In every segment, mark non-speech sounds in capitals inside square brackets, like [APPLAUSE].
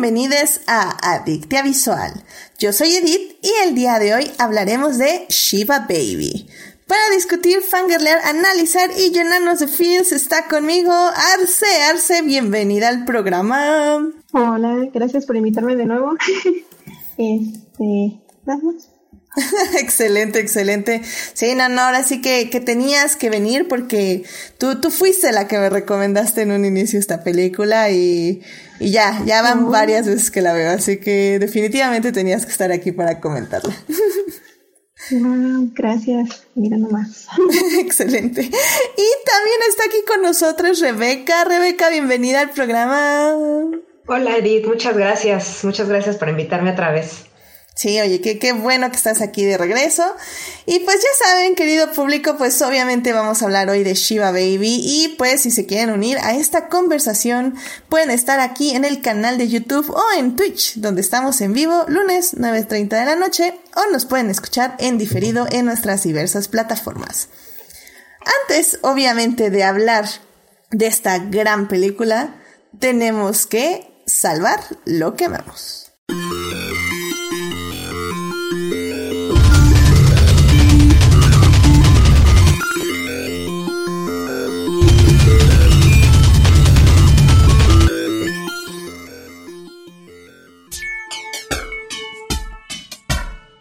Bienvenidos a Adictia Visual. Yo soy Edith y el día de hoy hablaremos de Shiva Baby. Para discutir, fangirlear, analizar y llenarnos de feels está conmigo Arce. Arce, bienvenida al programa. Hola, gracias por invitarme de nuevo. [LAUGHS] este, vamos. [LAUGHS] excelente, excelente. Sí, no, no, ahora sí que, que tenías que venir porque tú, tú fuiste la que me recomendaste en un inicio esta película y, y ya, ya van varias veces que la veo, así que definitivamente tenías que estar aquí para comentarla. gracias, mira nomás. [LAUGHS] excelente. Y también está aquí con nosotros Rebeca. Rebeca, bienvenida al programa. Hola Edith, muchas gracias, muchas gracias por invitarme otra vez. Sí, oye, qué, qué bueno que estás aquí de regreso. Y pues ya saben, querido público, pues obviamente vamos a hablar hoy de Shiva Baby. Y pues si se quieren unir a esta conversación, pueden estar aquí en el canal de YouTube o en Twitch, donde estamos en vivo lunes 9.30 de la noche, o nos pueden escuchar en diferido en nuestras diversas plataformas. Antes, obviamente, de hablar de esta gran película, tenemos que salvar lo que amamos.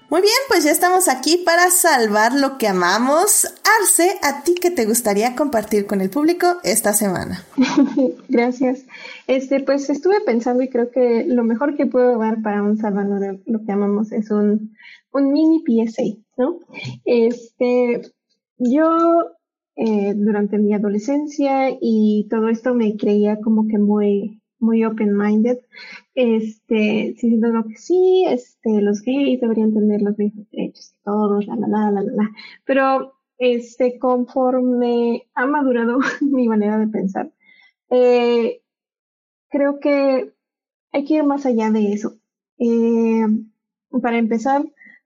Muy bien, pues ya estamos aquí para salvar lo que amamos. Arce, ¿a ti qué te gustaría compartir con el público esta semana? [LAUGHS] Gracias. Este, pues estuve pensando y creo que lo mejor que puedo dar para un salvador de lo que amamos es un, un mini PSA, ¿no? Este, yo eh, durante mi adolescencia y todo esto me creía como que muy muy open-minded, este, diciendo que sí, este, los gays deberían tener los mismos derechos que todos, la, la, la, la, la, pero, este, conforme ha madurado [LAUGHS] mi manera de pensar, eh, creo que hay que ir más allá de eso. Eh, para empezar,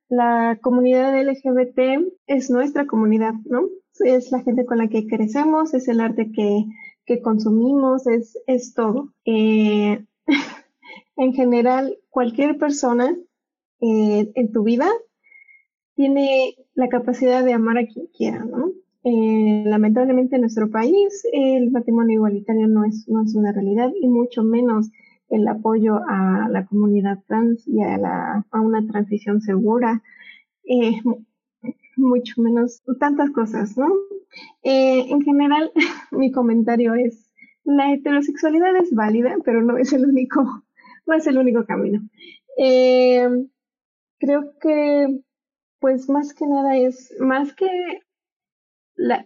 la comunidad LGBT es nuestra comunidad, ¿no? Es la gente con la que crecemos, es el arte que que consumimos, es, es todo. Eh, [LAUGHS] en general, cualquier persona eh, en tu vida tiene la capacidad de amar a quien quiera, ¿no? Eh, lamentablemente en nuestro país el matrimonio igualitario no es, no es una realidad y mucho menos el apoyo a la comunidad trans y a, la, a una transición segura, eh, mucho menos tantas cosas, ¿no? En general, [LAUGHS] mi comentario es, la heterosexualidad es válida, pero no es el único, no es el único camino. Eh, creo que, pues más que nada es, más que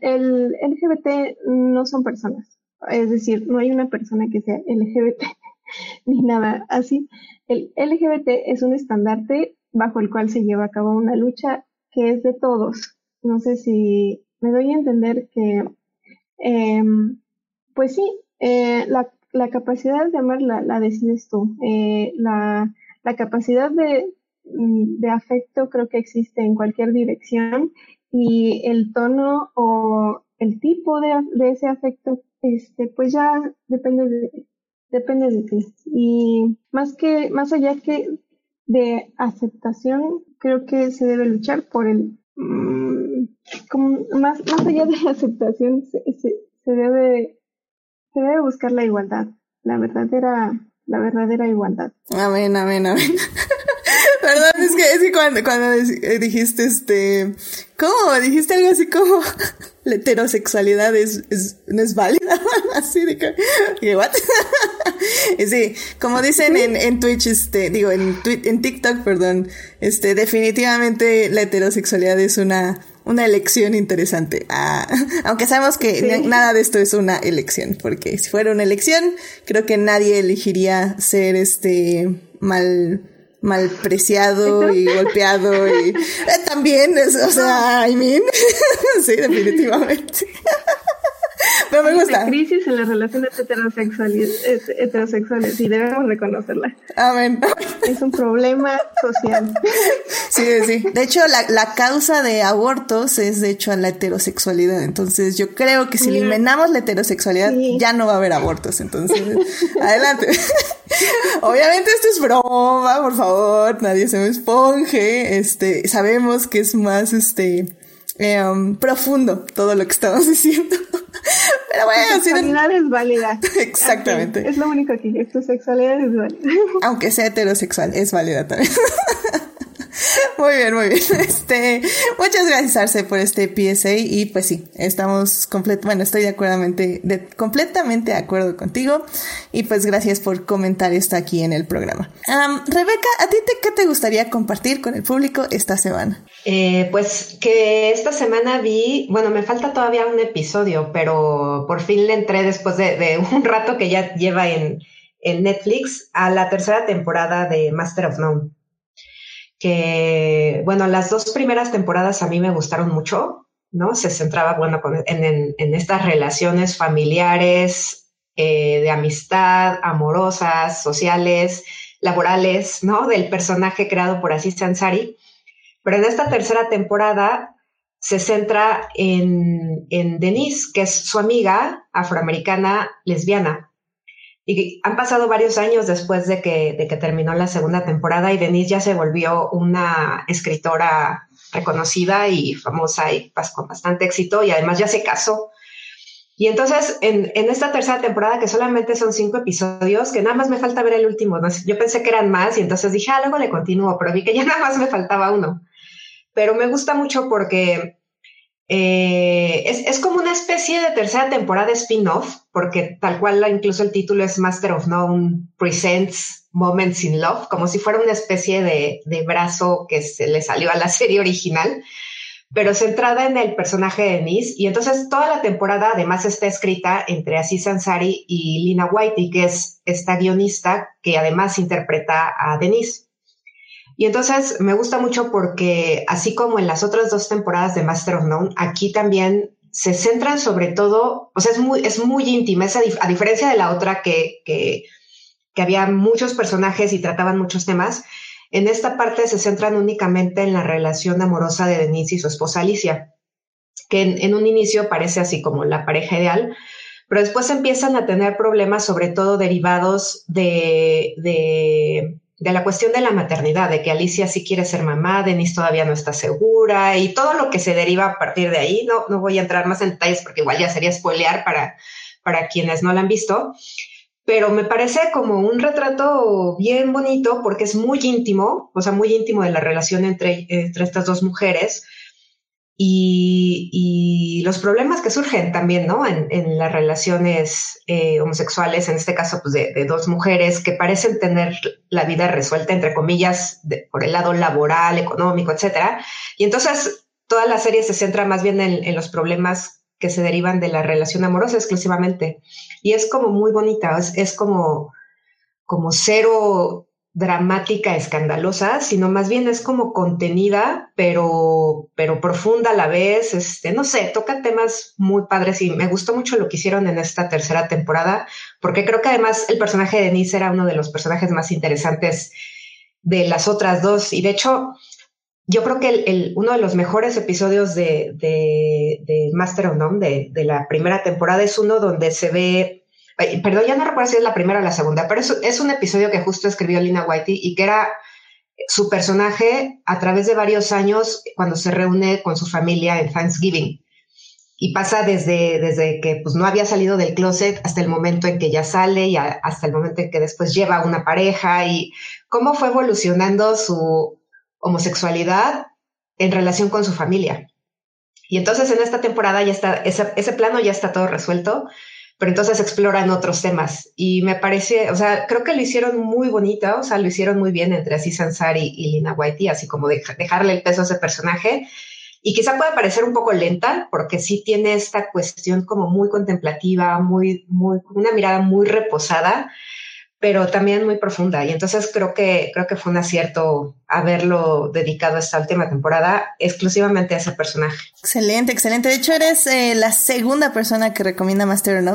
el LGBT no son personas. Es decir, no hay una persona que sea LGBT [LAUGHS] ni nada así. El LGBT es un estandarte bajo el cual se lleva a cabo una lucha que es de todos. No sé si me doy a entender que, eh, pues sí, eh, la, la, capacidad de amar la, la decides tú. Eh, la, la, capacidad de, mm, de afecto creo que existe en cualquier dirección y el tono o el tipo de, de ese afecto, este, pues ya depende de, depende de ti. Y más que, más allá que de aceptación, creo que se debe luchar por el, mm, como más, más allá de [LAUGHS] aceptación, se, se, debe, se debe buscar la igualdad, la verdadera, la verdadera igualdad. Amén, amén, amén. [LAUGHS] Perdón, es que, es que cuando, cuando dijiste este, ¿cómo? Dijiste algo así como [LAUGHS] la heterosexualidad es, es, no es válida, [LAUGHS] así de que, ¿what? sí, como dicen en, en Twitch, este, digo, en, en TikTok, perdón, este, definitivamente la heterosexualidad es una, una elección interesante. Ah, [LAUGHS] aunque sabemos que nada de esto es una elección, porque si fuera una elección, creo que nadie elegiría ser este mal malpreciado [LAUGHS] y golpeado y eh, también, o sea, I mean, [LAUGHS] sí, definitivamente. No me gusta. Hay crisis en las relaciones heterosexuales, heterosexuales y debemos reconocerla. Amén. Es un problema social. Sí, sí. De hecho, la, la causa de abortos es de hecho la heterosexualidad. Entonces, yo creo que si eliminamos la heterosexualidad, ya no va a haber abortos. Entonces, [LAUGHS] adelante. Obviamente esto es broma, por favor, nadie se me esponje. Este, sabemos que es más este em, profundo todo lo que estamos [LAUGHS] diciendo. Pero bueno, tu sexualidad es válida. [LAUGHS] Exactamente. Es lo único que tu sexualidad es válida. Aunque sea heterosexual, es válida también. [LAUGHS] [LAUGHS] Muy bien, muy bien. [LAUGHS] Este, muchas gracias Arce por este PSA y pues sí, estamos complet bueno, estoy de acuerdo de, completamente de acuerdo contigo y pues gracias por comentar esto aquí en el programa. Rebeca, ¿a ti te, qué te gustaría compartir con el público esta semana? Eh, pues que esta semana vi, bueno, me falta todavía un episodio, pero por fin le entré después de, de un rato que ya lleva en, en Netflix a la tercera temporada de Master of None que, bueno, las dos primeras temporadas a mí me gustaron mucho, ¿no? Se centraba, bueno, en, en, estas relaciones familiares, eh, de amistad, amorosas, sociales, laborales, ¿no? Del personaje creado por Aziz Ansari. Pero en esta tercera temporada se centra en, en Denise, que es su amiga afroamericana lesbiana, y han pasado varios años después de que, de que terminó la segunda temporada y Denise ya se volvió una escritora reconocida y famosa y con bastante éxito y además ya se casó. Y entonces en, en, esta tercera temporada, que solamente son cinco episodios, que nada más me falta ver el último, ¿no? yo pensé que eran más y entonces dije, ah, luego le continúo, pero vi que ya [LAUGHS] nada más me faltaba uno. Pero me gusta mucho porque eh, es, es, como una especie de tercera temporada spin-off, porque tal cual incluso el título es Master of None Presents Moments in Love, como si fuera una especie de, de brazo que se le salió a la [LAUGHS] serie original, pero centrada en el personaje de Denise. Y entonces toda la temporada además está escrita entre Aziz Ansari y Lina Whitey, que es esta guionista que además interpreta a Denise. Y entonces me gusta mucho porque, así como en las otras dos temporadas de Master of None, aquí también se centran sobre todo, o sea, es muy, es muy íntima, a, diferencia de la otra que, que, que había muchos personajes y trataban muchos temas. En esta parte se centran únicamente en la relación amorosa de Denise y su esposa Alicia, que en, en, un inicio parece así como la pareja ideal, pero después empiezan a tener problemas, sobre todo derivados de, de de la cuestión de la maternidad, de que Alicia sí quiere ser mamá, Denise todavía no está segura y todo lo que se deriva a partir de ahí. No, no voy a entrar más en detalles porque igual ya sería spoilear para, para quienes no la han visto, pero me parece como un retrato bien bonito porque es muy íntimo, o sea, muy íntimo de la relación entre, entre estas dos mujeres y, los problemas que surgen también, ¿no? En, las relaciones eh, homosexuales, en este caso, pues de, dos mujeres que parecen tener la vida resuelta, entre comillas, por el lado laboral, económico, etcétera. Y entonces toda la serie se centra más bien en, los problemas que se derivan de la relación amorosa exclusivamente. Y es como muy bonita, es, es como, como cero dramática, escandalosa, sino más bien es como contenida, pero, pero profunda a la vez. Este, no sé, toca temas muy padres y me gustó mucho lo que hicieron en esta tercera temporada, porque creo que además el personaje de Denise era uno de los personajes más interesantes de las otras dos. Y de hecho, yo creo que el, uno de los mejores episodios de, de, Master of None, de, de la primera temporada, es uno donde se ve perdón, ya no recuerdo si es la primera o la segunda, pero es, un episodio que justo escribió Lina Whitey y que era su personaje a través de varios años cuando se reúne con su familia en Thanksgiving. Y pasa desde, desde que pues, no había salido del closet hasta el momento en que ya sale y hasta el momento en que después lleva una pareja y cómo fue evolucionando su homosexualidad en relación con su familia. Y entonces en esta temporada ya está, ese plano ya está todo resuelto pero entonces exploran otros temas y me parece, o sea, creo que lo hicieron muy bonito, o sea, lo hicieron muy bien entre Aziz Ansari y Lina Whitey, así como dejarle el peso a ese personaje y quizá pueda parecer un poco lenta porque sí tiene esta cuestión como muy contemplativa, muy, muy, una mirada muy reposada, pero también muy profunda. Y entonces creo que, creo que fue un acierto haberlo dedicado esta última temporada exclusivamente a ese personaje. Excelente, excelente. De hecho, eres eh, la segunda persona que recomienda Master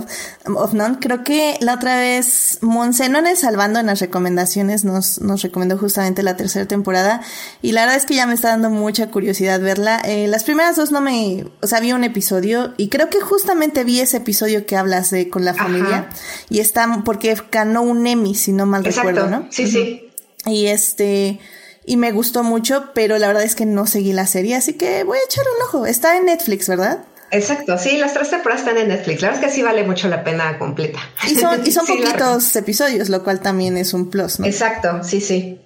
of, None. Creo que la otra vez Monse, no salvando en las recomendaciones, nos, nos recomendó justamente la tercera temporada. Y la verdad es que ya me está dando mucha curiosidad verla. Eh, las primeras dos no me, o sea, vi un episodio y creo que justamente vi ese episodio que hablas de con la familia. Y está, porque ganó un si no mal recuerdo, ¿no? Sí, sí. Y este, y me gustó mucho, pero la verdad es que no seguí la serie, así que voy a echar un ojo. Está en Netflix, ¿verdad? Exacto, sí, las tres temporadas están en Netflix. La verdad es que sí vale mucho la pena completa. Y son, y son [LAUGHS] poquitos episodios, lo cual también es un plus, ¿no? Exacto, sí, sí.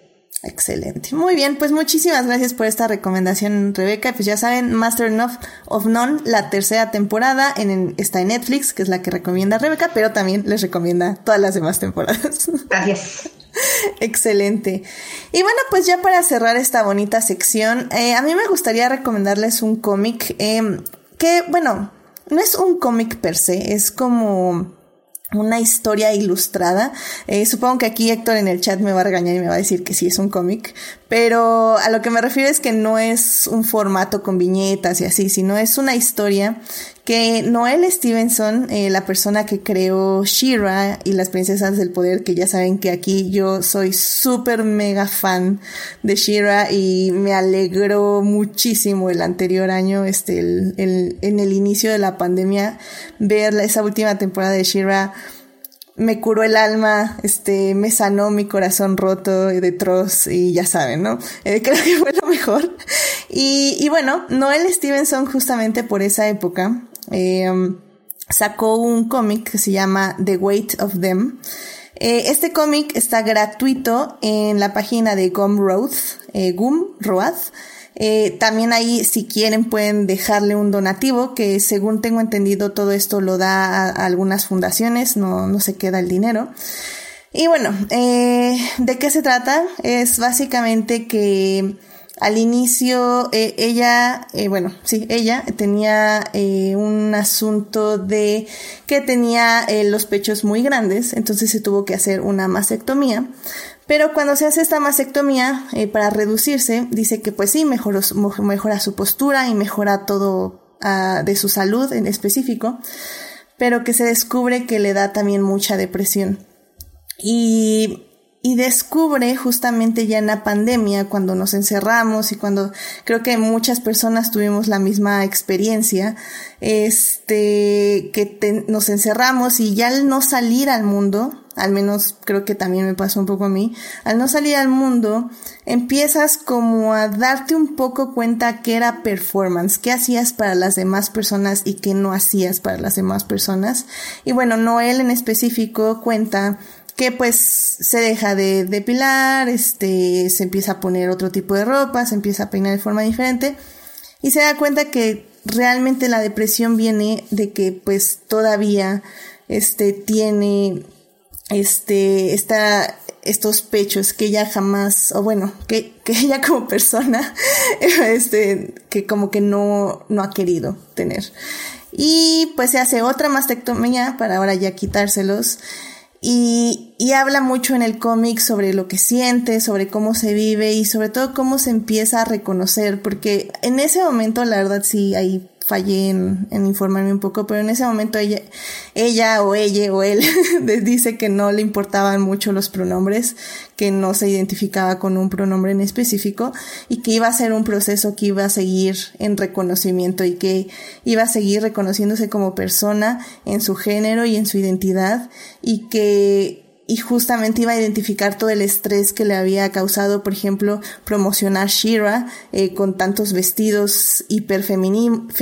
Excelente. Muy bien, pues muchísimas gracias por esta recomendación, Rebeca. Pues ya saben, Master of, of None, la tercera temporada en, está en Netflix, que es la que recomienda Rebeca, pero también les recomienda todas las demás temporadas. Gracias. [LAUGHS] [LAUGHS] Excelente. Y bueno, pues ya para cerrar esta bonita sección, eh, a mí me gustaría recomendarles un cómic eh, que, bueno, no es un cómic per se, es como una historia ilustrada. Eh, supongo que aquí Héctor en el chat me va a regañar y me va a decir que sí es un cómic, pero a lo que me refiero es que no es un formato con viñetas y así, sino es una historia que Noel Stevenson, eh, la persona que creó Shira y las princesas del poder, que ya saben que aquí yo soy súper mega fan de Shira y me alegró muchísimo el anterior año, este, el, el, en el inicio de la pandemia, ver esa última temporada de Shira me curó el alma, este, me sanó mi corazón roto de troz y ya saben, ¿no? Eh, [LAUGHS] creo que fue lo mejor. Y, y bueno, Noel Stevenson justamente por esa época eh, sacó un cómic que se llama The Weight of Them. Eh, este cómic está gratuito en la página de Gumroad, eh, Gumroad. Eh, también ahí, si quieren, pueden dejarle un donativo, que según tengo entendido, todo esto lo da a, algunas fundaciones, no, no se queda el dinero. Y bueno, eh, ¿de qué se trata? Es básicamente que al inicio eh, ella, eh, bueno, sí, ella tenía eh, un asunto de que tenía los pechos muy grandes, entonces se tuvo que hacer una mastectomía pero cuando se hace esta mastectomía eh, para reducirse, dice que pues sí, mejoró, mejora su postura y mejora todo uh, de su salud en específico, pero que se descubre que le da también mucha depresión. Y y descubre justamente ya en la pandemia, cuando nos encerramos y cuando creo que muchas personas tuvimos la misma experiencia, este, que nos encerramos y ya al no salir al mundo, al menos creo que también me pasó un poco a mí, al no salir al mundo, empiezas como a darte un poco cuenta que era performance, qué hacías para las demás personas y qué no hacías para las demás personas. Y bueno, Noel en específico cuenta que pues se deja de depilar, este, se empieza a poner otro tipo de ropa, se empieza a peinar de forma diferente y se da cuenta que realmente la depresión viene de que pues todavía este tiene este está estos pechos que ella jamás o bueno que, que [LAUGHS] ella como persona [LAUGHS] este que como que no no ha querido tener. Y pues se hace otra mastectomía para ahora ya quitárselos y, y habla mucho en el cómic sobre lo que siente, sobre cómo se vive y sobre todo cómo se empieza a reconocer, porque en ese momento la verdad sí hay fallé en, informarme un poco, pero en ese momento ella, ella o ella o él [LAUGHS] dice que no le importaban mucho los pronombres, que no se identificaba con un pronombre en específico y que iba a ser un proceso que iba a seguir en reconocimiento y que iba a seguir reconociéndose como persona en su género y en su identidad y que y justamente iba a identificar todo el estrés que le había causado, por ejemplo, promocionar Shira eh, con tantos vestidos hiper femeninos,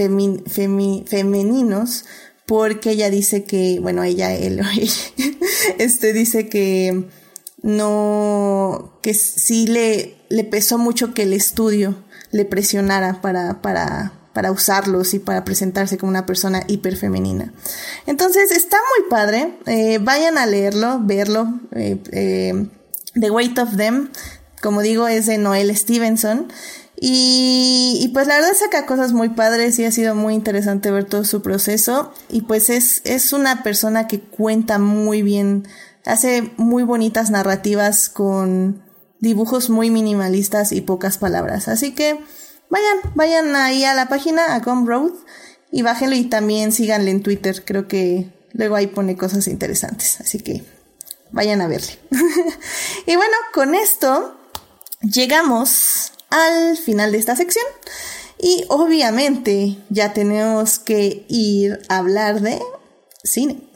porque ella dice que, bueno, ella, él, [LAUGHS] este dice que no, que sí le, le pesó mucho que el estudio le presionara para, para, para usarlos y para presentarse como una persona hiperfemenina. Entonces está muy padre, eh, vayan a leerlo, verlo. Eh, eh, The Weight of Them, como digo, es de Noel Stevenson. Y, y, pues la verdad saca cosas muy padres y ha sido muy interesante ver todo su proceso. Y pues es, es una persona que cuenta muy bien, hace muy bonitas narrativas con dibujos muy minimalistas y pocas palabras. Así que vayan, vayan ahí a la página, a Gum Road, y bájenlo y también síganle en Twitter. Creo que luego ahí pone cosas interesantes. Así que vayan a verle. [LAUGHS] y bueno, con esto llegamos al final de esta sección. Y obviamente ya tenemos que ir a hablar de cine.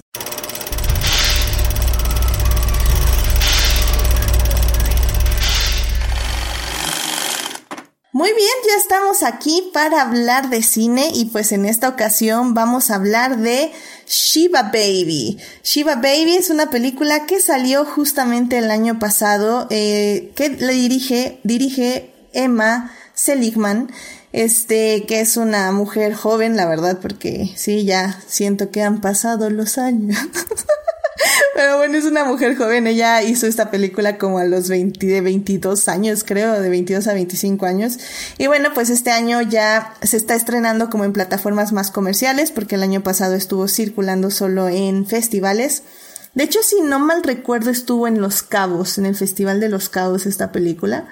Muy bien, ya estamos aquí para hablar de cine y pues en esta ocasión vamos a hablar de Shiva Baby. Shiva Baby es una película que salió justamente el año pasado, eh, que le dirige, dirige Emma Seligman, este, que es una mujer joven, la verdad, porque sí, ya siento que han pasado los años. [LAUGHS] Pero bueno, es una mujer joven. Ella hizo esta película como a los 20, de 22 años, creo, de 22 a 25 años. Y bueno, pues este año ya se está estrenando como en plataformas más comerciales, porque el año pasado estuvo circulando solo en festivales. De hecho, si no mal recuerdo, estuvo en Los Cabos, en el Festival de Los Cabos esta película.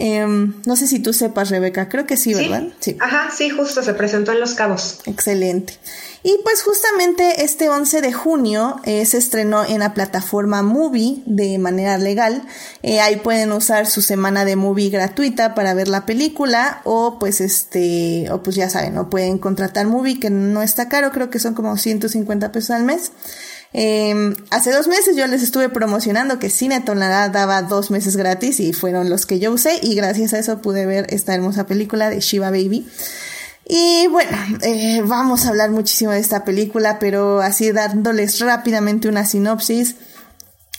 Em, no sé si tú sepas, Rebeca, creo que sí, ¿verdad? Sí. Ajá, sí, justo se presentó en Los Cabos. Excelente. Y pues justamente este 11 de junio eh, se estrenó en la plataforma Movie de manera legal. Eh, ahí pueden usar su semana de Movie gratuita para ver la película o pues este, o pues ya saben, no pueden contratar Movie que no está caro, creo que son como 150 pesos al mes. Eh, hace dos meses yo les estuve promocionando que Cine Tonalá daba dos meses gratis y fueron los que yo usé y gracias a eso pude ver esta hermosa película de Shiva Baby. Y bueno, eh, vamos a hablar muchísimo de esta película, pero así dándoles rápidamente una sinopsis.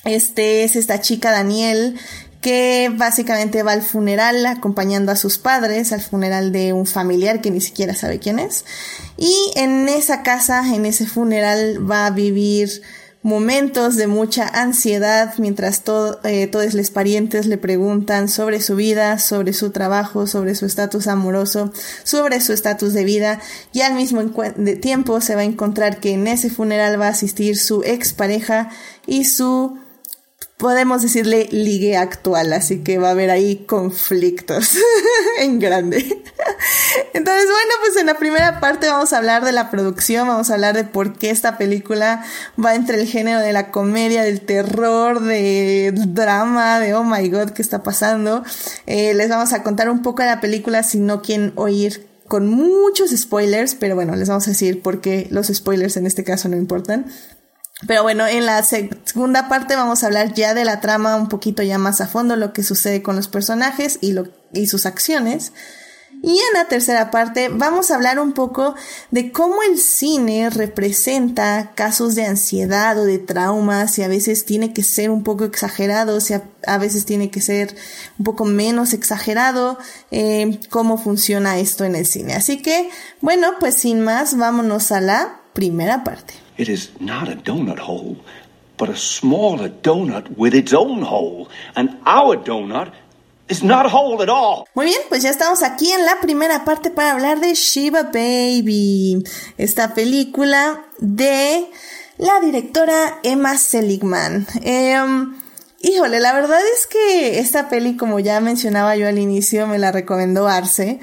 Este es esta chica Daniel que básicamente va al funeral acompañando a sus padres, al funeral de un familiar que ni siquiera sabe quién es. Y en esa casa, en ese funeral, va a vivir momentos de mucha ansiedad mientras eh, todos los parientes le preguntan sobre su vida, sobre su trabajo, sobre su estatus amoroso, sobre su estatus de vida y al mismo tiempo se va a encontrar que en ese funeral va a asistir su expareja y su podemos decirle ligue actual, así que va a haber ahí conflictos [LAUGHS] en grande. Entonces, bueno, pues en la primera parte vamos a hablar de la producción, vamos a hablar de por qué esta película va entre el género de la comedia, del terror, del drama, de oh my god, ¿qué está pasando? Eh, les vamos a contar un poco de la película si no quieren oír con muchos spoilers, pero bueno, les vamos a decir por qué los spoilers en este caso no importan. Pero bueno, en la segunda parte vamos a hablar ya de la trama un poquito ya más a fondo, lo que sucede con los personajes y, sus acciones. Y en la tercera parte vamos a hablar un poco de cómo el cine representa casos de ansiedad o de traumas y a veces tiene que ser un poco exagerado, sea, a veces tiene que ser un poco menos exagerado, eh, cómo funciona esto en el cine. Así que, bueno, pues sin más, vámonos a la primera parte. It is not a donut hole, but a smaller donut with its own hole. And our donut is not a hole at all. Muy bien, pues ya estamos aquí en la primera parte para hablar de Shiva Baby, esta película de la directora Emma Seligman. Eh, Híjole, la verdad es que esta peli, como ya mencionaba yo al inicio, me la recomendó Arce.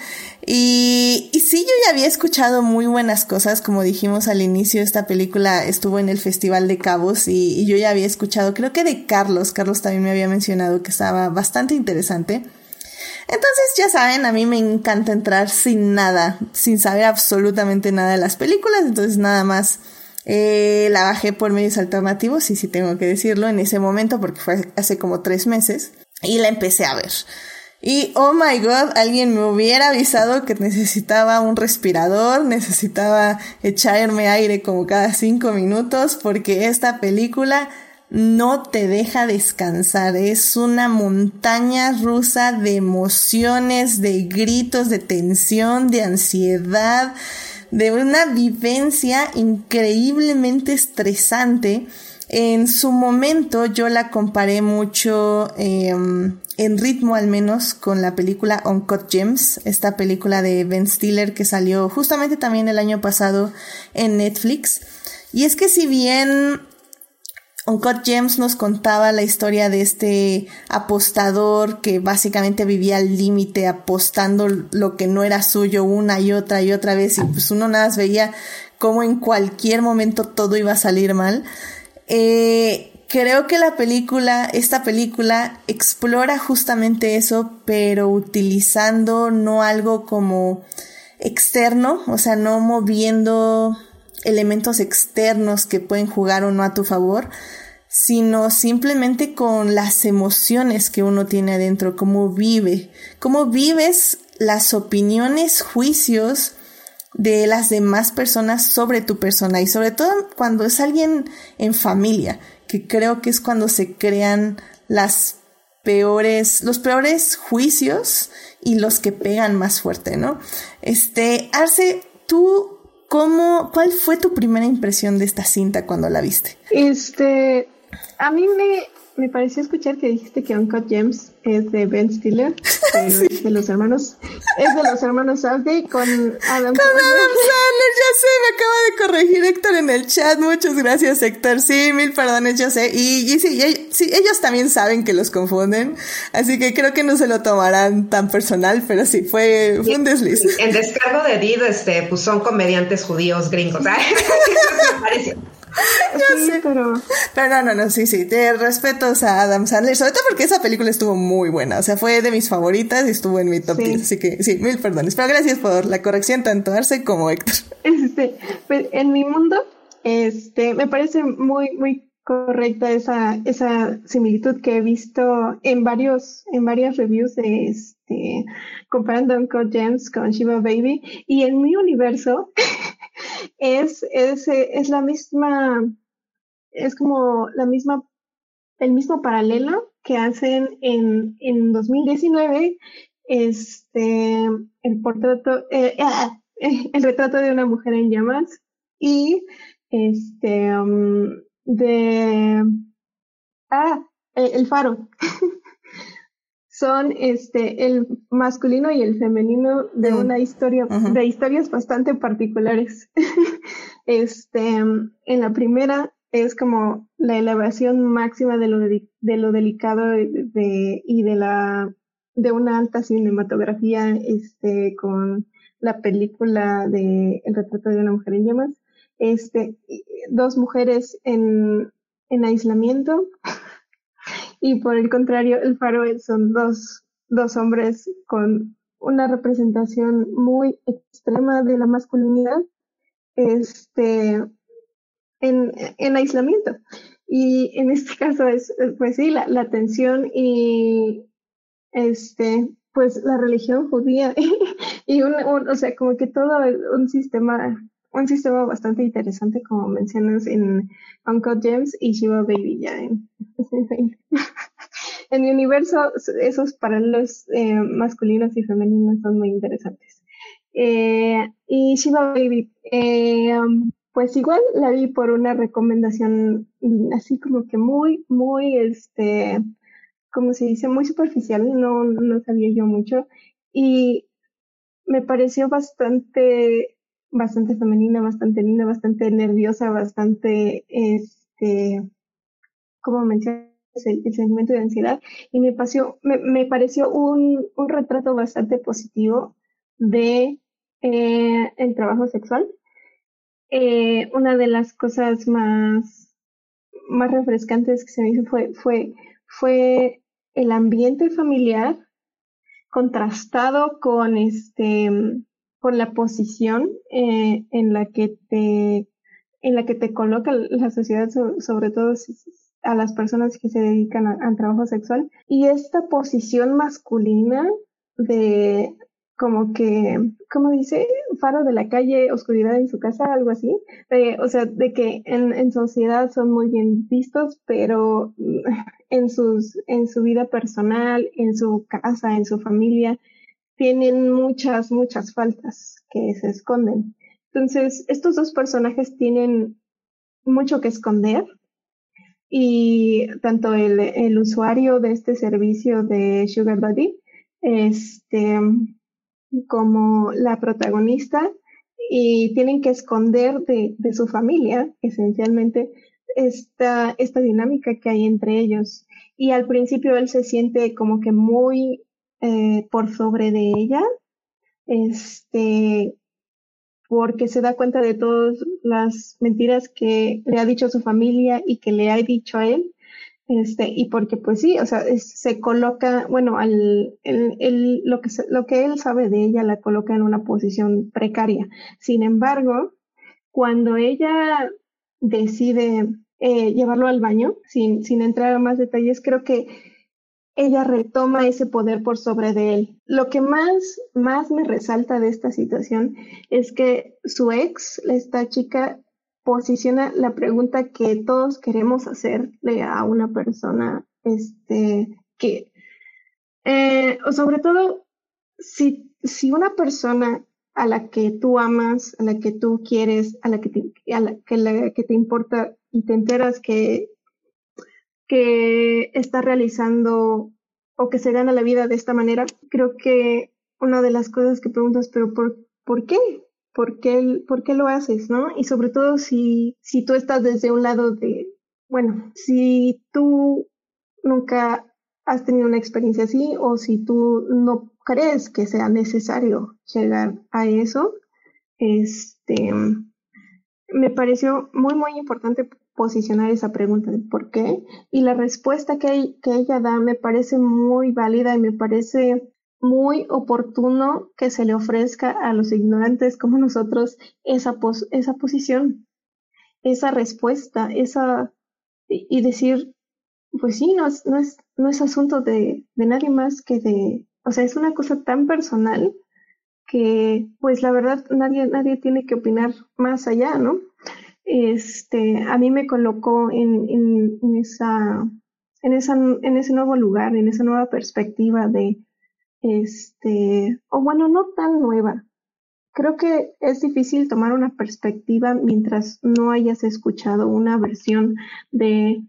Y, sí, yo ya había escuchado muy buenas cosas, como dijimos al inicio, esta película estuvo en el Festival de Cabos y, y yo ya había escuchado, creo que de Carlos, Carlos también me había mencionado que estaba bastante interesante. Entonces, ya saben, a mí me encanta entrar sin nada, sin saber absolutamente nada de las películas, entonces nada más eh, la bajé por medios alternativos, y sí tengo que decirlo, en ese momento, porque fue hace como tres meses, y la empecé a ver. Y, oh my god, alguien me hubiera avisado que necesitaba un respirador, necesitaba echarme aire como cada cinco minutos, porque esta película no te deja descansar. Es una montaña rusa de emociones, de gritos, de tensión, de ansiedad, de una vivencia increíblemente estresante. En su momento yo la comparé mucho em, en ritmo al menos con la película Uncut Gems, esta película de Ben Stiller que salió justamente también el año pasado en Netflix. Y es que si bien Uncut Gems nos contaba la historia de este apostador que básicamente vivía al límite apostando lo que no era suyo una y otra y otra vez y pues uno nada más veía cómo en cualquier momento todo iba a salir mal. Eh, creo que la película, esta película, explora justamente eso, pero utilizando no algo como externo, o sea, no moviendo elementos externos que pueden jugar o no a tu favor, sino simplemente con las emociones que uno tiene adentro, cómo vive, cómo vives las opiniones, juicios de las demás personas sobre tu persona y sobre todo cuando es alguien en familia, que creo que es cuando se crean las peores, los peores juicios y los que pegan más fuerte, ¿no? Este, Arce, tú, ¿cómo, cuál fue tu primera impresión de esta cinta cuando la viste? Este, a mí me, me pareció escuchar que dijiste que Uncut Gems es de Ben Stiller, [LAUGHS] es de los hermanos, es de los hermanos Safdie con Adam Con Adam Sandler, ya sé, me acaba de corregir Héctor en el chat, muchas gracias Héctor, sí, mil perdones, yo sé, y, y sí, sí, ellos también saben que los confunden, así que creo que no se lo tomarán tan personal, pero sí, fue, fue un desliz. En descargo de Did, este, pues son comediantes judíos gringos, [LAUGHS] [LAUGHS] [LAUGHS] sí, pero... pero no, no, no, sí, sí, te respetos a Adam Sandler, sobre todo porque esa película estuvo muy buena, o sea, fue de mis favoritas y estuvo en mi top 10, así que sí, mil perdones, pero gracias por la corrección tanto Arce como Héctor. [LAUGHS] Este, pues, en mi mundo, este, me parece muy, muy correcta esa, esa similitud que he visto en varios, en varias reviews de este, comparando Uncle James con Shiva Baby, y en mi universo, [LAUGHS] es, es, es la misma, es como la misma, el mismo paralelo que hacen en, en 2019, este, el portrato, eh, [LAUGHS] ah, el retrato de una mujer en llamas y este, um, de, ah, el faro. [LAUGHS] son este el masculino y el femenino de una historia de historias bastante particulares. [LAUGHS] este en la primera es como la elevación máxima de lo de, lo delicado de, y de la de una alta cinematografía este con la película de El retrato de una mujer en llamas. Este dos mujeres en en aislamiento [LAUGHS] y por el contrario, el faro son dos, dos hombres con una representación muy extrema de la masculinidad este, en, en aislamiento. Y en este caso es, pues sí, la, la tensión y este, pues la religión judía [LAUGHS] y un, o sea, como que todo un sistema, un sistema bastante interesante como mencionas en Uncle James y Shiva Baby ya [LAUGHS] en, mi universo esos paralelos eh, masculinos y femeninos son muy interesantes. Eh, y Shiva Baby, eh, pues igual la vi por una recomendación así como que muy, muy, este, como se dice, muy superficial, no, no sabía yo mucho. Y me pareció bastante, bastante femenina, bastante linda, bastante nerviosa, bastante, este, como mencioné, el, sentimiento de ansiedad y me, pareció, me, pareció un, un, retrato bastante positivo de eh, el trabajo sexual. Eh, una de las cosas más, más refrescantes que se me hizo fue, fue, fue el ambiente familiar contrastado con este con la posición eh, en la que te en la que te coloca la sociedad sobre todo a las personas que se dedican al trabajo sexual. Y esta posición masculina de como que, como dice, faro de la calle, oscuridad en su casa, algo así. o sea, de que en, en sociedad son muy bien vistos, pero en, sus, en su vida personal, en su casa, en su familia, tienen muchas, muchas faltas que se esconden. Entonces, estos dos personajes tienen mucho que esconder y tanto el, el usuario de este servicio de Sugar Daddy, este, como la protagonista, y tienen que esconder de, de su familia, esencialmente, esta, esta dinámica que hay entre ellos. Y al principio él se siente como que muy eh, por sobre de ella, este, porque se da cuenta de todas las mentiras que le ha dicho a su familia y que le ha dicho a él, este, y porque pues sí, o sea, se coloca, bueno, al, el, lo, que lo que él sabe de ella la coloca en una posición precaria. Sin embargo, cuando ella decide eh, llevarlo al baño, sin, sin entrar a más detalles, creo que ella retoma ese poder por sobre de él. Lo que más, más me resalta de esta situación es que su ex, esta chica, posiciona la pregunta que todos queremos hacerle a una persona, este, que, eh, sobre todo, si, si una persona a la que tú amas, a la que tú quieres, a la que a la que te importa y te enteras que que está realizando o que se gana la vida de esta manera, creo que una de las cosas que preguntas, pero ¿por, ¿por qué? ¿Por qué, ¿Por qué lo haces? ¿no? Y sobre todo si, si tú estás desde un lado de, bueno, si tú nunca has tenido una experiencia así o si tú no crees que sea necesario llegar a eso, este, me pareció muy, muy importante posicionar esa pregunta de por qué y la respuesta que, ella da me parece muy válida y me parece muy oportuno que se le ofrezca a los ignorantes como nosotros esa, esa posición, esa respuesta, esa y decir, pues sí, no es, no es, no es asunto de, de nadie más que de, o sea, es una cosa tan personal que pues la verdad nadie, nadie tiene que opinar más allá, ¿no? Este, a mí me colocó en, en, esa, en, esa, en ese nuevo lugar, en esa nueva perspectiva de, este, o bueno, no tan nueva. Creo que es difícil tomar una perspectiva mientras no hayas escuchado una versión de,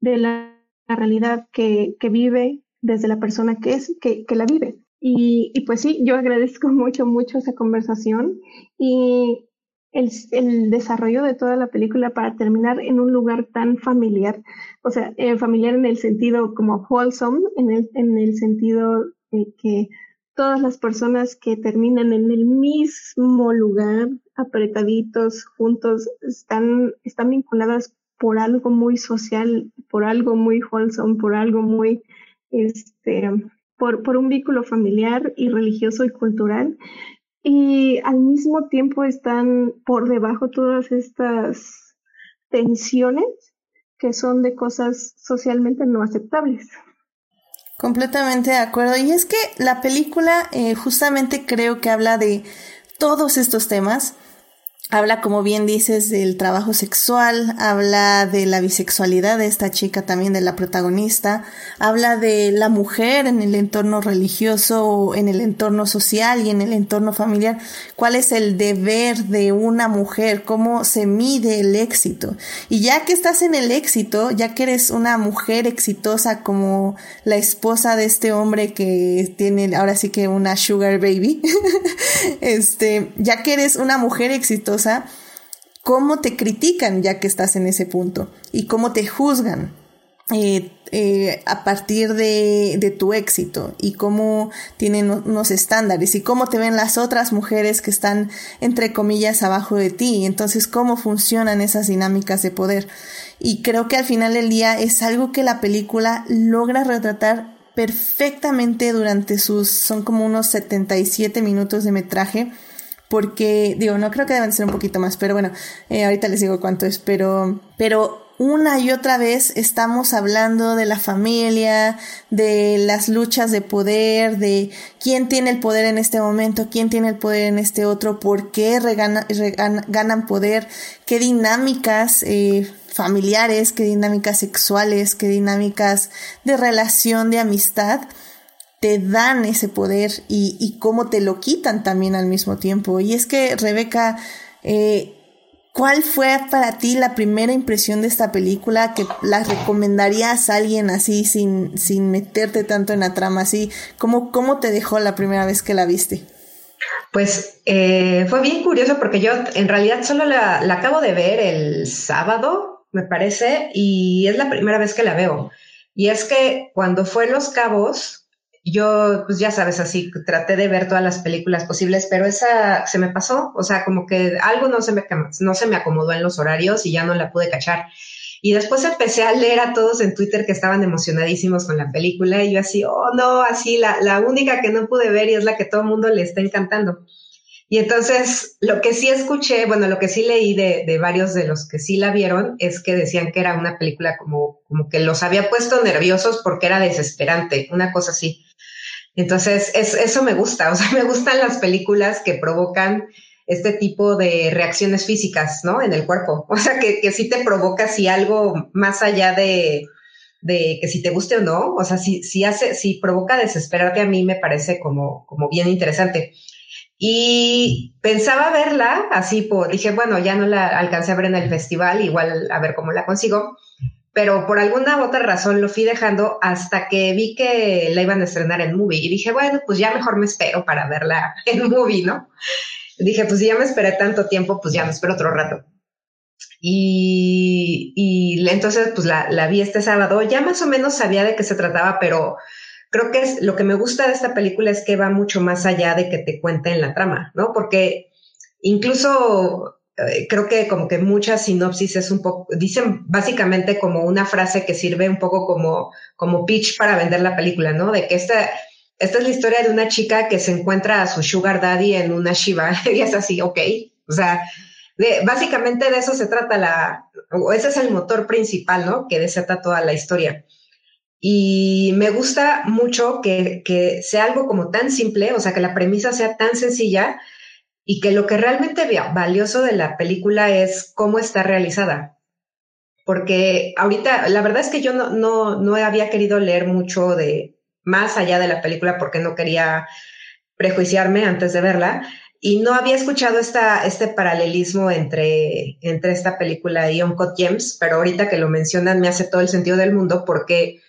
de la, realidad que, que, vive desde la persona que es, que, que la vive. Y, y, pues sí, yo agradezco [LAUGHS] mucho, mucho esa conversación y el, desarrollo de toda la película para terminar en un lugar tan familiar, o sea, eh, familiar en el sentido como wholesome, en el, en el sentido de que todas las personas que terminan en el mismo lugar, apretaditos, juntos, están, están vinculadas por algo muy social, por algo muy wholesome, por algo muy, este, por, por un vínculo familiar y religioso y cultural y al mismo tiempo están por debajo todas estas tensiones que son de cosas socialmente no aceptables. Completamente de acuerdo. Y es que la película eh, justamente creo que habla de todos estos temas Habla, como bien dices, del trabajo sexual, habla de la bisexualidad de esta chica también, de la protagonista, habla de la mujer en el entorno religioso, en el entorno social y en el entorno familiar, cuál es el deber de una mujer, cómo se mide el éxito. Y ya que estás en el éxito, ya que eres una mujer exitosa como la esposa de este hombre que tiene ahora sí que una sugar baby, [LAUGHS] este, ya que eres una mujer exitosa, cómo te critican ya que estás en ese punto y cómo te juzgan eh, eh, a partir de, tu éxito y cómo tienen unos estándares y cómo te ven las otras mujeres que están entre comillas abajo de ti. Entonces, cómo funcionan esas dinámicas de poder. Y creo que al final del día es algo que la película logra retratar perfectamente durante sus, son como unos 77 minutos de metraje porque digo, no creo que deben ser un poquito más, pero bueno, eh, ahorita les digo cuánto es, pero, pero una y otra vez estamos hablando de la familia, de las luchas de poder, de quién tiene el poder en este momento, quién tiene el poder en este otro, por qué ganan poder, qué dinámicas eh, familiares, qué dinámicas sexuales, qué dinámicas de relación, de amistad te dan ese poder y, cómo te lo quitan también al mismo tiempo. Y es que Rebeca, eh, ¿Cuál fue para ti la primera impresión de esta película que la recomendarías a alguien así sin, sin meterte tanto en la trama así? ¿Cómo, ¿Cómo te dejó la primera vez que la viste? Pues eh, fue bien curioso porque yo en realidad solo la, la, acabo de ver el sábado, me parece, y es la primera vez que la veo. Y es que cuando fue Los Cabos, yo, pues ya sabes, así traté de ver todas las películas posibles, pero esa se me pasó, o sea, como que algo no se me, no se me acomodó en los horarios y ya no la pude cachar. Y después empecé a leer a todos en Twitter que estaban emocionadísimos con la película y yo así, oh no, así la, la única que no pude ver y es la que todo el mundo le está encantando. Y entonces, lo que sí escuché, bueno, lo que sí leí de, de, varios de los que sí la vieron es que decían que era una película como, como que los había puesto nerviosos porque era desesperante, una cosa así. Entonces, es, eso me gusta, o sea, [LAUGHS] me gustan las películas que provocan este tipo de reacciones físicas, ¿no? En el cuerpo. O sea, que, que sí te provoca si algo más allá de, de que si te guste o no, o sea, si, si hace, si provoca desesperarte a mí me parece como, como bien interesante. Y pensaba verla así por, dije, bueno, ya no la alcancé a ver en el festival, igual a ver cómo la consigo, pero por alguna otra razón lo fui dejando hasta que vi que la iban a estrenar en movie y dije, bueno, pues ya mejor me espero para verla [LAUGHS] en movie, ¿no? Dije, pues si ya me esperé tanto tiempo, pues ya me espero otro rato. Y, y entonces, pues la, la vi este sábado. Ya más o menos sabía de qué se trataba, pero creo que es lo que me gusta de esta película es que va mucho más allá de que te cuenten la trama, ¿no? Porque incluso creo que como que muchas sinopsis es un poco, dicen básicamente como una frase que sirve un poco como, como pitch para vender la película, ¿no? De que esta, esta es la historia de una chica que se encuentra a su sugar daddy en una Shiva [LAUGHS] y es así, ok. O sea, de, básicamente de eso se trata la, o ese es el motor principal, ¿no? Que desata toda la historia. Y me gusta mucho que, que sea algo como tan simple, o sea, que la premisa sea tan sencilla, y que lo que realmente valioso de la película es cómo está realizada. Porque ahorita, la verdad es que yo no, no, no había querido leer mucho de más allá de la película porque no quería prejuiciarme antes de verla y no había escuchado esta, este paralelismo entre, entre esta película y Uncut Gems, pero ahorita que lo mencionan me hace todo el sentido del mundo porque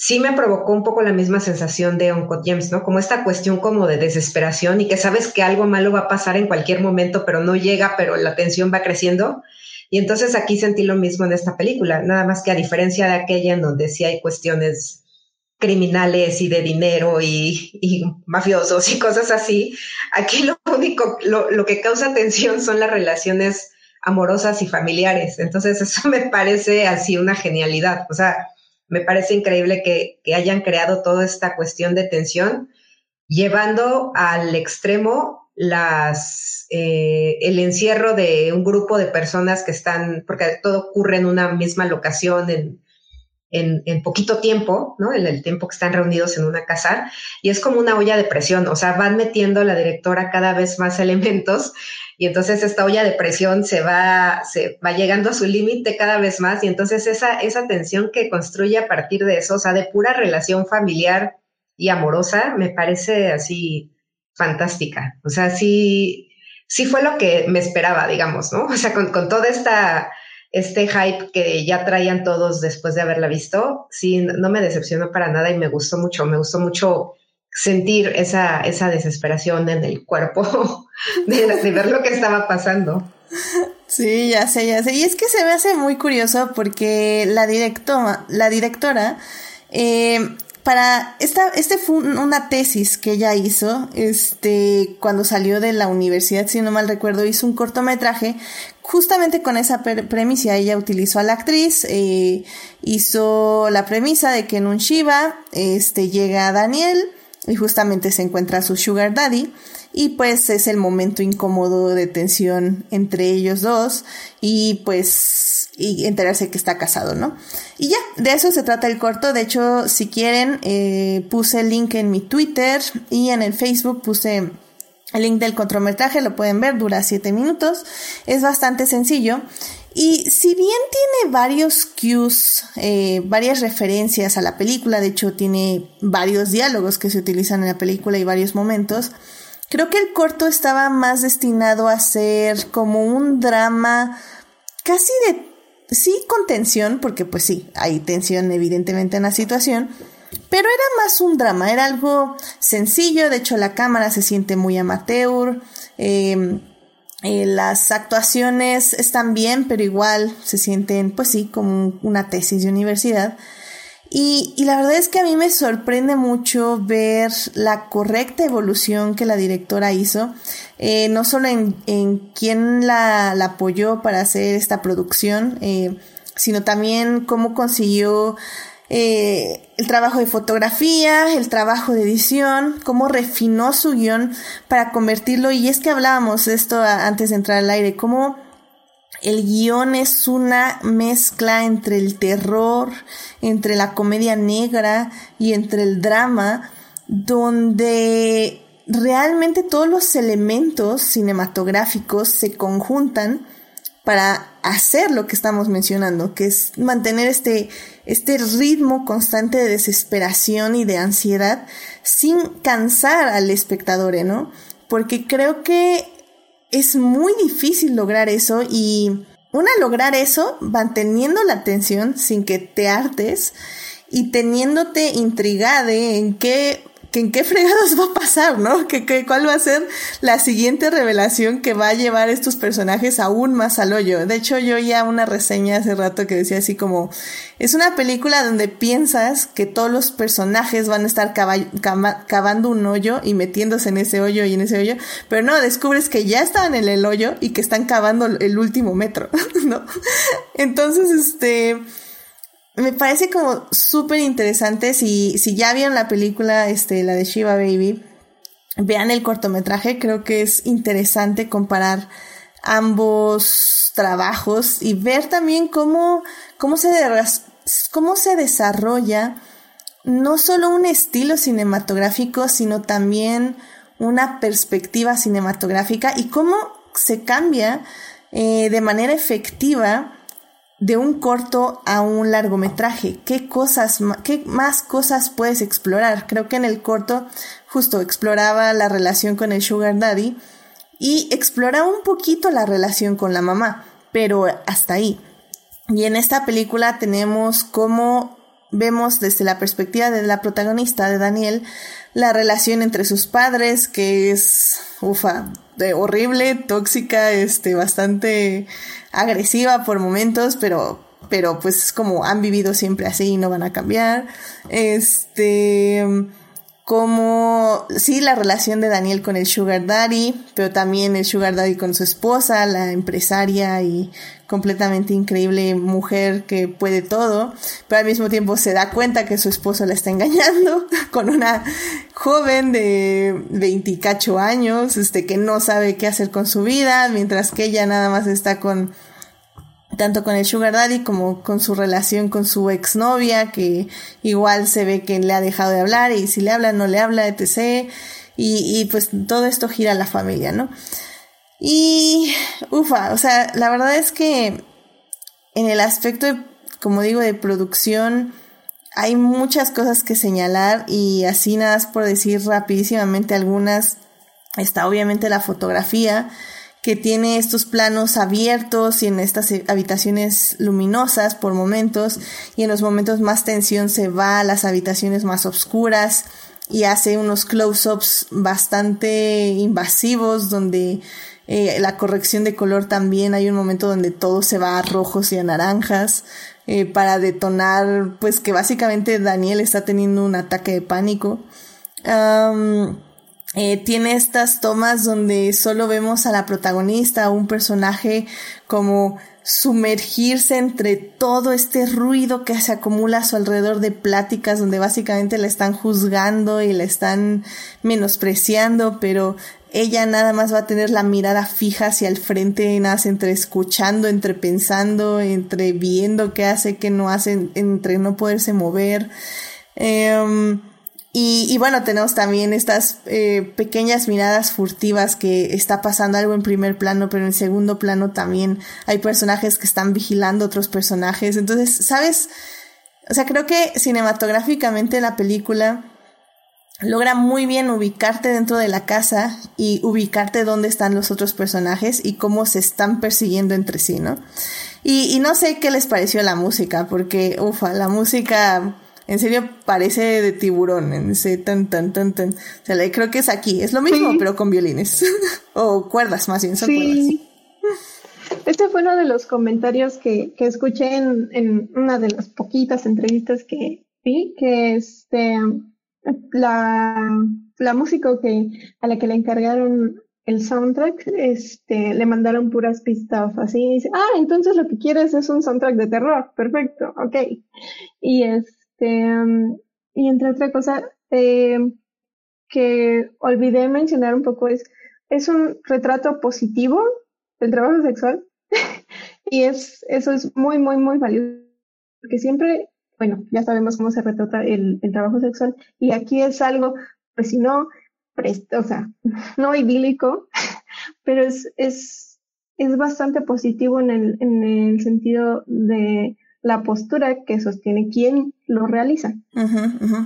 sí me provocó un poco la misma sensación de Uncut James, ¿no? Como esta cuestión como de desesperación y que sabes que algo malo va a pasar en cualquier momento, pero no llega, pero la tensión va creciendo. Y entonces aquí sentí lo mismo en esta película, nada más que a diferencia de aquella en donde sí hay cuestiones criminales y de dinero y, y mafiosos y cosas así, aquí lo único, lo, lo que causa tensión son las relaciones amorosas y familiares. Entonces eso [LAUGHS] me parece así una genialidad. O sea, me parece increíble que, hayan creado toda esta cuestión de tensión, llevando al extremo las, eh, el encierro de un grupo de personas que están, porque todo ocurre en una misma locación, en, en, en, poquito tiempo, ¿no? En el tiempo que están reunidos en una casa, y es como una olla de presión, o sea, van metiendo la directora cada vez más [LAUGHS] elementos y entonces esta olla de presión se va, se va llegando a su límite cada vez más y entonces esa, esa tensión que construye a partir de eso, o sea, de pura relación familiar y amorosa, me parece así fantástica. O sea, sí, sí fue lo que me esperaba, digamos, ¿no? [LAUGHS] O sea, con, con toda esta, este hype que ya traían todos después de haberla visto, sí, no me decepcionó para nada y me gustó mucho, me gustó mucho sentir esa, esa desesperación en el cuerpo [LAUGHS] de, ver lo que estaba pasando. Sí, ya sé, ya sé. Y es que se me hace muy curioso porque la directora, la directora, eh, para esta, este fue una tesis que ella hizo, este, cuando salió de la universidad, si no mal recuerdo, hizo un cortometraje justamente con esa premisa. Ella utilizó a la actriz, eh, hizo la premisa de que en un Shiva, este, llega Daniel, y justamente se encuentra su sugar daddy y pues es el momento incómodo de tensión entre ellos dos y pues y enterarse que está casado, ¿no? Y ya, de eso se trata el corto. De hecho, si quieren, eh, puse el link en mi Twitter y en el Facebook puse el link del cortometraje, lo pueden ver, dura 7 minutos. Es bastante sencillo. Y si bien tiene varios cues, eh, varias referencias a la película, de hecho tiene varios diálogos que se utilizan en la película y varios momentos, Creo que el corto estaba más destinado a ser como un drama casi de, sí, con tensión, porque pues sí, hay tensión evidentemente en la situación, pero era más un drama, era algo sencillo, de hecho la cámara se siente muy amateur, em, eh, las actuaciones están bien, pero igual se sienten, pues sí, como una tesis de universidad. Y, la verdad es que a mí me sorprende mucho ver la correcta evolución que la directora hizo, eh, no solo en, en quién la, apoyó para hacer esta producción, eh, sino también cómo consiguió eh, el trabajo de fotografía, el trabajo de edición, cómo refinó su guion para convertirlo, y es que hablábamos esto antes de entrar al aire, cómo el guion es una mezcla entre el terror, entre la comedia negra y entre el drama, donde realmente todos los elementos cinematográficos se conjuntan para hacer lo que estamos mencionando, que es mantener este, este ritmo constante de desesperación y de ansiedad sin cansar al espectador, ¿no? Porque creo que es muy difícil lograr eso y una lograr eso manteniendo la atención sin que te hartes y teniéndote intrigada en qué que en qué fregados va a pasar, ¿no? Que, cuál va a ser la siguiente revelación que va a llevar estos personajes aún más al hoyo. De hecho, yo ya una reseña hace rato que decía así como, es una película donde piensas que todos los personajes van a estar cavando un hoyo y metiéndose en ese hoyo y en ese hoyo, pero no, descubres que ya estaban en el hoyo y que están cavando el último metro, [LAUGHS] ¿no? Entonces, este me parece como súper interesante. Si, si ya vieron la película, este, la de Shiva Baby, vean el cortometraje. Creo que es interesante comparar ambos trabajos y ver también cómo, cómo, se, cómo se desarrolla no solo un estilo cinematográfico, sino también una perspectiva cinematográfica y cómo se cambia eh, de manera efectiva de un corto a un largometraje? ¿Qué cosas, qué más cosas puedes explorar? Creo que en el corto justo exploraba la relación con el sugar daddy y exploraba un poquito la relación con la mamá, pero hasta ahí. Y en esta película tenemos cómo vemos desde la perspectiva de la protagonista de Daniel la relación entre sus padres que es ufa horrible tóxica este bastante agresiva por momentos pero pero pues como han vivido siempre así y no van a cambiar. Este como sí la relación de Daniel con el Sugar Daddy, pero también el Sugar Daddy con su esposa, la empresaria y completamente increíble mujer que puede todo, pero al mismo tiempo se da cuenta que su esposo la está engañando [LAUGHS] con una joven de 28 años, este que no sabe qué hacer con su vida, mientras que ella nada más está con tanto con el Sugar Daddy como con su relación con su exnovia, que igual se ve que le ha dejado de hablar y si le habla no le habla, etc. Y, y pues todo esto gira a la familia, ¿no? Y, ufa, o sea, la verdad es que en el aspecto, como digo, de producción, hay muchas cosas que señalar y así nada más por decir rapidísimamente algunas, está obviamente la fotografía, que tiene estos planos abiertos y en estas habitaciones luminosas por momentos y en los momentos más tensión se va a las habitaciones más oscuras y hace unos close-ups bastante invasivos donde eh, la corrección de color también hay un momento donde todo se va a rojos y a naranjas eh, para detonar pues que básicamente Daniel está teniendo un ataque de pánico. Eh, tiene estas tomas donde solo vemos a la protagonista, un personaje como sumergirse entre todo este ruido que se acumula a su alrededor de pláticas donde básicamente la están juzgando y la están menospreciando, pero ella nada más va a tener la mirada fija hacia el frente, nada más entre escuchando, entre pensando, entre viendo qué hace, qué no hace, entre no poderse mover. Eh, y, bueno, tenemos también estas eh, pequeñas miradas furtivas que está pasando algo en primer plano, pero en segundo plano también hay personajes que están vigilando otros personajes. Entonces, ¿sabes? O sea, creo que cinematográficamente la película logra muy bien ubicarte dentro de la casa y ubicarte dónde están los otros personajes y cómo se están persiguiendo entre sí, ¿no? Y, y no sé qué les pareció la música, porque, ufa, la música en serio parece de tiburón, en ese tan, tan, tan, tan. O sea, creo que es aquí, es lo mismo, pero con violines. [LAUGHS] o cuerdas, más bien, son sí. cuerdas. Este fue uno de los comentarios que, que escuché en, en, una de las poquitas entrevistas que vi, que este, la, la música que, a la que le encargaron el soundtrack, este, le mandaron puras pistas así, y dice, ah, entonces lo que quieres es un soundtrack de terror, perfecto, ok. Y este, y entre otra cosa, eh, que olvidé mencionar un poco es, es un retrato positivo del trabajo sexual, [LAUGHS] y es, eso es muy, muy, muy valioso, porque siempre, bueno, ya sabemos cómo se retrata el, el trabajo sexual, y aquí es algo, pues si no, o sea, [LAUGHS] no idílico, [LAUGHS] pero es, es, es bastante positivo en el, en el sentido de la postura que sostiene quien lo realiza.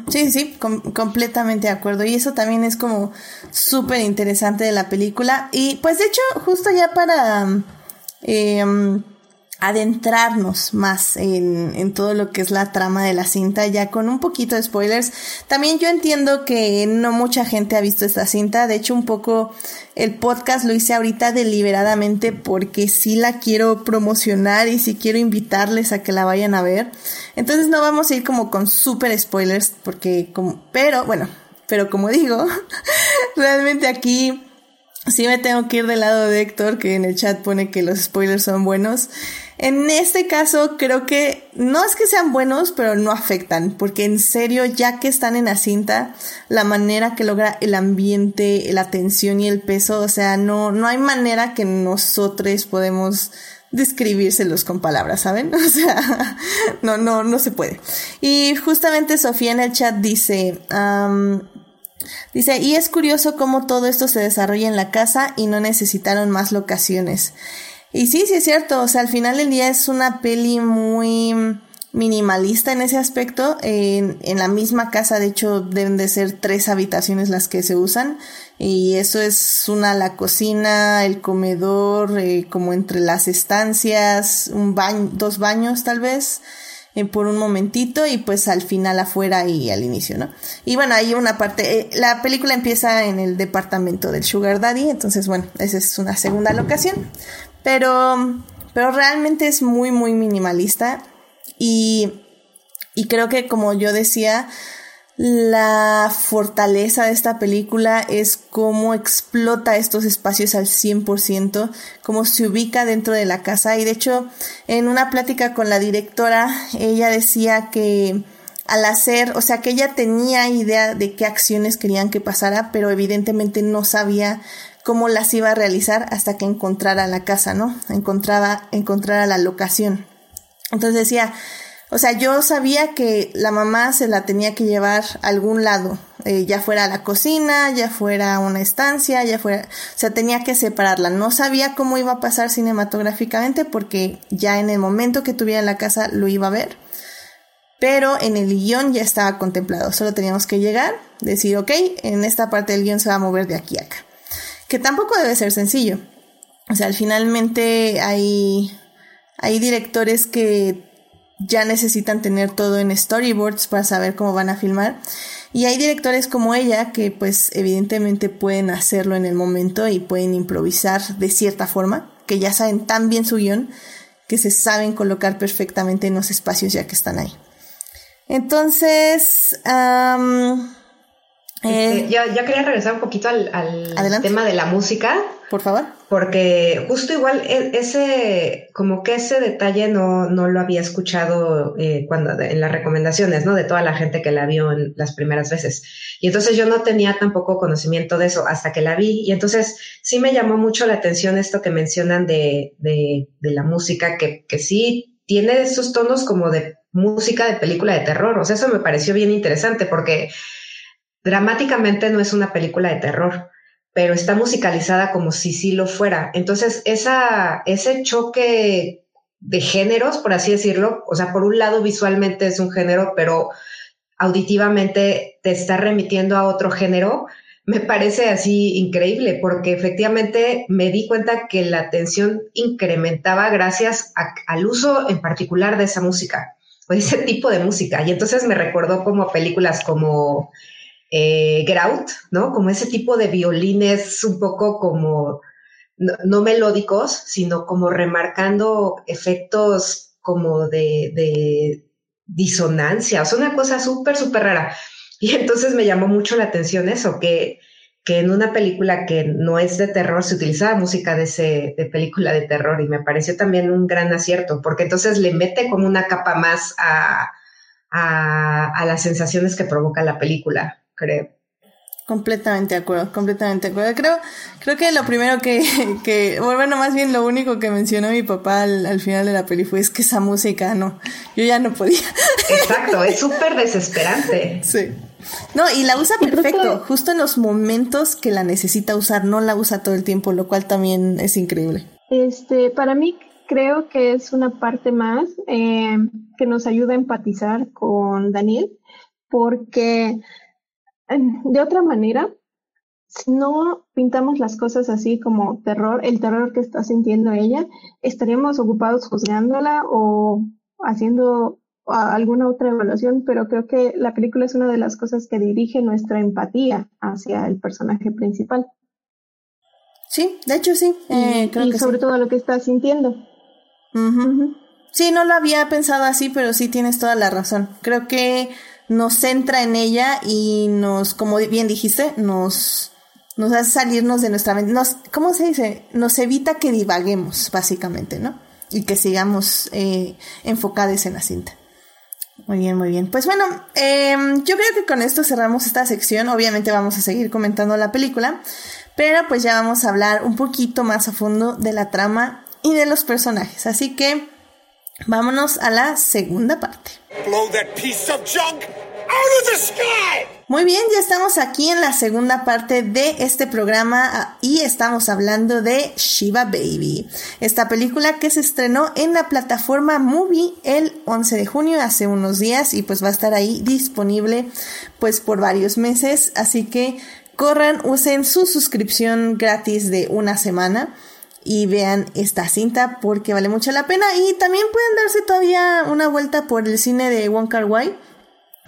Sí, sí, completamente de acuerdo. Y eso también es como súper interesante de la película. Y pues de hecho, justo ya para... Eh, adentrarnos más en, en, todo lo que es la trama de la cinta, ya con un poquito de spoilers. También yo entiendo que no mucha gente ha visto esta cinta, de hecho un poco el podcast lo hice ahorita deliberadamente porque sí la quiero promocionar y sí quiero invitarles a que la vayan a ver. Entonces no vamos a ir como con super spoilers porque como, pero bueno, pero como digo, [LAUGHS] realmente aquí sí me tengo que ir del lado de Héctor, que en el chat pone que los spoilers son buenos. En este caso creo que no es que sean buenos, pero no afectan, porque en serio, ya que están en la cinta, la manera que logra el ambiente, la tensión y el peso, o sea, no, no hay manera que nosotros podemos describírselos con palabras, ¿saben? [LAUGHS] O sea, no, no, no se puede. Y justamente Sofía en el chat dice, dice, y es curioso cómo todo esto se desarrolla en la casa y no necesitaron más locaciones. Y sí, sí es cierto, o sea, al final del día es una peli muy minimalista en ese aspecto. En, la misma casa, de hecho, deben de ser tres habitaciones las que se usan. Y eso es una la cocina, el comedor, eh, como entre las estancias, un baño, dos baños tal vez. Eh, por un momentito y pues al final afuera y al inicio, ¿no? Y bueno, hay una parte, eh, la película empieza en el departamento del Sugar Daddy, entonces bueno, esa es una segunda locación, pero, pero realmente es muy, muy minimalista y, y creo que como yo decía, la fortaleza de esta película es cómo explota estos espacios al 100%, cómo se ubica dentro de la casa. Y de hecho, en una plática con la directora, ella decía que al hacer, o sea, que ella tenía idea de qué acciones querían que pasara, pero evidentemente no sabía cómo las iba a realizar hasta que encontrara la casa, ¿no? Encontraba, encontrara la locación. Entonces decía, o sea, yo sabía que la mamá se la tenía que llevar a algún lado, eh, ya fuera a la cocina, ya fuera a una estancia, ya fuera, o sea, tenía que separarla. No sabía cómo iba a pasar cinematográficamente porque ya en el momento que tuviera la casa lo iba a ver. Pero en el guion ya estaba contemplado, solo teníamos que llegar, decir, ok, en esta parte del guion se va a mover de aquí a acá que tampoco debe ser sencillo. O sea, finalmente hay, hay directores que ya necesitan tener todo en storyboards para saber cómo van a filmar. Y hay directores como ella que pues evidentemente pueden hacerlo en el momento y pueden improvisar de cierta forma, que ya saben tan bien su guion que se saben colocar perfectamente en los espacios ya que están ahí. Entonces, este, eh, yo, quería regresar un poquito al, tema de la música. Por favor. Porque justo igual e, ese, como que ese detalle no, no lo había escuchado eh, cuando en las recomendaciones, ¿no? De toda la gente que la vio en las primeras veces. Y entonces yo no tenía tampoco conocimiento de eso hasta que la vi. Y entonces sí me llamó mucho la atención esto que mencionan de, de, de la música, que, que sí tiene esos tonos como de música de película de terror. O sea, eso me pareció bien interesante porque dramáticamente no es una película de terror, pero está musicalizada como si sí lo fuera. Entonces, ese choque de géneros, por así decirlo, o sea, por un lado visualmente es un género, pero auditivamente te está remitiendo a otro género, me parece así increíble, porque efectivamente me di cuenta que la atención incrementaba gracias al uso en particular de esa música, o ese tipo de música. Y entonces me recordó como películas como eh, Grout, ¿no? Como ese tipo de violines un poco como, no, melódicos, sino como remarcando efectos como de, de disonancia, o sea, una cosa súper, súper rara. Y entonces me llamó mucho la atención eso, que, que en una película que no es de terror se utilizaba música de, ese, de película de terror y me pareció también un gran acierto, porque entonces le mete como una capa más a, a las sensaciones que provoca la película, creo. Completamente de acuerdo, completamente de acuerdo. Creo, creo que lo primero que, [LAUGHS] que, bueno, más bien lo único que mencionó mi papá al, final de la peli fue es que esa música no, yo ya no podía. [LAUGHS] Exacto, es súper desesperante. Sí. No, y la usa perfecto, justo en los momentos que la necesita usar, no la usa todo el tiempo, lo cual también es increíble. Este, para mí creo que es una parte más eh, que nos ayuda a empatizar con Daniel, porque [LAUGHS] de otra manera, si no pintamos las cosas así como terror, el terror que está sintiendo ella, estaríamos ocupados juzgándola o haciendo alguna otra evaluación, pero creo que la película es una de las cosas que dirige nuestra empatía hacia el personaje principal. Sí, de hecho sí. Eh, y, sobre todo lo que está sintiendo. Sí, no lo había pensado así, pero sí tienes toda la razón. Creo que nos centra en ella y nos, como bien dijiste, nos, nos hace salirnos de nuestra mente. Nos, ¿Cómo se dice? Nos evita que divaguemos, básicamente, ¿no? Y que sigamos eh, enfocados en la cinta. Muy bien, muy bien. Pues bueno, em, yo creo que con esto cerramos esta sección. Obviamente vamos a seguir comentando la película, pero pues ya vamos a hablar un poquito más a fondo de la trama y de los personajes. Así que vámonos a la segunda parte. Muy bien, ya estamos aquí en la segunda parte de este programa ah, y estamos hablando de Shiva Baby, esta película que se estrenó en la plataforma Movie el 11 de junio, hace unos días y pues va a estar ahí disponible pues por varios meses, así que corran, usen su suscripción gratis de una semana y vean esta cinta porque vale mucho la pena y también pueden darse todavía una vuelta por el cine de Wong Kar Wai.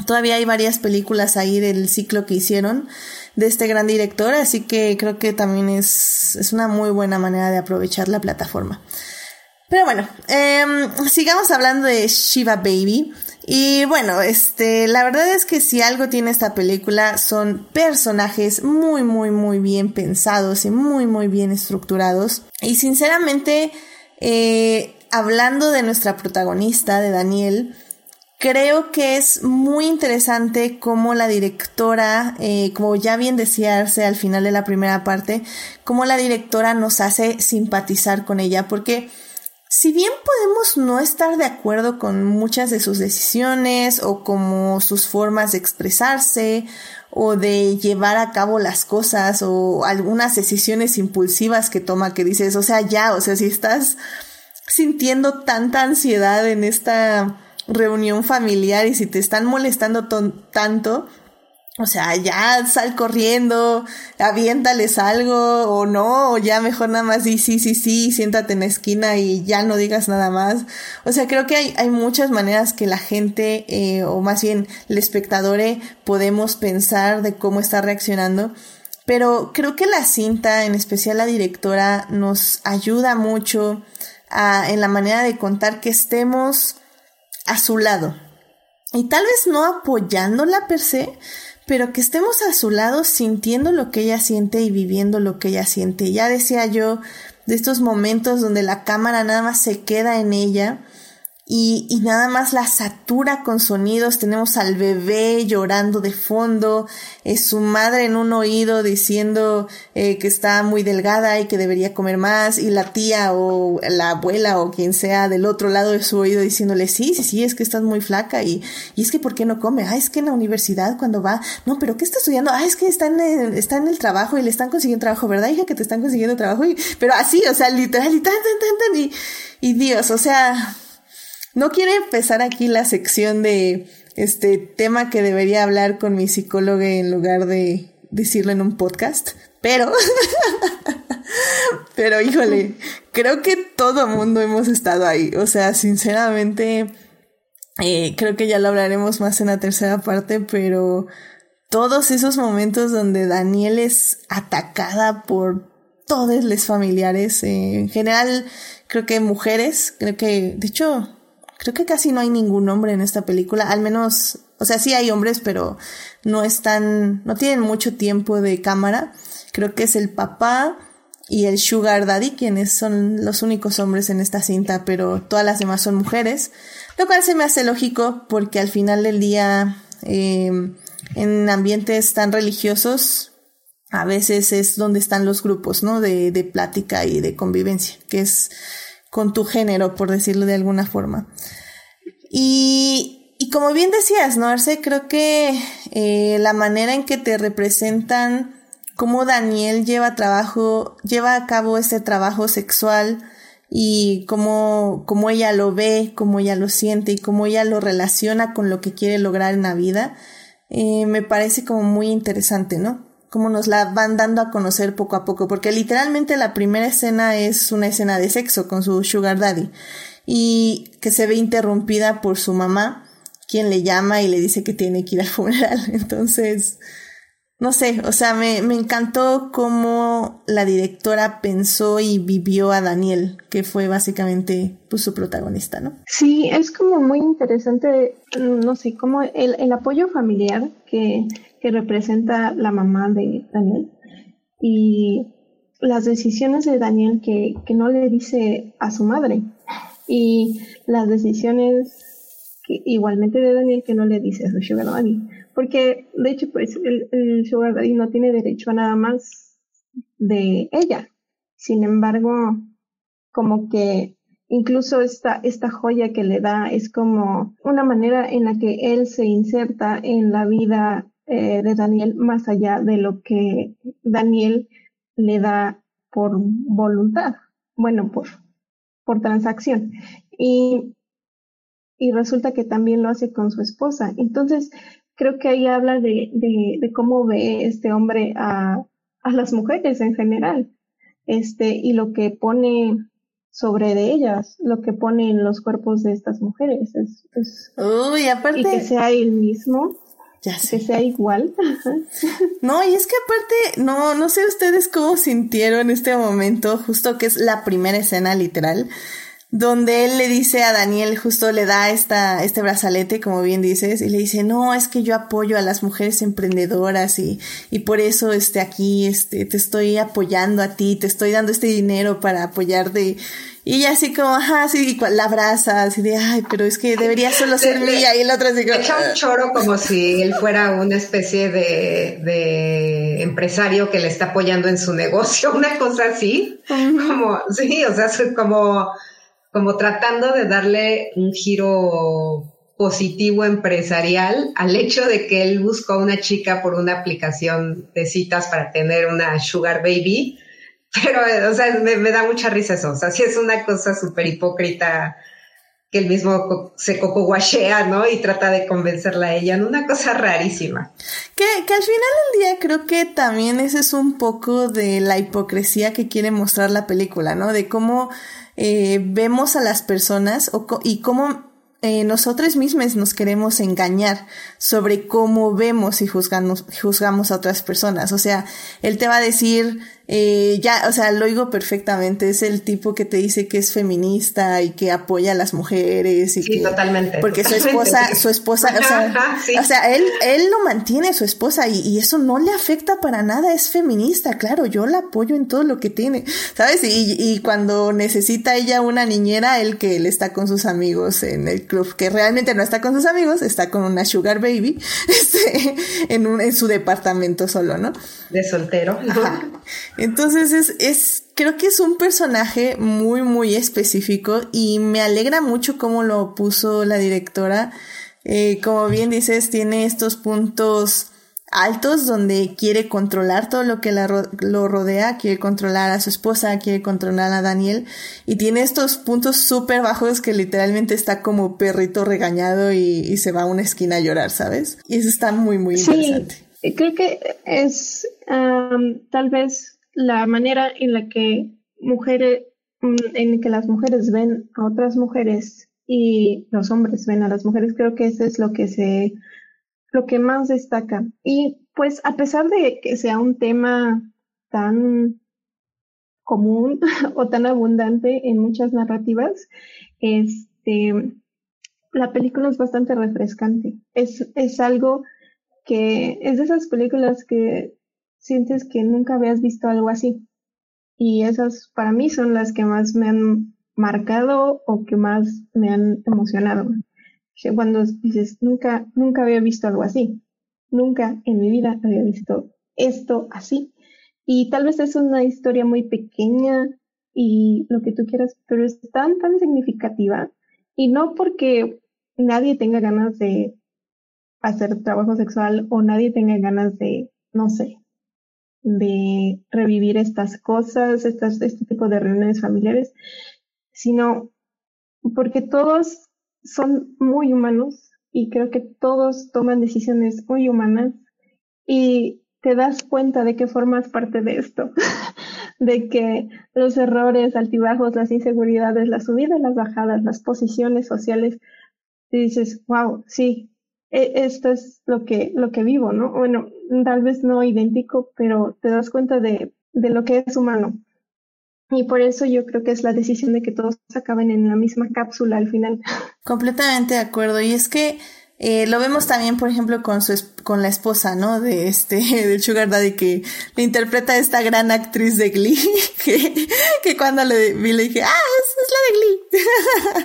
Todavía hay varias películas ahí del ciclo que hicieron de este gran director, así que creo que también es, es una muy buena manera de aprovechar la plataforma. Pero bueno, em, sigamos hablando de Shiva Baby. Y bueno, este, la verdad es que si algo tiene esta película son personajes muy, muy, muy bien pensados y muy, muy bien estructurados. Y sinceramente, eh, hablando de nuestra protagonista, de Daniel, creo que es muy interesante cómo la directora, eh, como ya bien decía Arce al final de la primera parte, cómo la directora nos hace simpatizar con ella, porque si bien podemos no estar de acuerdo con muchas de sus decisiones o como sus formas de expresarse o de llevar a cabo las cosas o algunas decisiones impulsivas que toma que dices, o sea, ya, o sea, si estás sintiendo tanta ansiedad en esta reunión familiar y si te están molestando tanto, o sea, ya sal corriendo, aviéntales algo o no, o ya mejor nada más di sí, sí, sí, siéntate en la esquina y ya no digas nada más. O sea, creo que hay, hay muchas maneras que la gente, eh, o más bien el espectador, podemos pensar de cómo está reaccionando. Pero creo que la cinta, en especial la directora, nos ayuda mucho a, en la manera de contar que estemos a su lado. Y tal vez no apoyándola per se, pero que estemos a su lado sintiendo lo que ella siente y viviendo lo que ella siente. Ya decía yo de estos momentos donde la cámara nada más se queda en ella y, y, nada más la satura con sonidos. Tenemos al bebé llorando de fondo, es su madre en un oído diciendo eh, que está muy delgada y que debería comer más, y la tía o la abuela o quien sea del otro lado de su oído diciéndole, sí, sí, sí, es que estás muy flaca y, y es que ¿por qué no come? Ah, es que en la universidad cuando va, no, pero ¿qué está estudiando? Ah, es que está en el, está en el trabajo y le están consiguiendo trabajo, ¿verdad, hija, que te están consiguiendo trabajo? Y, pero así, o sea, literal, y tan, tan, tan, y, y Dios, o sea, no quiero empezar aquí la sección de este tema que debería hablar con mi psicóloga en lugar de decirlo en un podcast, pero, [LAUGHS] pero híjole, creo que todo mundo hemos estado ahí, o sea, sinceramente, eh, creo que ya lo hablaremos más en la tercera parte, pero todos esos momentos donde Daniel es atacada por todos los familiares, eh, en general creo que mujeres, creo que, de hecho, creo que casi no hay ningún hombre en esta película, al menos, o sea, sí hay hombres, pero no están, no tienen mucho tiempo de cámara. Creo que es el papá y el Sugar Daddy quienes son los únicos hombres en esta cinta, pero todas las demás son mujeres, lo cual se me hace lógico porque al final del día, eh, en ambientes tan religiosos, a veces es donde están los grupos, ¿no? De, de plática y de convivencia, que es con tu género, por decirlo de alguna forma. Y, y como bien decías, ¿no, Arce? Creo que eh, la manera en que te representan cómo Daniel lleva trabajo, lleva a cabo este trabajo sexual y cómo, cómo ella lo ve, cómo ella lo siente y cómo ella lo relaciona con lo que quiere lograr en la vida, eh, me parece como muy interesante, ¿no? Cómo nos la van dando a conocer poco a poco, porque literalmente la primera escena es una escena de sexo con su sugar daddy y que se ve interrumpida por su mamá, quien le llama y le dice que tiene que ir al funeral. [LAUGHS] Entonces, no sé, o sea, me, me encantó cómo la directora pensó y vivió a Daniel, que fue básicamente pues, su protagonista, ¿no? Sí, es como muy interesante, no sé, como el, el apoyo familiar que, que representa la mamá de Daniel. Y las decisiones de Daniel que, que no le dice a su madre. Y las decisiones que, igualmente de Daniel que no le dice a su sugar daddy. Porque de hecho pues el, el sugar daddy no tiene derecho a nada más de ella. Sin embargo como que incluso esta, esta joya que le da es como una manera en la que él se inserta en la vida eh, de Daniel más allá de lo que Daniel le da por voluntad, bueno, por, por transacción. Y, y resulta que también lo hace con su esposa. Entonces, creo que ahí habla de, de, de cómo ve este hombre a, a las mujeres en general, este, y lo que pone sobre de ellas, lo que pone en los cuerpos de estas mujeres. Es, es Uy, aparte. y que sea el mismo, Ya sé. que sea igual. No, y es que aparte, no, no sé ustedes cómo sintieron este momento, justo que es la primera escena literal, donde él le dice a Daniel, justo le da esta, este brazalete, como bien dices, y le dice, no, es que yo apoyo a las mujeres emprendedoras y, y por eso este, aquí este, te estoy apoyando a ti, te estoy dando este dinero para apoyarte. Y ella así como, ajá, sí, y la abraza, así de, ay, pero es que debería solo ser mía. Y el otro así como, Echa un choro como si él fuera una especie de, de empresario que le está apoyando en su negocio, [LAUGHS] una cosa así. Como, sí, o sea, como, como tratando de darle un giro positivo empresarial al hecho de que él buscó a una chica por una aplicación de citas para tener una sugar baby. Pero, o sea, me, da mucha risa eso. O sea, sí es una cosa súper hipócrita que él mismo se coco guachea, ¿no? Y trata de convencerla a ella en una cosa rarísima. Que, que al final del día creo que también ese es un poco de la hipocresía que quiere mostrar la película, ¿no? De cómo eh, vemos a las personas o y cómo eh, nosotros mismos nos queremos engañar sobre cómo vemos y juzgamos, juzgamos a otras personas. O sea, él te va a decir, eh, ya, o sea, lo oigo perfectamente, es el tipo que te dice que es feminista y que apoya a las mujeres y Sí, que... totalmente. Porque su esposa, sí. su esposa, o sea, Ajá, sí. o sea, él, él lo mantiene a su esposa y, y eso no le afecta para nada, es feminista, claro, yo la apoyo en todo lo que tiene, ¿sabes? Y, y cuando necesita ella una niñera, él que él está con sus amigos en el club, que realmente no está con sus amigos, está con una sugar baby, [LAUGHS] este, en un, en su departamento solo, ¿no? de soltero. Ajá. [LAUGHS] Entonces es, es, creo que es un personaje muy, muy específico y me alegra mucho cómo lo puso la directora. Eh, como bien dices, tiene estos puntos altos donde quiere controlar todo lo que lo rodea, quiere controlar a su esposa, quiere controlar a Daniel y tiene estos puntos súper bajos que literalmente está como perrito regañado y, se va a una esquina a llorar, ¿sabes? Y eso está muy, muy interesante. Sí, creo que es tal vez la manera en la que mujeres, mm, en que las mujeres ven a otras mujeres y los hombres ven a las mujeres, creo que eso es lo que se lo que más destaca. Y pues a pesar de que sea un tema tan común [LAUGHS] o tan abundante en muchas narrativas, este, la película es bastante refrescante. Es, es algo que es de esas películas que sientes que nunca habías visto algo así. Y esas para mí son las que más me han marcado o que más me han emocionado cuando dices, nunca, nunca había visto algo así, nunca en mi vida había visto esto así. Y tal vez es una historia muy pequeña y lo que tú quieras, pero es tan, tan significativa. Y no porque nadie tenga ganas de hacer trabajo sexual o nadie tenga ganas de, no sé, de revivir estas cosas, estas, este tipo de reuniones familiares, sino porque todos son muy humanos y creo que todos toman decisiones muy humanas y te das cuenta de que formas parte de esto, [LAUGHS] de que los errores, altibajos, las inseguridades, las subidas, las bajadas, las posiciones sociales, te dices, wow, sí, e, esto es lo que, lo que vivo, ¿no? Bueno, tal vez no idéntico, pero te das cuenta de, de lo que es humano. Y por eso yo creo que es la decisión de que todos acaben en la misma cápsula al final. [LAUGHS] Completamente de acuerdo. Y es que eh, lo vemos también, por ejemplo, con su con la esposa, ¿no? De este, [LAUGHS] de Sugar Daddy que le interpreta a esta gran actriz de Glee, [LAUGHS] que, que cuando le vi le dije, ah, es, es la de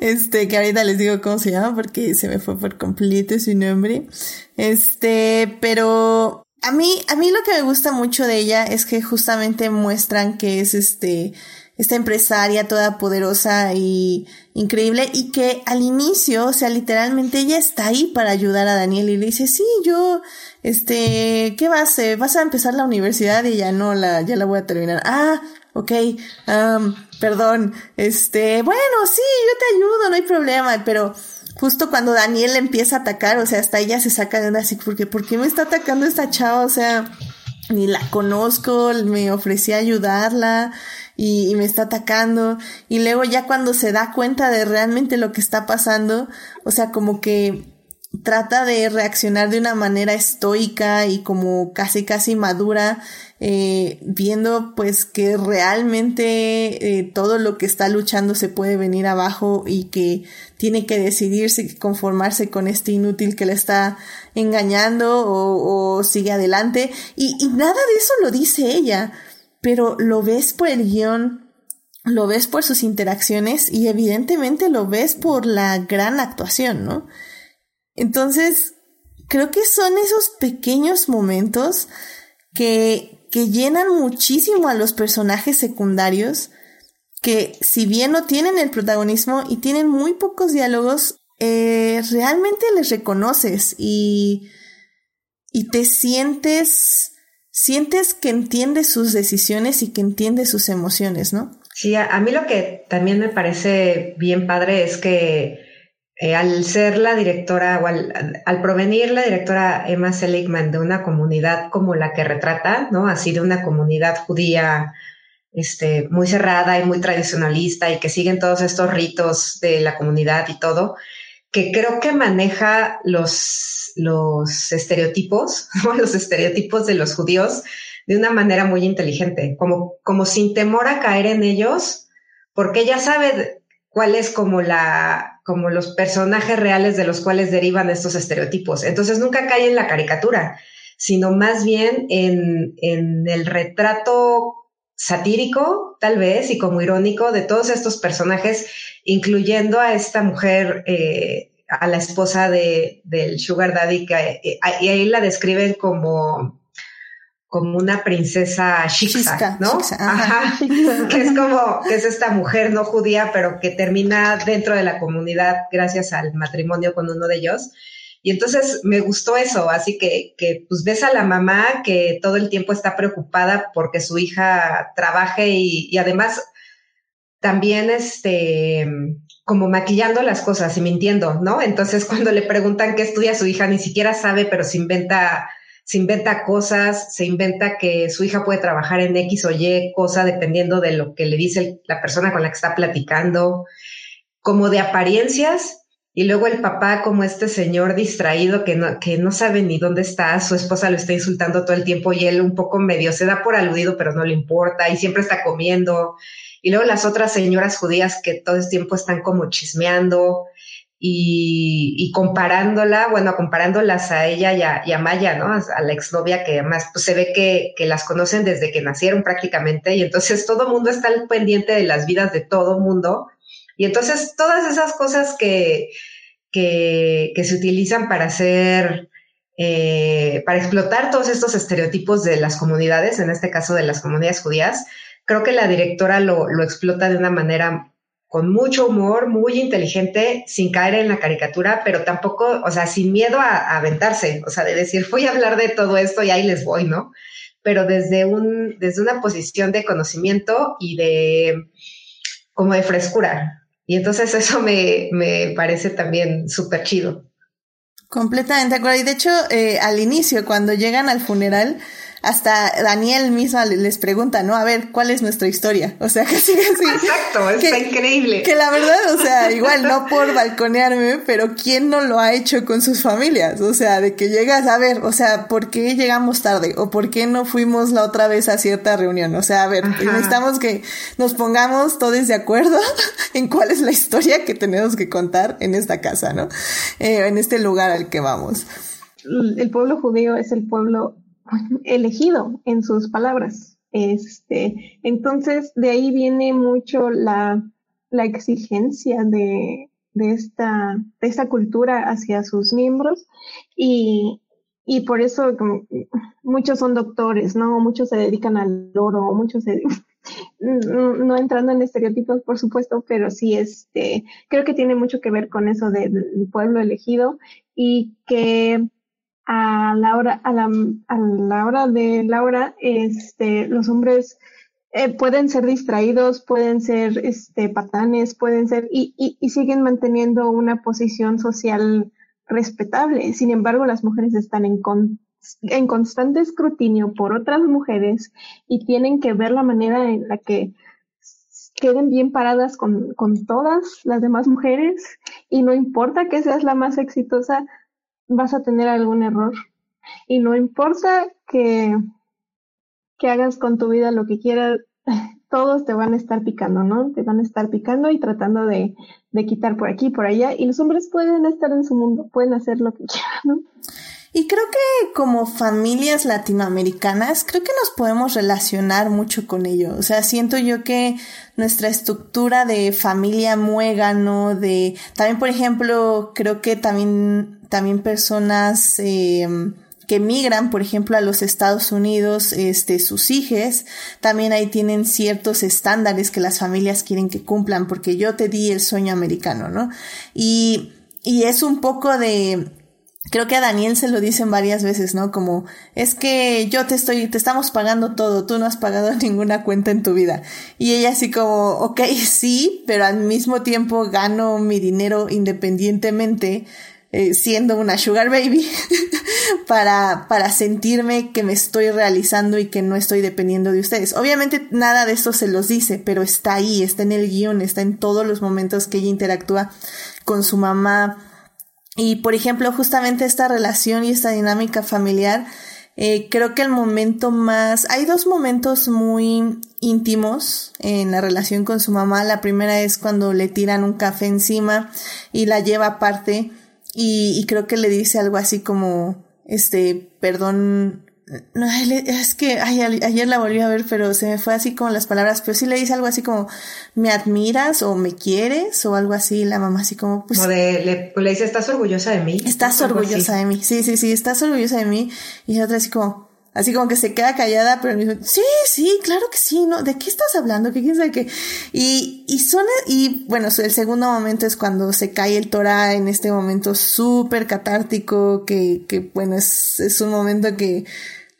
Glee. este, que ahorita les digo cómo se llama porque se me fue por completo su nombre. Este, pero a mí, a mí lo que me gusta mucho de ella es que justamente muestran que es este, esta empresaria toda poderosa y increíble y que al inicio, o sea, literalmente ella está ahí para ayudar a Daniel y le dice, sí, yo, este, ¿qué vas? ¿Vas a empezar la universidad? Y ya no, la, ya la voy a terminar. Ah, ok, um, perdón, este, bueno, sí, yo te ayudo, no hay problema, pero justo cuando Daniel empieza a atacar, o sea, hasta ella se saca de una así, porque ¿por qué me está atacando esta chava? O sea, ni la conozco, me ofrecí a ayudarla y, y, me está atacando. Y luego ya cuando se da cuenta de realmente lo que está pasando, o sea, como que trata de reaccionar de una manera estoica y como casi casi madura eh, viendo pues que realmente eh, todo lo que está luchando se puede venir abajo y que tiene que decidirse conformarse con este inútil que le está engañando o, sigue adelante y, y, nada de eso lo dice ella pero lo ves por el guion lo ves por sus interacciones y evidentemente lo ves por la gran actuación, ¿no? Entonces, creo que son esos pequeños momentos que que llenan muchísimo a los personajes secundarios, que si bien no tienen el protagonismo y tienen muy pocos diálogos, eh, realmente les reconoces y, y te sientes, sientes que entiendes sus decisiones y que entiendes sus emociones, ¿no? Sí, a mí lo que también me parece bien padre es que eh, al ser la directora o al, provenir la directora Emma Seligman de una comunidad como la que retrata, ¿no? Así de una comunidad judía este, muy cerrada y muy tradicionalista y que siguen todos estos ritos de la comunidad y todo, que creo que maneja los, los estereotipos, [LAUGHS] los estereotipos de los judíos de una manera muy inteligente, como, como sin temor a caer en ellos, porque ella sabe cuál es como la, como los personajes reales de los cuales derivan estos estereotipos. Entonces nunca cae en la caricatura, sino más bien en, en el retrato satírico, tal vez, y como irónico de todos estos personajes, incluyendo a esta mujer, eh, a la esposa de, del Sugar Daddy, que, eh, y ahí la describen como como una princesa shiksa, ¿no? Ajá. [LAUGHS] que es como, que es esta mujer no judía, pero que termina dentro de la comunidad gracias al matrimonio con uno de ellos. Y entonces me gustó eso, así que, que pues ves a la mamá que todo el tiempo está preocupada porque su hija trabaje y, y además también este como maquillando las cosas y mintiendo, ¿no? Entonces cuando le preguntan qué estudia su hija, ni siquiera sabe, pero se inventa, se inventa cosas, se inventa que su hija puede trabajar en X o Y cosa dependiendo de lo que le dice la persona con la que está platicando, como de apariencias. Y luego el papá como este señor distraído que no, que no sabe ni dónde está, su esposa lo está insultando todo el tiempo y él un poco medio se da por aludido, pero no le importa y siempre está comiendo y luego las otras señoras judías que todo el tiempo están como chismeando y, comparándola, bueno, comparándolas a ella y a, Maya, ¿no? A, la exnovia que además pues, se ve que, las conocen desde que nacieron prácticamente y entonces [LAUGHS] todo mundo está al pendiente de las vidas de todo mundo. Y entonces todas esas cosas que, que, se utilizan para hacer, eh, para explotar todos estos estereotipos de las comunidades, en este caso de las comunidades judías, creo que la directora lo, explota de una manera con mucho humor, muy inteligente, sin caer en la caricatura, pero tampoco, o sea, sin miedo a, aventarse, o sea, de decir, voy a hablar de todo esto y ahí les voy, ¿no? Pero desde, un, desde una posición de conocimiento y de, como de frescura. Y entonces eso me, me parece también súper chido. Completamente acuerdo. Y de hecho, eh, al inicio, cuando llegan al funeral, hasta Daniel misma les pregunta, ¿no? A ver, ¿cuál es nuestra historia? O sea, [LAUGHS] casi así. Exacto, está increíble. Que la verdad, o sea, [LAUGHS] igual no por balconearme, pero ¿quién no lo ha hecho con sus familias? O sea, de que llegas a ver, o sea, ¿por qué llegamos tarde? ¿O por qué no fuimos la otra vez a cierta reunión? O sea, a ver, necesitamos que nos pongamos todos de acuerdo [LAUGHS] en cuál es la historia que tenemos que contar en esta casa, ¿no? Eh, en este lugar al que vamos. El pueblo judío es el pueblo [LAUGHS] elegido en sus palabras. Este, entonces, de ahí viene mucho la, la exigencia de, de, esta, de esta cultura hacia sus miembros y, y por eso muchos son doctores, ¿no? Muchos se dedican al oro, muchos se, [LAUGHS] no, entrando en estereotipos, por supuesto, pero sí, este, creo que tiene mucho que ver con eso del pueblo elegido y que a la hora, a la, a la hora de Laura, este, los hombres eh, pueden ser distraídos, pueden ser este, patanes, pueden ser, y, y, y, siguen manteniendo una posición social respetable. Sin embargo, las mujeres están en, con, en constante escrutinio por otras mujeres y tienen que ver la manera en la que queden bien paradas con, con todas las demás mujeres y no importa que seas la más exitosa, vas a tener algún error. Y no importa que, que hagas con tu vida lo que quieras, [LAUGHS] todos te van a estar picando, ¿no? Te van a estar picando y tratando de, de quitar por aquí, por allá. Y los hombres pueden estar en su mundo, pueden hacer lo que [LAUGHS] quieran, ¿no? Y creo que como familias latinoamericanas, creo que nos podemos relacionar mucho con ello. O sea, siento yo que nuestra estructura de familia muégano, de también, por ejemplo, creo que también, también personas eh, que migran, por ejemplo, a los Estados Unidos, este, sus hijos, también ahí tienen ciertos estándares que las familias quieren que cumplan, porque yo te di el sueño americano, ¿no? Y, y es un poco de, creo que a Daniel se lo dicen varias veces, ¿no? Como, es que yo te estoy, te estamos pagando todo, tú no has pagado [LAUGHS] ninguna cuenta en tu vida. Y ella así como, ok, sí, pero al mismo tiempo gano mi dinero independientemente, eh, siendo una sugar baby, [LAUGHS] para, para sentirme que me estoy realizando y que no estoy dependiendo de ustedes. Obviamente nada de esto se los dice, pero está ahí, está en el guion, está en todos los momentos que ella interactúa con su mamá, y por ejemplo, justamente esta relación y esta dinámica familiar, eh, creo que el momento más, hay dos momentos muy íntimos en la relación con su mamá. La primera es cuando le tiran un café encima y la lleva aparte y, y creo que le dice algo así como, este, perdón, no, es que ayer la volví a ver, pero se me fue así como las palabras, pero sí le dice algo así como, ¿me admiras o me quieres? O algo así, la mamá así como, pues... le, dice, ¿estás orgullosa de mí? Estás orgullosa de mí, sí, sí, sí, estás orgullosa de mí. Y la otra así como, Así como que se queda callada, pero me dijo, sí, sí, claro que sí, ¿no? ¿De qué estás hablando? ¿Qué quién sabe qué? Y, y son, y bueno, el segundo momento es cuando se cae el Torah en este momento súper catártico, que, que bueno, es, es un momento que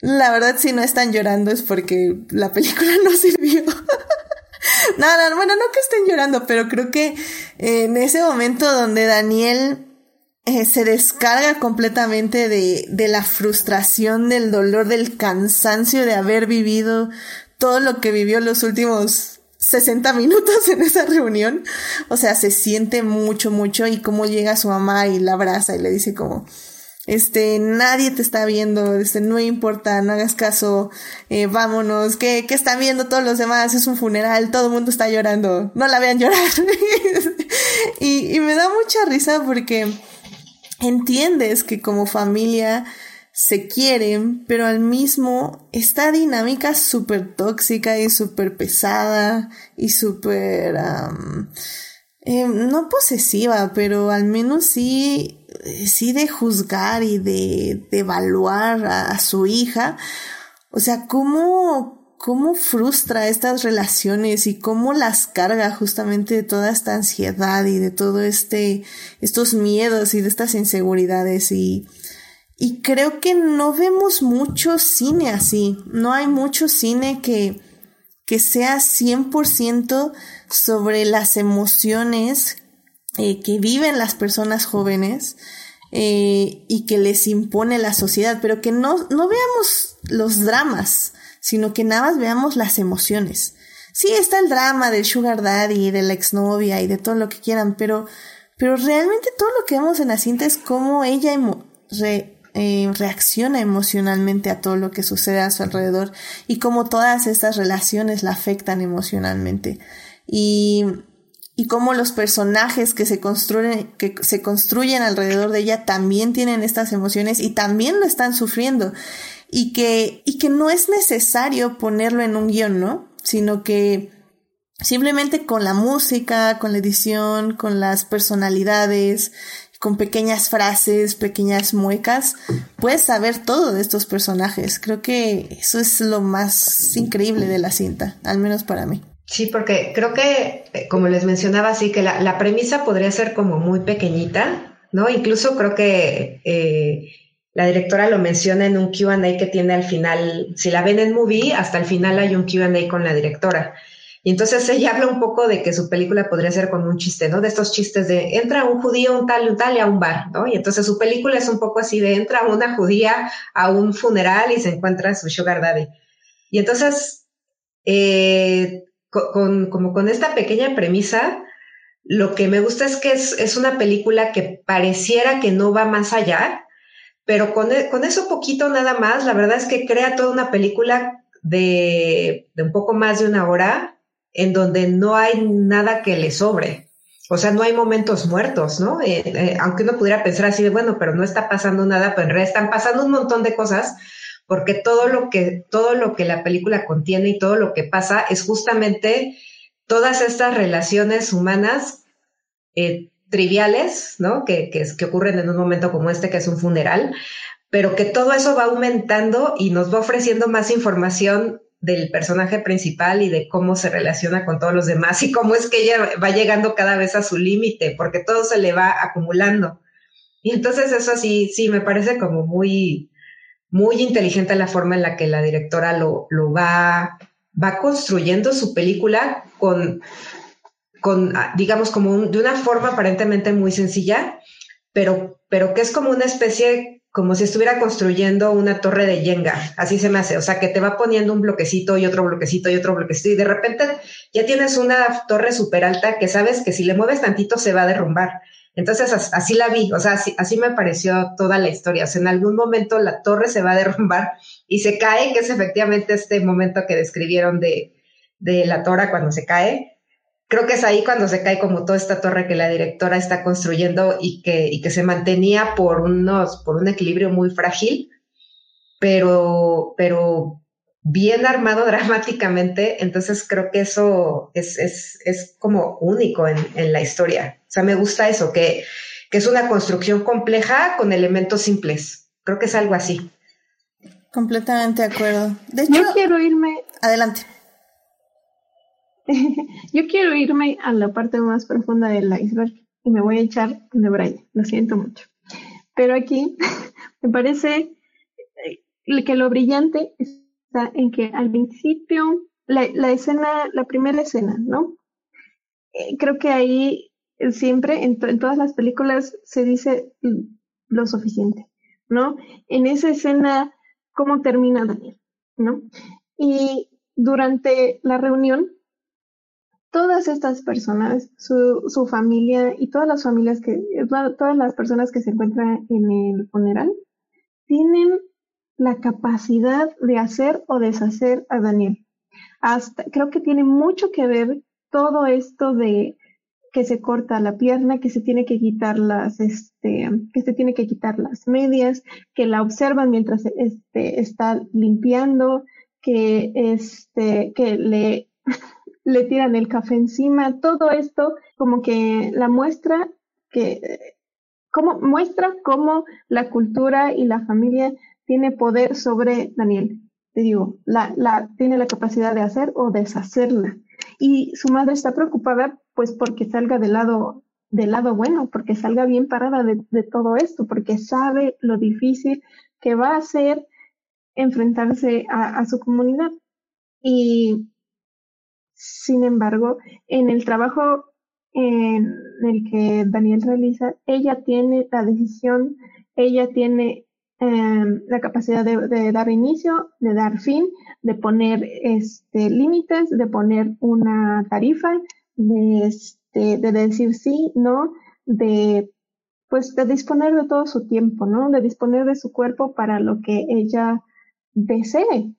la verdad si no están llorando es porque la película no sirvió. [LAUGHS] Nada, no, bueno, no que estén llorando, pero creo que en ese momento donde Daniel eh, se descarga completamente de, de la frustración, del dolor, del cansancio de haber vivido todo lo que vivió los últimos 60 minutos en esa reunión. O sea, se siente mucho, mucho y cómo llega su mamá y la abraza y le dice como, este, nadie te está viendo, este, no importa, no hagas caso, eh, vámonos, ¿qué, ¿qué están viendo todos los demás? Es un funeral, todo el mundo está llorando, no la vean llorar. [LAUGHS] y, y me da mucha risa porque entiendes que como familia se quieren, pero al mismo esta dinámica súper tóxica y súper pesada y súper, eh, no posesiva, pero al menos sí, sí de juzgar y de, de evaluar a, a su hija. O sea, ¿cómo, cómo frustra estas relaciones y cómo las carga justamente de toda esta ansiedad y de todo este, estos miedos y de estas inseguridades. Y, y creo que no vemos mucho cine así, no hay mucho cine que, que sea 100% sobre las emociones eh, que viven las personas jóvenes eh, y que les impone la sociedad, pero que no, no veamos los dramas, sino que nada más veamos las emociones. Sí, está el drama del sugar daddy, de la exnovia y de todo lo que quieran, pero, pero realmente todo lo que vemos en la cinta es cómo ella eh, reacciona emocionalmente a todo lo que sucede a su alrededor y cómo todas estas relaciones la afectan emocionalmente. Y, y cómo los personajes que se construyen, que se construyen alrededor de ella también tienen estas emociones y también lo están sufriendo y que, y que no es necesario ponerlo en un guion, ¿no? Sino que simplemente con la música, con la edición, con las personalidades, con pequeñas frases, pequeñas muecas, puedes saber todo de estos personajes. Creo que eso es lo más increíble de la cinta, al menos para mí. Sí, porque creo que, eh, como les mencionaba, sí que la, premisa podría ser como muy pequeñita, ¿no? Incluso creo que eh, la directora lo menciona en un QA que tiene al final, si la ven en movie, hasta el final hay un QA con la directora. Y entonces ella habla un poco de que su película podría ser como un chiste, ¿no? De estos chistes de entra un judío, un tal, un tal y a un bar, ¿no? Y entonces su película es un poco así de entra una judía a un funeral y se encuentra su sugar daddy. Y entonces, eh, con, como con esta pequeña premisa, lo que me gusta es que es, es una película que pareciera que no va más allá, pero con, e, con, eso poquito nada más, la verdad es que crea toda una película de, de, un poco más de una hora en donde no hay nada que le sobre. O sea, no hay momentos muertos, ¿no? Eh, eh, aunque uno pudiera pensar así de, bueno, pero no está pasando nada, pues en realidad están pasando un montón de cosas porque todo lo que, todo lo que la película contiene y todo lo que pasa es justamente todas estas relaciones humanas eh, triviales, ¿no? Que, que, que ocurren en un momento como este, que es un funeral, pero que todo eso va aumentando y nos va ofreciendo más información del personaje principal y de cómo se relaciona con todos los demás y cómo es que ella va llegando cada vez a su límite, porque todo se le va acumulando. Y entonces eso sí, sí, me parece como muy, muy inteligente la forma en la que la directora lo, lo va, va construyendo su película con, con, ah, digamos, como de una forma aparentemente muy sencilla, pero, pero que es como una especie, como si estuviera construyendo una torre de Jenga, así se me hace, o sea, que te va poniendo un bloquecito y otro bloquecito y otro bloquecito, y de repente ya tienes una torre súper alta que sabes que si le mueves tantito se va a derrumbar. Entonces así la vi, o sea, así, así, me pareció toda la historia. O sea, en algún momento la torre se va a derrumbar y se cae, que es efectivamente este momento que describieron de, de la tora cuando se cae creo que es ahí cuando se cae como toda esta torre que la directora está construyendo y que, y que se mantenía por unos, por un equilibrio muy frágil, pero, pero bien armado [LAUGHS] dramáticamente. Entonces creo que eso es, es, es como único en, en, la historia. O sea, me gusta eso, que, que es una construcción compleja con elementos simples. Creo que es algo así. Completamente de acuerdo. De hecho, yo quiero irme. Adelante. [LAUGHS] yo quiero irme a la parte más profunda del iceberg y me voy a echar de braille. Lo siento mucho. Pero aquí [LAUGHS] me parece eh, que lo brillante en que al principio, la, escena, la primera escena, ¿no? Eh, creo que ahí siempre, en, en todas las películas, se dice lo suficiente, ¿no? En esa escena, ¿cómo termina Daniel? ¿No? Y durante la reunión, todas estas personas, su, su familia y todas las familias que, todas las personas que se encuentran en el funeral, tienen la capacidad de hacer o deshacer a Daniel. Hasta, creo que tiene mucho que ver todo esto de que se corta la pierna, que se tiene que quitar las, este, que se tiene que quitar las medias, que la observan mientras este, está limpiando, que este, que le [LAUGHS] le tiran el café encima, todo esto como que la muestra que como muestra cómo la cultura y la familia tiene poder sobre Daniel. Te digo, la, la, tiene la capacidad de hacer o deshacerla. Y su madre está preocupada pues porque salga del lado, del lado bueno, porque salga bien parada de, de todo esto, porque sabe lo difícil que va a ser enfrentarse a, a su comunidad. Y sin embargo, en el trabajo en el que Daniel realiza, ella tiene la decisión, ella tiene em, la capacidad de, dar inicio, de dar fin, de poner este, límites, de poner una tarifa, de, este, de decir sí, no, de pues de disponer de todo su tiempo, ¿no? De disponer de su cuerpo para lo que ella desee.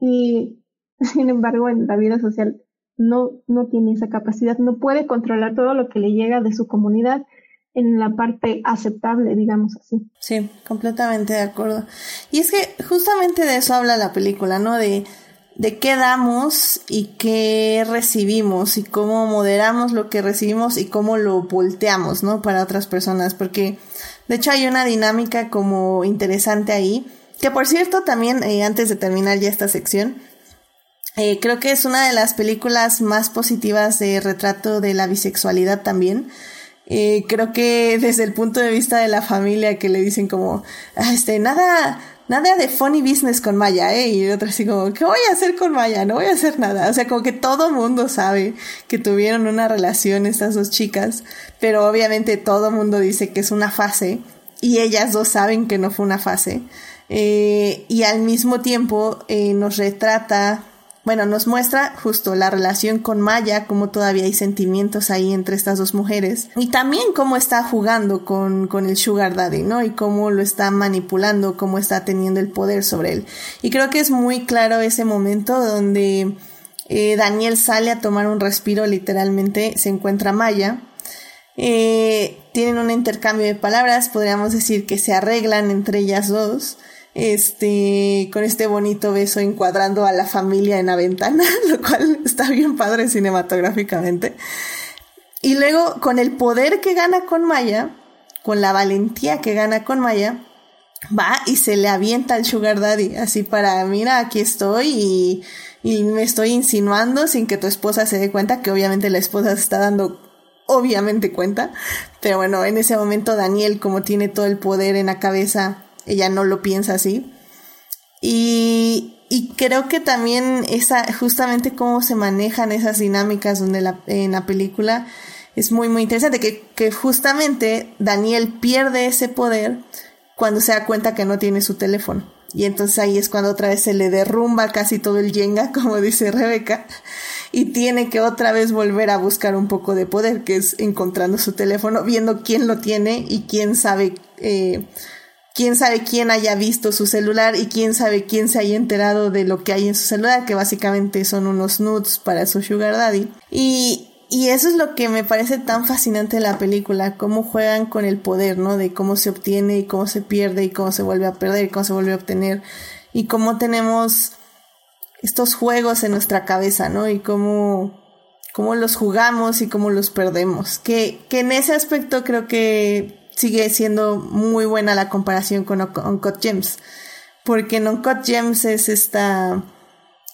Y [LAUGHS] sin embargo, en la vida social no tiene esa capacidad, no puede controlar todo lo que le llega de su comunidad en la parte aceptable, digamos así. Sí, completamente de acuerdo. Y es que justamente de eso habla la película, ¿no? De, de qué damos y qué recibimos y cómo moderamos lo que recibimos y cómo lo volteamos, ¿no? Para otras personas, porque de hecho hay una dinámica como interesante ahí, que por cierto también, eh, antes de terminar ya esta sección, eh, creo que es una de las películas más positivas de retrato de la bisexualidad también. Creo que desde el punto de vista de la familia que le dicen como, ah, este, nada, nada de funny business con Maya, ¿eh? Y otra así como, ¿qué voy a hacer con Maya? No voy a hacer nada. O sea, como que todo mundo sabe que tuvieron una relación estas dos chicas, pero obviamente todo mundo dice que es una fase y ellas dos saben que no fue una fase. Eh, y al mismo tiempo eh, nos retrata bueno, nos muestra justo la relación con Maya, cómo todavía hay sentimientos ahí entre estas dos mujeres y también cómo está jugando con, con el Sugar Daddy, ¿no? Y cómo lo está manipulando, cómo está teniendo el poder sobre él. Y creo que es muy claro ese momento donde eh, Daniel sale a tomar un respiro, literalmente se encuentra Maya. Eh, tienen un intercambio de palabras, podríamos decir que se arreglan entre ellas dos este, con este bonito beso encuadrando a la familia en la ventana, [LAUGHS] lo cual está bien padre cinematográficamente. Y luego, con el poder que gana con Maya, con la valentía que gana con Maya, va y se le avienta al Sugar Daddy, así para, mira, aquí estoy y, y me estoy insinuando sin que tu esposa se dé cuenta, que obviamente la esposa se está dando obviamente cuenta, pero bueno, en ese momento Daniel, como tiene todo el poder en la cabeza, ella no lo piensa así. Y, y creo que también esa, justamente cómo se manejan esas dinámicas donde la, en la película es muy, muy interesante, que, que justamente Daniel pierde ese poder cuando se da cuenta que no tiene su teléfono. Y entonces ahí es cuando otra vez se le derrumba casi todo el yenga, [LAUGHS] como dice Rebeca, y tiene que otra vez volver a buscar un poco de poder, que es encontrando su teléfono, viendo quién lo tiene y quién sabe eh, quién sabe quién haya visto su celular y quién sabe quién se haya enterado de lo que hay en su celular, que básicamente son unos nudes para su sugar daddy. Y, y eso es lo que me parece tan fascinante de la película, cómo juegan con el poder, ¿no? De cómo se obtiene y cómo se pierde y cómo se vuelve a perder y cómo se vuelve a obtener y cómo tenemos estos juegos en nuestra cabeza, ¿no? Y cómo, cómo los jugamos y cómo los perdemos. Que, que en ese aspecto creo que sigue siendo muy buena la comparación con Uncut Gems. porque Non-Cut Gems es esta,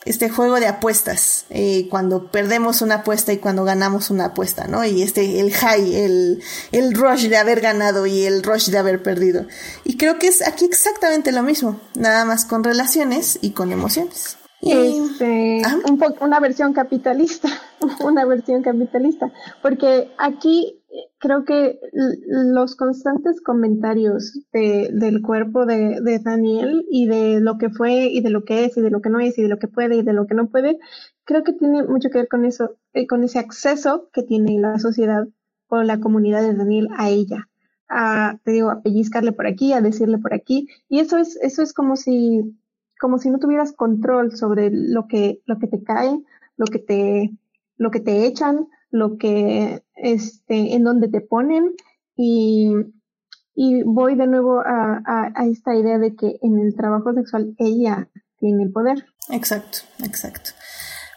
este juego de apuestas, eh, cuando perdemos una apuesta y cuando ganamos una apuesta, ¿no? Y este, el high, el, el rush de haber ganado y el rush de haber perdido. Y creo que es aquí exactamente lo mismo, nada más con relaciones y con emociones. Este, un una versión capitalista, [LAUGHS] una versión capitalista, porque aquí creo que los constantes comentarios de, del cuerpo de, Daniel y de lo que fue y de lo que es y de lo que no es y de lo que puede y de lo que no puede, creo que tiene mucho que ver con eso, eh, con ese acceso que tiene la sociedad o la comunidad de Daniel a ella, a, te digo, a pellizcarle por aquí, a decirle por aquí, y eso es, eso es como si, como si no tuvieras control sobre lo que, lo que te cae, lo que te, lo que te echan, lo que, este, en donde te ponen y, y voy de nuevo a, a, esta idea de que en el trabajo sexual ella tiene el poder. Exacto, exacto.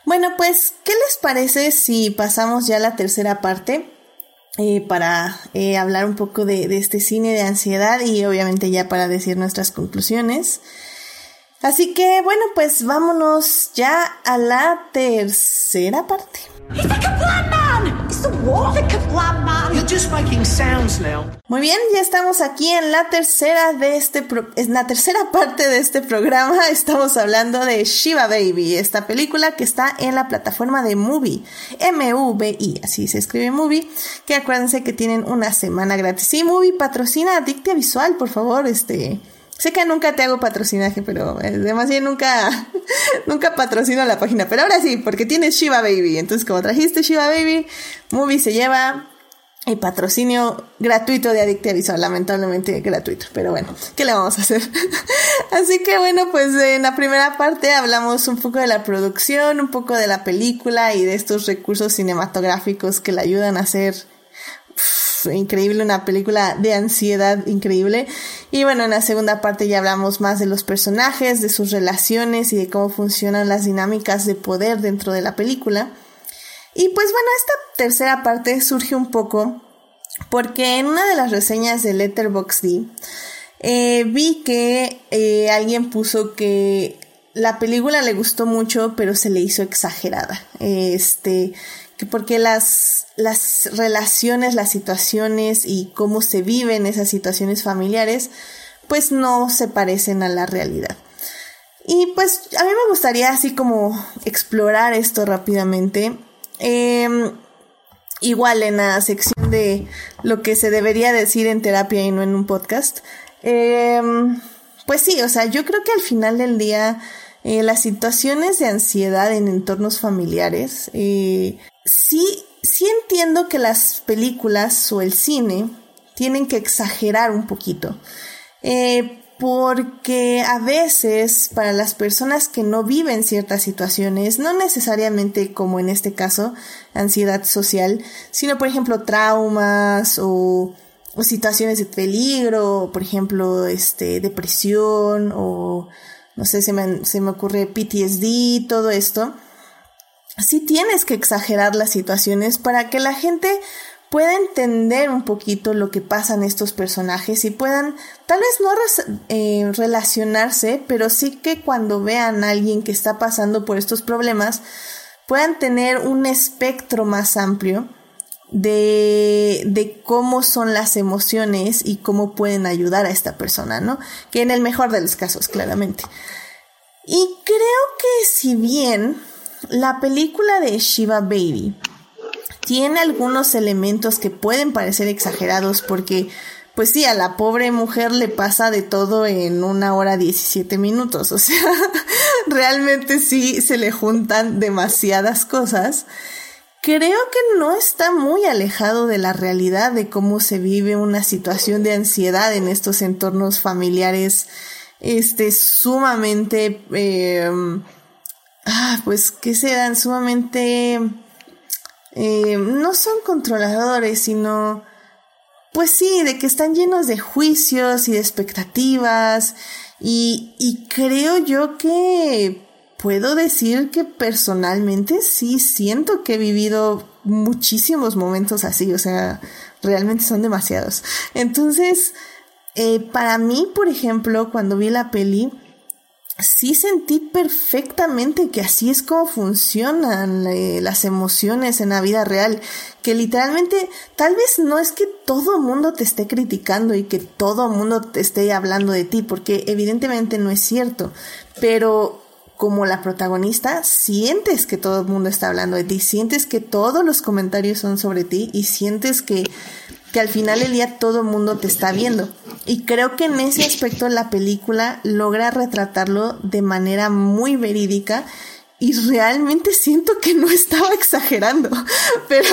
Bueno, pues, ¿qué les parece si pasamos ya a la tercera parte? Eh, para eh, hablar un poco de, de, este cine de ansiedad y obviamente ya para decir nuestras conclusiones. Así que bueno, pues vámonos ya a la tercera parte. Muy bien, ya estamos aquí en la tercera de este en la tercera parte de este programa. [LAUGHS] Estamos hablando de Shiva Baby, esta película que está en la plataforma de Movie, M U V I, así se escribe Movie, que acuérdense que tienen una semana gratis. Sí, Movie patrocina Adictia Visual, por favor, este Sé que nunca te hago patrocinaje, pero eh, demasiado nunca, [LAUGHS] nunca patrocino la página. Pero ahora sí, porque tienes Shiva Baby. Entonces, como trajiste Shiva Baby, Movie se lleva el patrocinio gratuito de Adictia Visual, lamentablemente gratuito, pero bueno, ¿qué le vamos a hacer? [LAUGHS] Así que bueno, pues en la primera parte hablamos un poco de la producción, un poco de la película y de estos recursos cinematográficos que le ayudan a hacer increíble, una película de ansiedad increíble. Y bueno, en la segunda parte ya hablamos más de los personajes, de sus relaciones y de cómo funcionan las dinámicas de poder dentro de la película. Y pues bueno, esta tercera parte surge un poco porque en una de las reseñas de Letterboxd eh, vi que eh, alguien puso que la película le gustó mucho, pero se le hizo exagerada. Este, porque las, las relaciones, las situaciones y cómo se viven esas situaciones familiares, pues no se parecen a la realidad. Y pues a mí me gustaría así como explorar esto rápidamente. Em, igual en la sección de lo que se debería decir en terapia y no en un podcast. Em, pues sí, o sea, yo creo que al final del día eh, las situaciones de ansiedad en entornos familiares eh, sí, sí entiendo que las películas o el cine tienen que exagerar un poquito. Eh, porque a veces para las personas que no viven ciertas situaciones, no necesariamente como en este caso, ansiedad social, sino por ejemplo traumas o, o situaciones de peligro, por ejemplo, este, depresión o no sé, se me, se me ocurre PTSD, todo esto, sí tienes que exagerar las situaciones para que la gente pueda entender un poquito lo que pasa en estos personajes y puedan tal vez no eh, relacionarse, pero sí que cuando vean a alguien que está pasando por estos problemas, puedan tener un espectro más amplio de, de cómo son las emociones y cómo pueden ayudar a esta persona, ¿no? Que en el mejor de los casos, claramente. Y creo que si bien la película de Shiva Baby tiene algunos elementos que pueden parecer exagerados porque, pues sí, a la pobre mujer le pasa de todo en una hora 17 minutos. O sea, [LAUGHS] realmente sí se le juntan demasiadas cosas. Creo que no está muy alejado de la realidad de cómo se vive una situación de ansiedad en estos entornos familiares, este, sumamente, eh, ah, pues que sean sumamente, eh, no son controladores, sino, pues sí, de que están llenos de juicios y de expectativas. Y, y creo yo que puedo decir que personalmente sí siento que he vivido muchísimos momentos así, o sea, realmente son demasiados. Entonces, eh, para mí, por ejemplo, cuando vi la peli, sí sentí perfectamente que así es como funcionan eh, las emociones en la vida real, que literalmente tal vez no es que todo mundo te esté criticando y que todo mundo te esté hablando de ti, porque evidentemente no es cierto, pero como la protagonista, sientes que todo el mundo está hablando de ti, sientes que todos los comentarios son sobre ti y sientes que que al final del día todo el mundo te está viendo. Y creo que en ese aspecto la película logra retratarlo de manera muy verídica y realmente siento que no estaba exagerando, [LAUGHS] pero,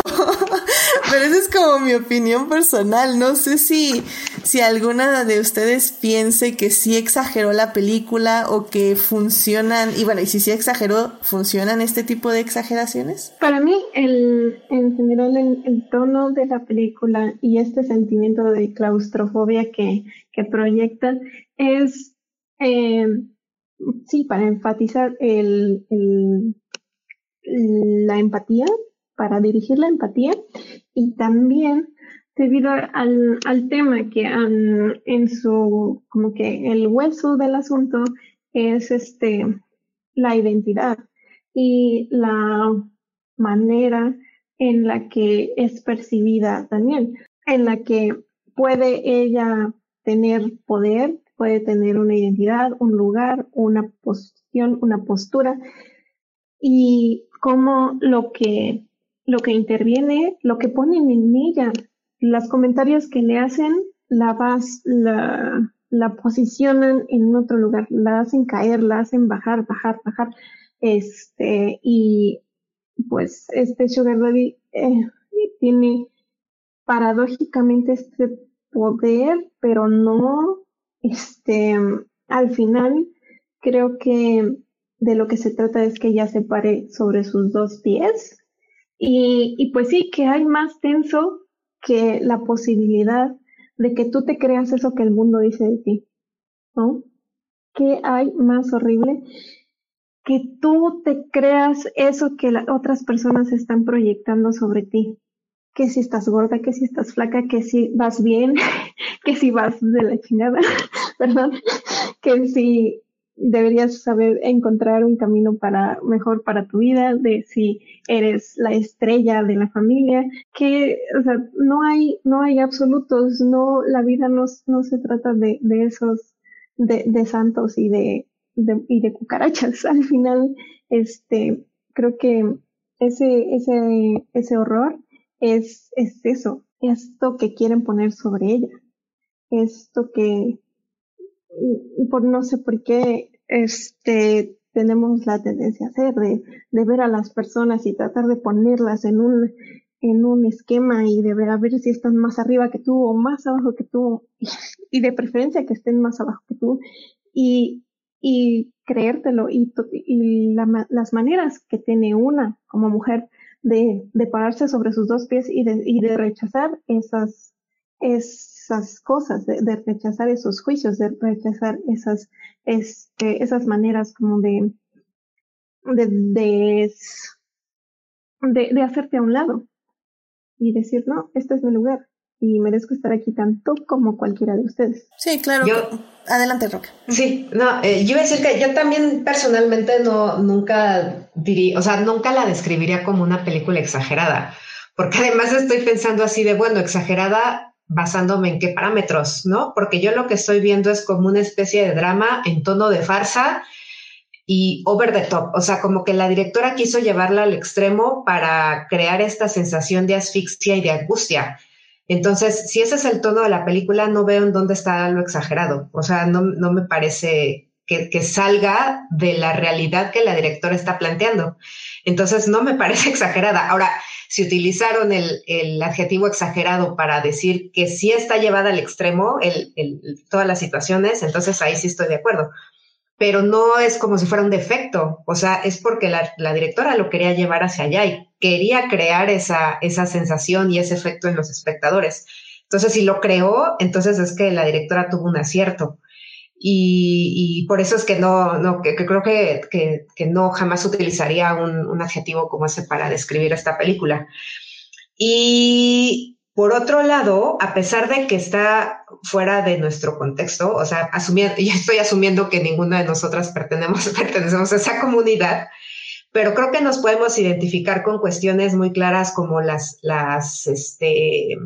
pero esa es como mi opinión personal. No sé si, si alguna de ustedes piense que sí exageró la película o que funcionan, y bueno, y si sí exageró, ¿funcionan este tipo de exageraciones? Para mí, el, en general, el, tono de la película y este sentimiento de claustrofobia que, que proyectan es... Eh, sí, para enfatizar el, la empatía, para dirigir la empatía y también debido al, tema que en su, como que el hueso del asunto es este, la identidad y la manera en la que es percibida Daniel, en la que puede ella tener poder, puede tener una identidad, un lugar, una posición, una postura y cómo lo que, lo que interviene, lo que ponen en ella, los comentarios que le hacen, la, la posicionan en otro lugar, la hacen caer, la hacen bajar, bajar, bajar. Este, y pues este Sugar Daddy eh, tiene paradójicamente este poder, pero no este, al final, creo que de lo que se trata es que ella se pare sobre sus dos pies y, y pues sí, que hay más tenso que la posibilidad de que tú te creas eso que el mundo dice de ti, ¿no? ¿Qué hay más horrible? Que tú te creas eso que las otras personas están proyectando sobre ti. Que si estás gorda, que si estás flaca, que si vas bien, [LAUGHS] que si vas de la chingada, [LAUGHS] perdón, que si deberías saber encontrar un camino para mejor para tu vida, de si eres la estrella de la familia, que o sea, no hay no hay absolutos, no la vida no, no se trata de, de esos de, de santos y de, de, y de cucarachas. [LAUGHS] Al final este creo que ese ese ese horror es es eso, esto que quieren poner sobre ella esto que por no sé por qué este tenemos la tendencia a hacer de, de ver a las personas y tratar de ponerlas en un en un esquema y de ver a ver si están más arriba que tú o más abajo que tú [LAUGHS] y, de preferencia que estén más abajo que tú y, y creértelo y, y las maneras que tiene una como mujer de, de pararse sobre sus dos pies y de, y de rechazar esas, es, esas cosas, de, rechazar esos juicios, de rechazar esas, este, esas maneras como de, de, de, de, hacerte a un lado y decir, no, este es mi lugar y merezco estar aquí tanto como cualquiera de ustedes. Sí, claro. Adelante, Roca. Sí, no, eh, yo iba a decir que yo también personalmente no, nunca diría, o sea, nunca la describiría como una película exagerada, porque además estoy pensando así de, bueno, exagerada basándome en qué parámetros, ¿no? Porque yo lo que estoy viendo es como una especie de drama en tono de farsa y over the top, o sea, como que la directora quiso llevarla al extremo para crear esta sensación de asfixia y de angustia. Entonces, si ese es el tono de la película, no veo en dónde está lo exagerado. O sea, no, no me parece que, salga de la realidad que la directora está planteando. Entonces, no me [LAUGHS] parece exagerada. Ahora, si utilizaron el, adjetivo exagerado para decir que sí está llevada al extremo el, todas las situaciones, entonces ahí sí estoy de acuerdo. Pero no es como si fuera un defecto, o sea, es porque la, directora lo quería llevar hacia allá y quería crear esa, esa sensación y ese efecto en los espectadores. Entonces, si lo creó, entonces es que la directora tuvo un acierto. Y, por eso es que no, no que, creo que, que, no jamás utilizaría un, un, adjetivo como ese para describir esta película. Y por otro lado, a pesar de que está fuera de nuestro contexto, o sea, asumiendo, [LAUGHS] yo estoy asumiendo que ninguna de nosotras [LAUGHS] pertenecemos, a esa comunidad, pero creo que nos podemos identificar con cuestiones muy claras como las, las, este,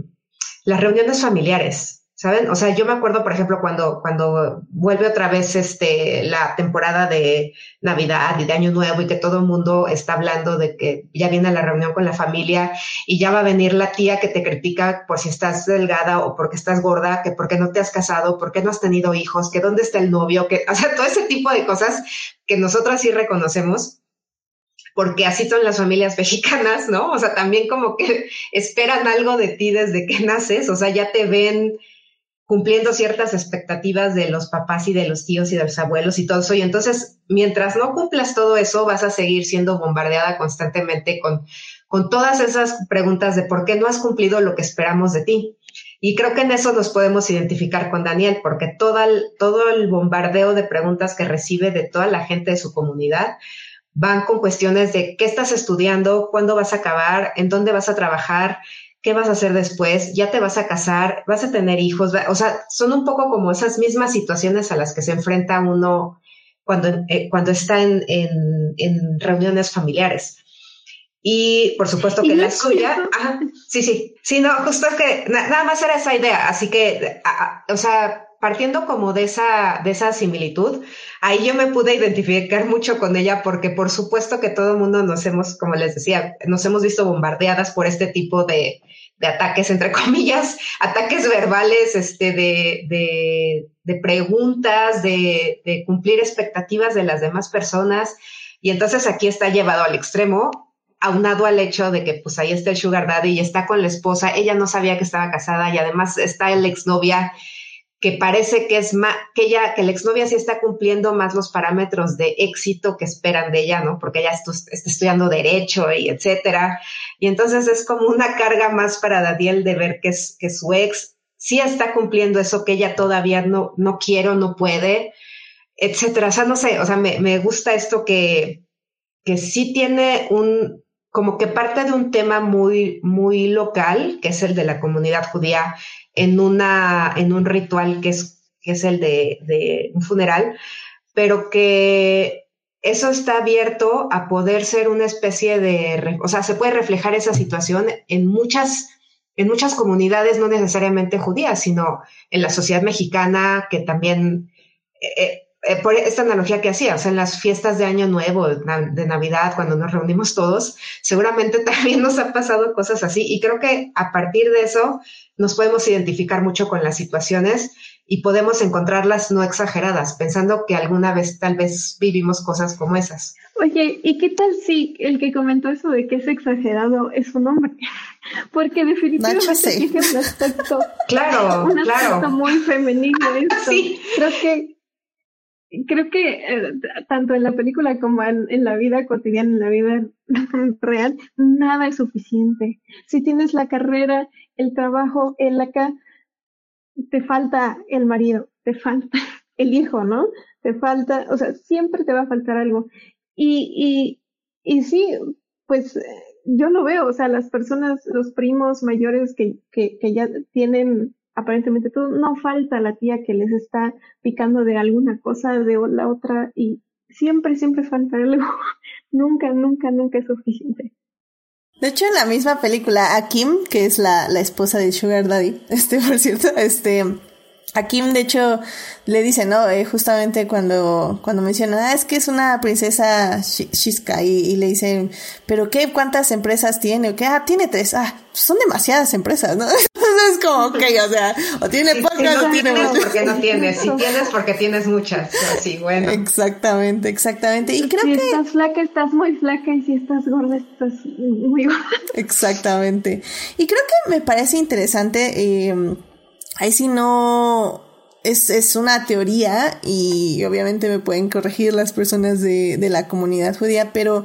las reuniones familiares, ¿saben? O sea, yo me acuerdo, por ejemplo, cuando, cuando vuelve otra vez este, la temporada de Navidad y de Año Nuevo y que todo el mundo está hablando de que ya viene la reunión con la familia y ya va a venir la tía que te critica por si estás delgada o porque estás gorda, que por qué no te has casado, por qué no has tenido hijos, que dónde está el novio, que, o sea, todo ese tipo de cosas que nosotras sí reconocemos porque así son las familias [LAUGHS] mexicanas, ¿no? O sea, también como que esperan algo de ti desde que naces, o sea, ya te ven cumpliendo ciertas expectativas de los papás y de los tíos y de los abuelos y todo eso. Y entonces, mientras no cumplas todo eso, vas a seguir siendo bombardeada constantemente con, con todas esas preguntas de por qué no has cumplido lo que esperamos de ti. Y creo que en eso nos podemos identificar con Daniel, porque todo el, todo el bombardeo de preguntas que recibe de toda la gente de su comunidad van con cuestiones de qué estás estudiando, cuándo vas a acabar, en dónde vas a trabajar, ¿qué vas a hacer después? ¿Ya te vas a casar? ¿Vas a tener hijos? O sea, son un poco como esas mismas situaciones a las que se enfrenta uno cuando, eh, cuando está en, en, reuniones familiares. Y por supuesto que la suya, sí, sí, sí, no, justo que nada más era esa idea, así que, o sea, partiendo como de esa, de esa similitud, ahí yo me pude identificar mucho con ella porque por supuesto que todo el mundo nos hemos, como les decía, nos hemos visto bombardeadas por este tipo de, de ataques, entre [LAUGHS] comillas, ataques verbales, este, de, de, preguntas, de, de, cumplir expectativas de las demás personas. Y entonces aquí está llevado al extremo, aunado al hecho de que pues ahí está el sugar daddy y está con la esposa, ella no sabía que estaba casada y además está el exnovia que parece que es más, que ella, que la exnovia sí está cumpliendo más los parámetros de éxito que esperan de ella, ¿no? Porque ella está, estudiando derecho y etcétera. Y entonces es como una carga más para Daniel de ver que, es, que su ex sí está cumpliendo eso que ella todavía no, no quiere o no puede, etcétera. O sea, no sé, o sea, me, me gusta esto que, que sí tiene un, como que parte de un tema muy, muy local, que es el de la comunidad judía en, una, en un ritual que es, que es el de, de un funeral, pero que eso está abierto a poder ser una especie de, o sea, se puede reflejar esa situación en muchas, en muchas comunidades, no necesariamente judías, sino en la sociedad mexicana, que también, eh, eh, por esta analogía que hacía, o sea, en las fiestas de Año Nuevo, de Navidad, cuando nos reunimos todos, seguramente [LAUGHS] también nos ha pasado cosas así. Y creo que a partir de eso nos podemos identificar mucho con las situaciones y podemos encontrarlas no exageradas, pensando que alguna vez tal vez vivimos cosas como esas. Oye, ¿y qué tal si el que comentó eso de que es exagerado es un hombre? [LAUGHS] Porque definitivamente tiene un aspecto, claro, un aspecto muy femenino. [LAUGHS] Sí. Creo que creo que eh, tanto en la película como en, la vida cotidiana, en la vida [LAUGHS] real, nada es suficiente. Si tienes la carrera, el trabajo, el acá, te falta el marido, te falta [LAUGHS] el hijo, ¿no? Te falta, o sea, siempre te va a faltar algo. Y, y, y sí, pues yo lo veo, o sea, las personas, los primos mayores que, que, que ya tienen aparentemente todo, no falta la tía que les está picando de alguna cosa de la otra y siempre, siempre falta algo. [LAUGHS] nunca, nunca, nunca es suficiente. De hecho, en la misma película, a Kim, que es la, la esposa de Sugar Daddy, [LAUGHS] este, por cierto, este, a Kim, de hecho, le dice, ¿no? Eh, justamente cuando, cuando menciona, ah, es que es una princesa Shiska, y, le dicen, ¿pero qué? ¿Cuántas empresas tiene? ¿O qué? Ah, tiene tres. Ah, son demasiadas empresas, ¿no? [LAUGHS] Entonces es como, ok, o sea, o tiene pocas o tiene muchas. porque no tienes, si tienes porque tienes muchas. Así, bueno. Exactamente, exactamente. Y creo que. Si estás flaca, estás muy flaca, y si estás gorda, estás muy gorda. Exactamente. Y creo que me parece interesante, eh, ahí sí no es, es una teoría y obviamente me pueden corregir las personas de, de la comunidad judía, pero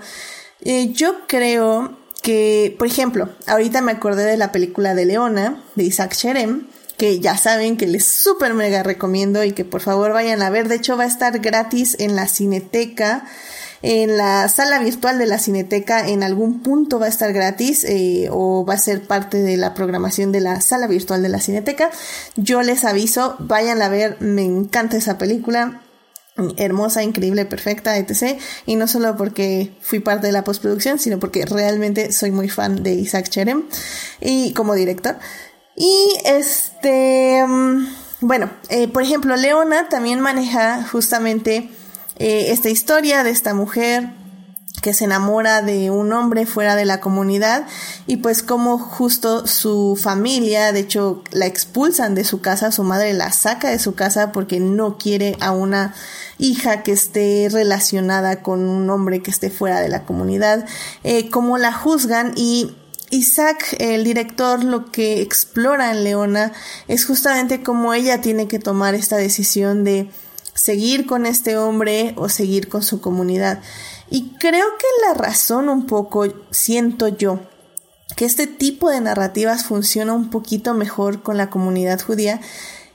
eh, yo creo que, por ejemplo, ahorita me acordé de la película de Leona, de Isaac Sherem, que ya saben que les súper mega recomiendo y que por favor vayan a ver. De hecho, va a estar gratis en la cineteca en la sala virtual de la Cineteca en algún punto va a estar gratis eh, o va a ser parte de la programación de la sala virtual de la Cineteca. Yo les aviso, vayan a ver, me encanta esa película hermosa, increíble, perfecta, etc. Y no solo porque fui parte de la postproducción, sino porque realmente soy muy fan de Isaac Cherem y como director. Y este, mm, bueno, eh, por ejemplo, Leona también maneja justamente eh, esta historia de esta mujer que se enamora de un hombre fuera de la comunidad y pues como justo su familia, de hecho la expulsan de su casa, su madre la saca de su casa porque no quiere a una hija que esté relacionada con un hombre que esté fuera de la comunidad, eh, como la juzgan y Isaac, el director, lo que explora en Leona es justamente cómo ella tiene que tomar esta decisión de seguir con este hombre o seguir con su comunidad. Y creo que la razón un poco, siento yo, que este tipo de narrativas funciona un poquito mejor con la comunidad judía,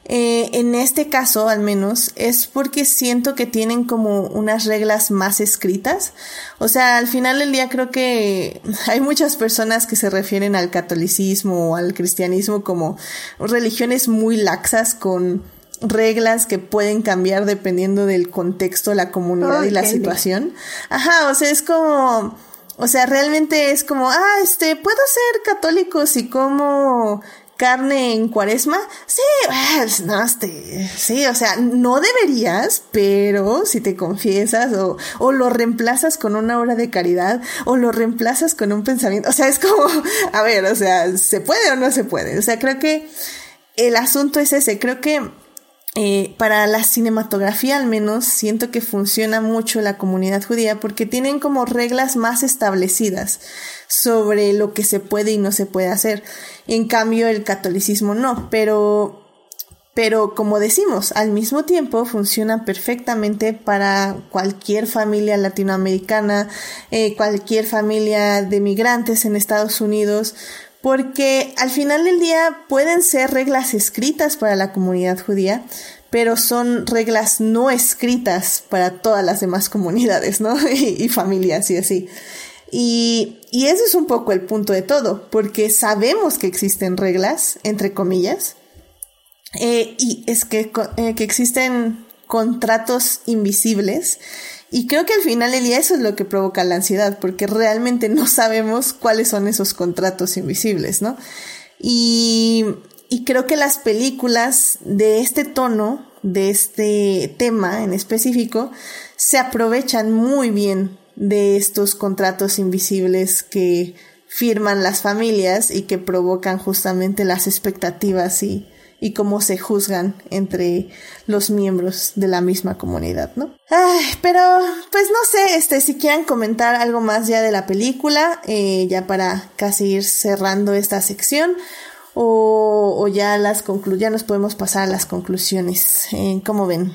eh, en este caso al menos, es porque siento que tienen como unas reglas más escritas. O sea, al final del día creo que [LAUGHS] hay muchas personas que se refieren al catolicismo o al cristianismo como religiones muy laxas con reglas que pueden cambiar dependiendo del contexto, la comunidad y la situación. Ajá, o sea, es como, o sea, realmente es como, ah, este, puedo ser católico si como carne en cuaresma? Sí, pues, no, este, sí, o sea, no deberías, pero si te confiesas o, o lo reemplazas con una obra de caridad o lo reemplazas con un pensamiento, o sea, es como, a ver, o sea, ¿se puede o no se puede? O sea, creo que el asunto es ese, creo que eh, para la cinematografía al menos siento que funciona mucho la comunidad judía porque tienen como reglas más establecidas sobre lo que se puede y no se puede hacer. En cambio el catolicismo no, pero pero como decimos, al mismo tiempo funciona perfectamente para cualquier familia latinoamericana, eh, cualquier familia de migrantes en Estados Unidos, porque al final del día pueden ser reglas escritas para la comunidad judía, pero son reglas no escritas para todas las demás comunidades, ¿no? [LAUGHS] y, familias y así. Y, y ese es un poco el punto de todo, porque sabemos que existen reglas, entre comillas, eh, y es que, eh, que existen contratos invisibles y creo que al final del día eso es lo que provoca la ansiedad, porque realmente no sabemos cuáles son esos contratos invisibles, ¿no? Y, y creo que las películas de este tono, de este tema en específico, se aprovechan muy bien de estos contratos invisibles que firman las familias y que provocan justamente las expectativas y, y cómo se juzgan entre los miembros de la misma comunidad, ¿no? Ay, pero pues no sé, este, si quieran comentar algo más ya de la película, eh, ya para casi ir cerrando esta sección, o, o ya las conclu ya nos podemos pasar a las conclusiones. Eh, ¿Cómo ven?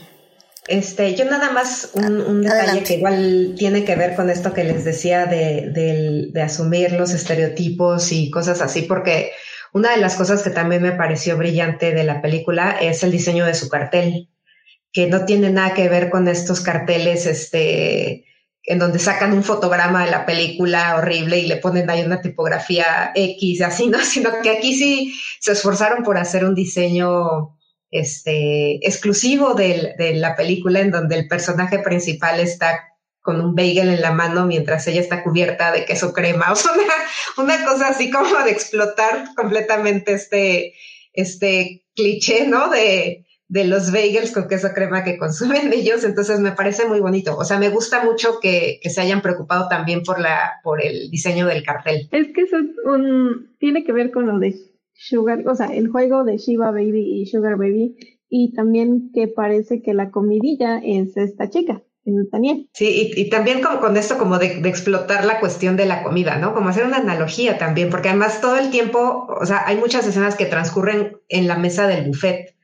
Este, yo nada más un, un detalle que igual tiene que ver con esto que les decía de, de, de asumir los estereotipos y cosas así, porque una de las cosas que también me pareció brillante de la película es el diseño de su cartel, que no tiene nada que ver con estos carteles, este, en donde sacan un fotograma de la película horrible y le ponen ahí una tipografía X, así, ¿no? [LAUGHS] Sino que aquí sí se esforzaron por hacer un diseño este, exclusivo de, de la película en donde el personaje principal está con un bagel en la mano mientras ella está cubierta de queso crema. [LAUGHS] O sea, una, cosa así como de explotar completamente este, este cliché, ¿no? De, de los bagels con queso crema que consumen [LAUGHS] ellos. Entonces me parece muy bonito. O sea, me gusta mucho que, que se hayan preocupado también por la, por el diseño del cartel. Es que eso un, tiene que ver con lo de Sugar, o sea, el juego de Shiva Baby y Sugar Baby. Y también que parece que la comidilla es esta chica. Sí, y, también como con esto como de, explotar la cuestión de la comida, ¿no? Como hacer una analogía también, porque además todo el tiempo, o sea, hay muchas escenas que transcurren en la mesa del buffet.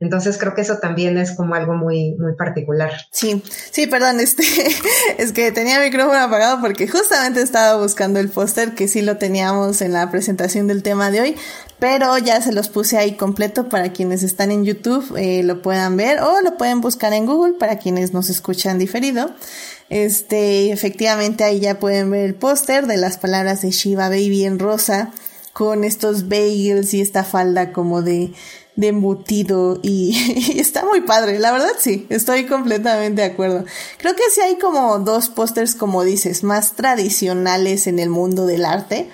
Entonces creo que eso también es como algo muy, muy particular. Sí, sí, perdón, este, [LAUGHS] es que tenía el micrófono apagado porque justamente estaba buscando el póster que sí lo teníamos en la presentación del tema de hoy, pero ya se los puse ahí completo para quienes están en YouTube eh, lo puedan ver o lo pueden buscar en Google para quienes nos escuchan diferido. Este, efectivamente ahí ya pueden ver el póster de las palabras de Shiva Baby en rosa con estos bagels y esta falda como de de embutido [LAUGHS] y, está muy padre, la verdad sí, estoy completamente de acuerdo. Creo que sí hay como dos pósters, como dices, más tradicionales en el mundo del arte,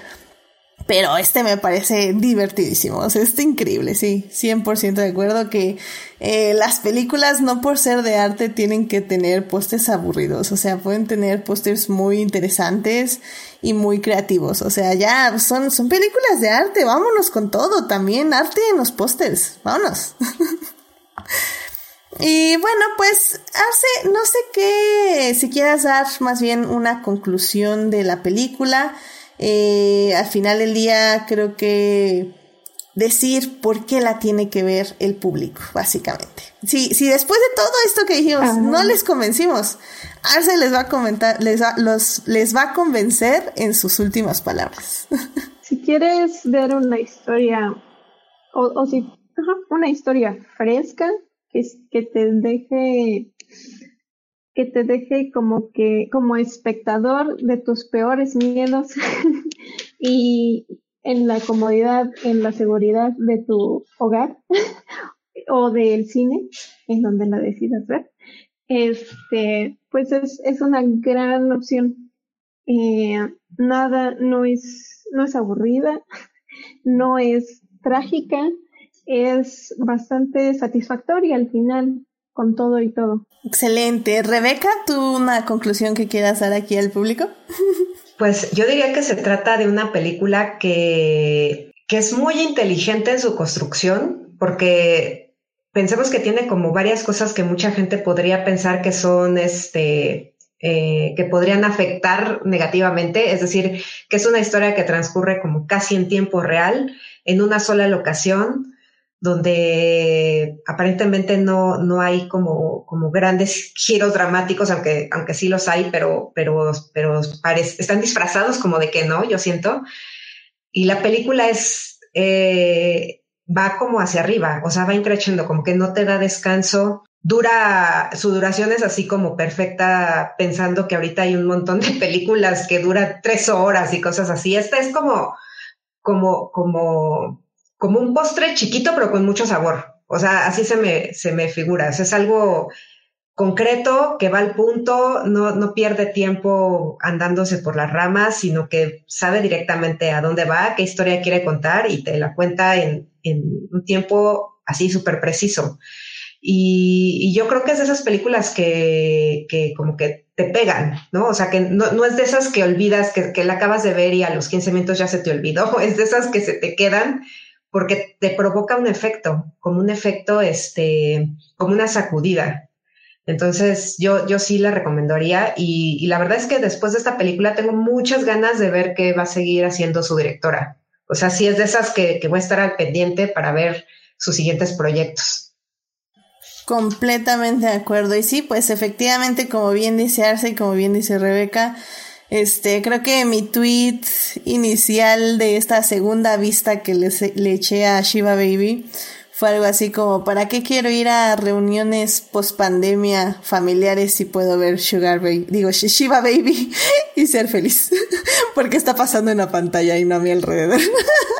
pero este me parece divertidísimo, o sea, está increíble, sí, 100% de acuerdo que eh, las películas no por ser de arte tienen que tener pósters aburridos, o sea, pueden tener pósters muy interesantes y muy creativos, o sea, ya son, son películas de arte, vámonos con todo, también arte en los pósters, vámonos. [LAUGHS] Y bueno, pues Arce, no sé qué, si quieras dar más bien una conclusión de la película. Eh, al final del día creo que decir por qué la tiene que ver el público, básicamente. Si, si después de todo esto que dijimos no les convencimos, Arce les va a comentar, les va, los, les va a convencer en sus últimas palabras. [LAUGHS] Si quieres ver una historia, o, o si, una historia fresca, que, que te deje que te deje como que como espectador de tus peores miedos [LAUGHS] y en la comodidad, en la seguridad de tu hogar [LAUGHS] o del cine, en donde la decidas ver, este, pues es, es una gran opción. Eh, nada, no es, no es aburrida, [LAUGHS] no es trágica, es bastante satisfactoria al final con todo y todo. Excelente. Rebeca, ¿tú una conclusión que quieras dar aquí al público? Pues yo diría que se trata de una película que, que es muy inteligente en su construcción, porque pensemos que tiene como varias cosas que mucha gente podría pensar que son este eh, que podrían afectar negativamente, es decir, que es una historia que transcurre como casi en tiempo real, en una sola locación, donde aparentemente no, no hay como, como grandes giros dramáticos, aunque, aunque sí los hay, pero, pero, pero están disfrazados como de que no, yo siento. Y la película es, eh, va como hacia arriba, o sea, va increciendo, como que no te da descanso. Dura, su duración es así como perfecta, pensando que ahorita hay un montón de películas que duran tres horas y cosas así. Esta es como, como, como, como un postre chiquito, pero con mucho sabor. O sea, así se me, se me figura. es algo concreto que va al punto, no, no pierde tiempo andándose por las ramas, sino que sabe directamente a dónde va, qué historia quiere contar y te la cuenta en, en un tiempo así súper preciso. Y, yo creo que es de esas películas que, que, como que te pegan, ¿no? O sea, que no, no es de esas que olvidas, que, que, la acabas de ver y a los 15 minutos ya se te olvidó, [LAUGHS] es de esas que se te quedan porque te provoca un efecto, como un efecto, este, como una sacudida. Entonces, yo, yo sí la recomendaría y, la verdad es que después de esta película tengo muchas ganas de ver qué va a seguir haciendo su directora. O sea, sí es de esas que, que voy a estar al pendiente para ver sus siguientes proyectos. Completamente de acuerdo. Y sí, pues efectivamente, como bien dice Arce y como bien dice Rebeca, este, creo que mi tweet inicial de esta segunda vista que le, eché a Shiva Baby fue algo así como, ¿para qué quiero ir a reuniones post pandemia familiares si puedo ver Sugar Baby, digo, Shiva Baby [LAUGHS] y ser feliz? [LAUGHS] Porque está pasando en la pantalla y no a mi alrededor.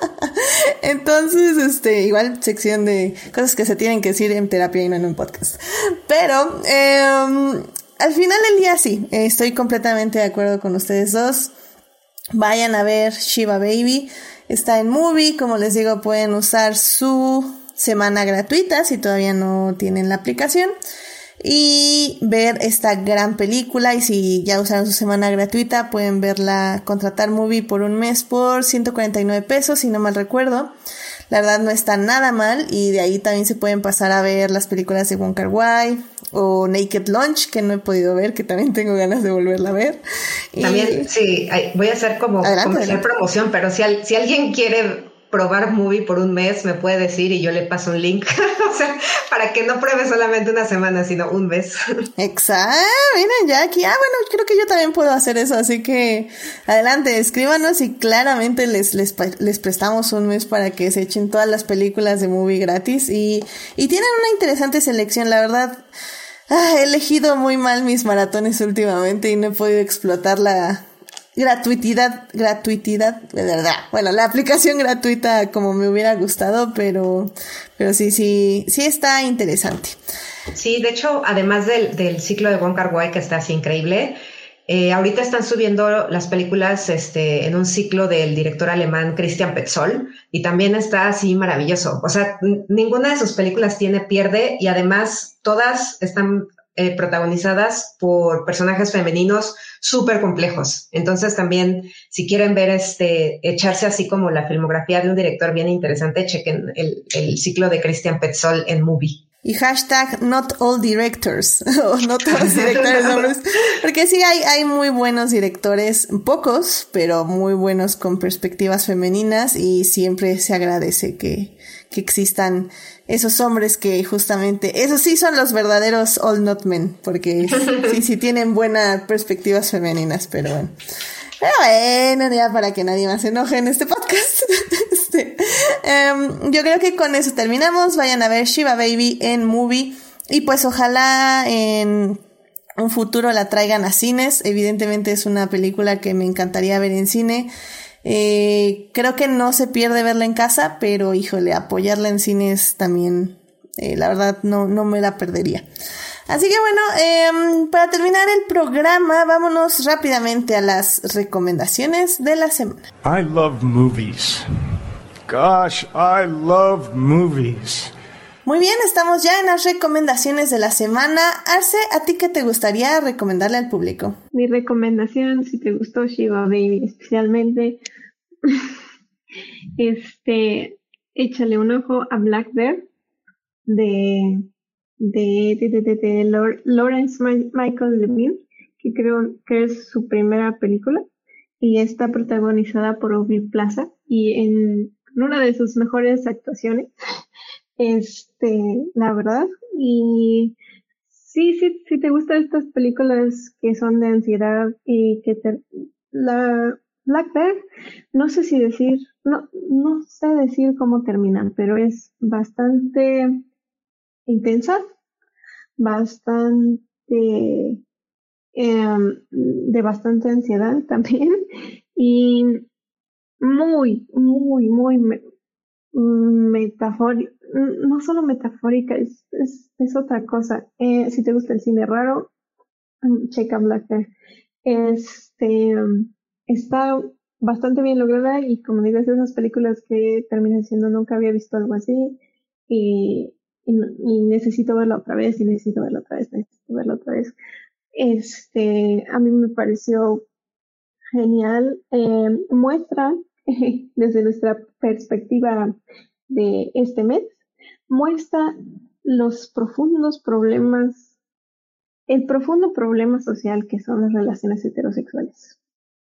[LAUGHS] Entonces, este, igual sección de cosas que se tienen que decir en terapia y no en un podcast. Pero, eh, al final del día sí, estoy completamente de acuerdo con ustedes dos. Vayan a ver Shiva Baby. Está en Movie, como les digo, pueden usar su semana gratuita si todavía no tienen la aplicación y ver esta gran película y si ya usaron su semana gratuita pueden verla contratar movie por un mes por 149 pesos si no mal recuerdo la verdad no está nada mal y de ahí también se pueden pasar a ver las películas de Wong Kar Wai o Naked Lunch que no he podido ver que también tengo ganas de volverla a ver. También sí voy a hacer como, como promoción pero si, si alguien quiere probar movie por un mes, me puede decir y yo le paso un link. [LAUGHS] o sea, para que no pruebe solamente una semana, sino un mes. [LAUGHS] Exacto. Miren, ya aquí. Ah, bueno, creo que yo también puedo hacer eso. Así que adelante, escríbanos y claramente les, les, les prestamos un mes para que se echen todas las películas de movie gratis. Y, y tienen una interesante selección, la verdad. Ah, he elegido muy mal mis maratones últimamente y no he podido explotar la, gratuitidad, gratuitidad, de verdad. Bueno, la aplicación gratuita como me hubiera gustado, pero, pero sí, sí, sí está interesante. Sí, de hecho, además del, del ciclo de Wong Kar que está así increíble, eh, ahorita están subiendo las películas este, en un ciclo del director alemán Christian Petzold y también está así maravilloso. O sea, ninguna de sus películas tiene pierde y además todas están eh, protagonizadas por personajes femeninos súper complejos. Entonces también, si quieren ver este, echarse así como la filmografía de un director bien interesante, chequen el, el ciclo de Christian Petzold en Movie. Y hashtag not all directors, [LAUGHS] o no todos directores [LAUGHS] hombres, porque sí hay, hay muy buenos directores, pocos, pero muy buenos con perspectivas femeninas y siempre se agradece que, que existan esos hombres que justamente, esos sí son los verdaderos all not men, porque [LAUGHS] sí, sí tienen buenas perspectivas femeninas, pero bueno. Pero bueno, ya para que nadie más se enoje en este podcast. [LAUGHS] este, um, yo creo que con eso terminamos. Vayan a ver Shiva Baby en movie. Y pues ojalá en un futuro la traigan a cines. Evidentemente es una película que me encantaría ver en cine. Eh, creo que no se pierde verla en casa, pero híjole, apoyarla en cines también, eh, la verdad, no, no me la perdería. Así que bueno, eh, para terminar el programa, vámonos rápidamente a las recomendaciones de la semana. I love movies. Gosh, I love movies. Muy bien, estamos ya en las recomendaciones de la semana. Arce, ¿a ti qué te gustaría recomendarle al público? Mi recomendación, si te gustó Shiva Baby especialmente, [LAUGHS] este, échale un ojo a Black Bear de, de, de, de, de Lawrence Michael Levine, que creo que es su primera película y está protagonizada por Aubrey Plaza y en una de sus mejores actuaciones este, la verdad. Y sí, sí, sí te gustan estas películas que son de ansiedad y que te, la Black Bear, no sé si decir, no, no sé decir cómo terminan, pero es bastante intensa, bastante em, de bastante ansiedad [LAUGHS] también y muy, muy, muy metafórica, no solo metafórica, es, es, otra cosa. Eh, si te gusta el cine raro, mm, checa Black Este, está bastante bien lograda y como digo, es de esas películas que terminan siendo nunca había visto algo así y, necesito verla otra vez y necesito verla otra vez, necesito verla otra vez. Este, a mí me pareció genial. Eh, muestra [LAUGHS] desde nuestra perspectiva de este mes, muestra los profundos problemas, el profundo problema social que son las relaciones heterosexuales.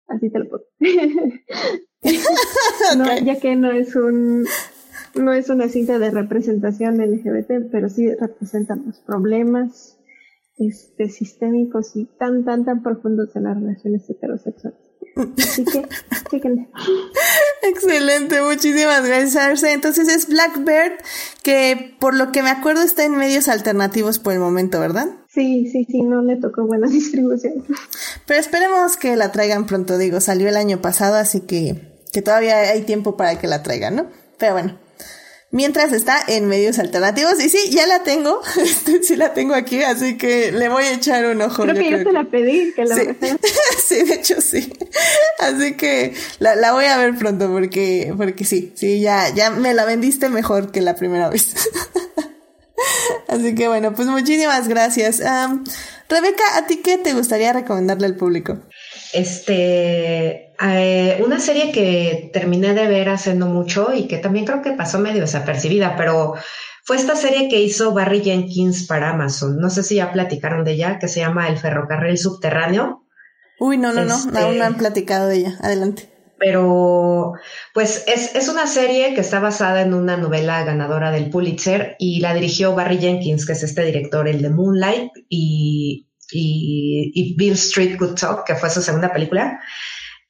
Así te lo pongo. [LAUGHS] Ya que no es un no es una cinta de representación LGBT, pero sí representa los problemas este, sistémicos y tan, tan, tan profundos de las relaciones heterosexuales. Así que, [LAUGHS] Excelente, muchísimas gracias, Arce. Entonces es Blackbird, que por lo que me acuerdo está en medios alternativos por el momento, ¿verdad? Sí, sí, sí, no le tocó buena [LAUGHS] distribución. Pero esperemos que la traigan pronto, digo, salió el año pasado, así que, que todavía hay tiempo para que la traigan, ¿no? Pero bueno, mientras está en medios alternativos. Y sí, ya la tengo, [LAUGHS] sí la tengo aquí, así que le voy a echar un ojo. Creo que yo, te la pedí, que la sí. [LAUGHS] sí, de hecho sí. Así que la, la, voy a ver pronto porque, porque sí, sí, ya, ya me la vendiste mejor que la primera vez. [LAUGHS] así que bueno, pues muchísimas gracias. Um, Rebeca, ¿a ti qué te gustaría recomendarle al público? Este, eh, una serie que terminé de ver hace no mucho y que también creo que pasó medio desapercibida, pero fue esta serie que hizo Barry Jenkins para Amazon. No sé si ya platicaron de ella, que se llama El ferrocarril subterráneo. Uy, no, no, este, no, aún no han platicado de ella. Adelante. pero pues es, es, una serie que está basada en una novela ganadora del Pulitzer y la dirigió Barry Jenkins, que es este director, el de Moonlight y, y, y Bill Street Good Talk, que fue su segunda película.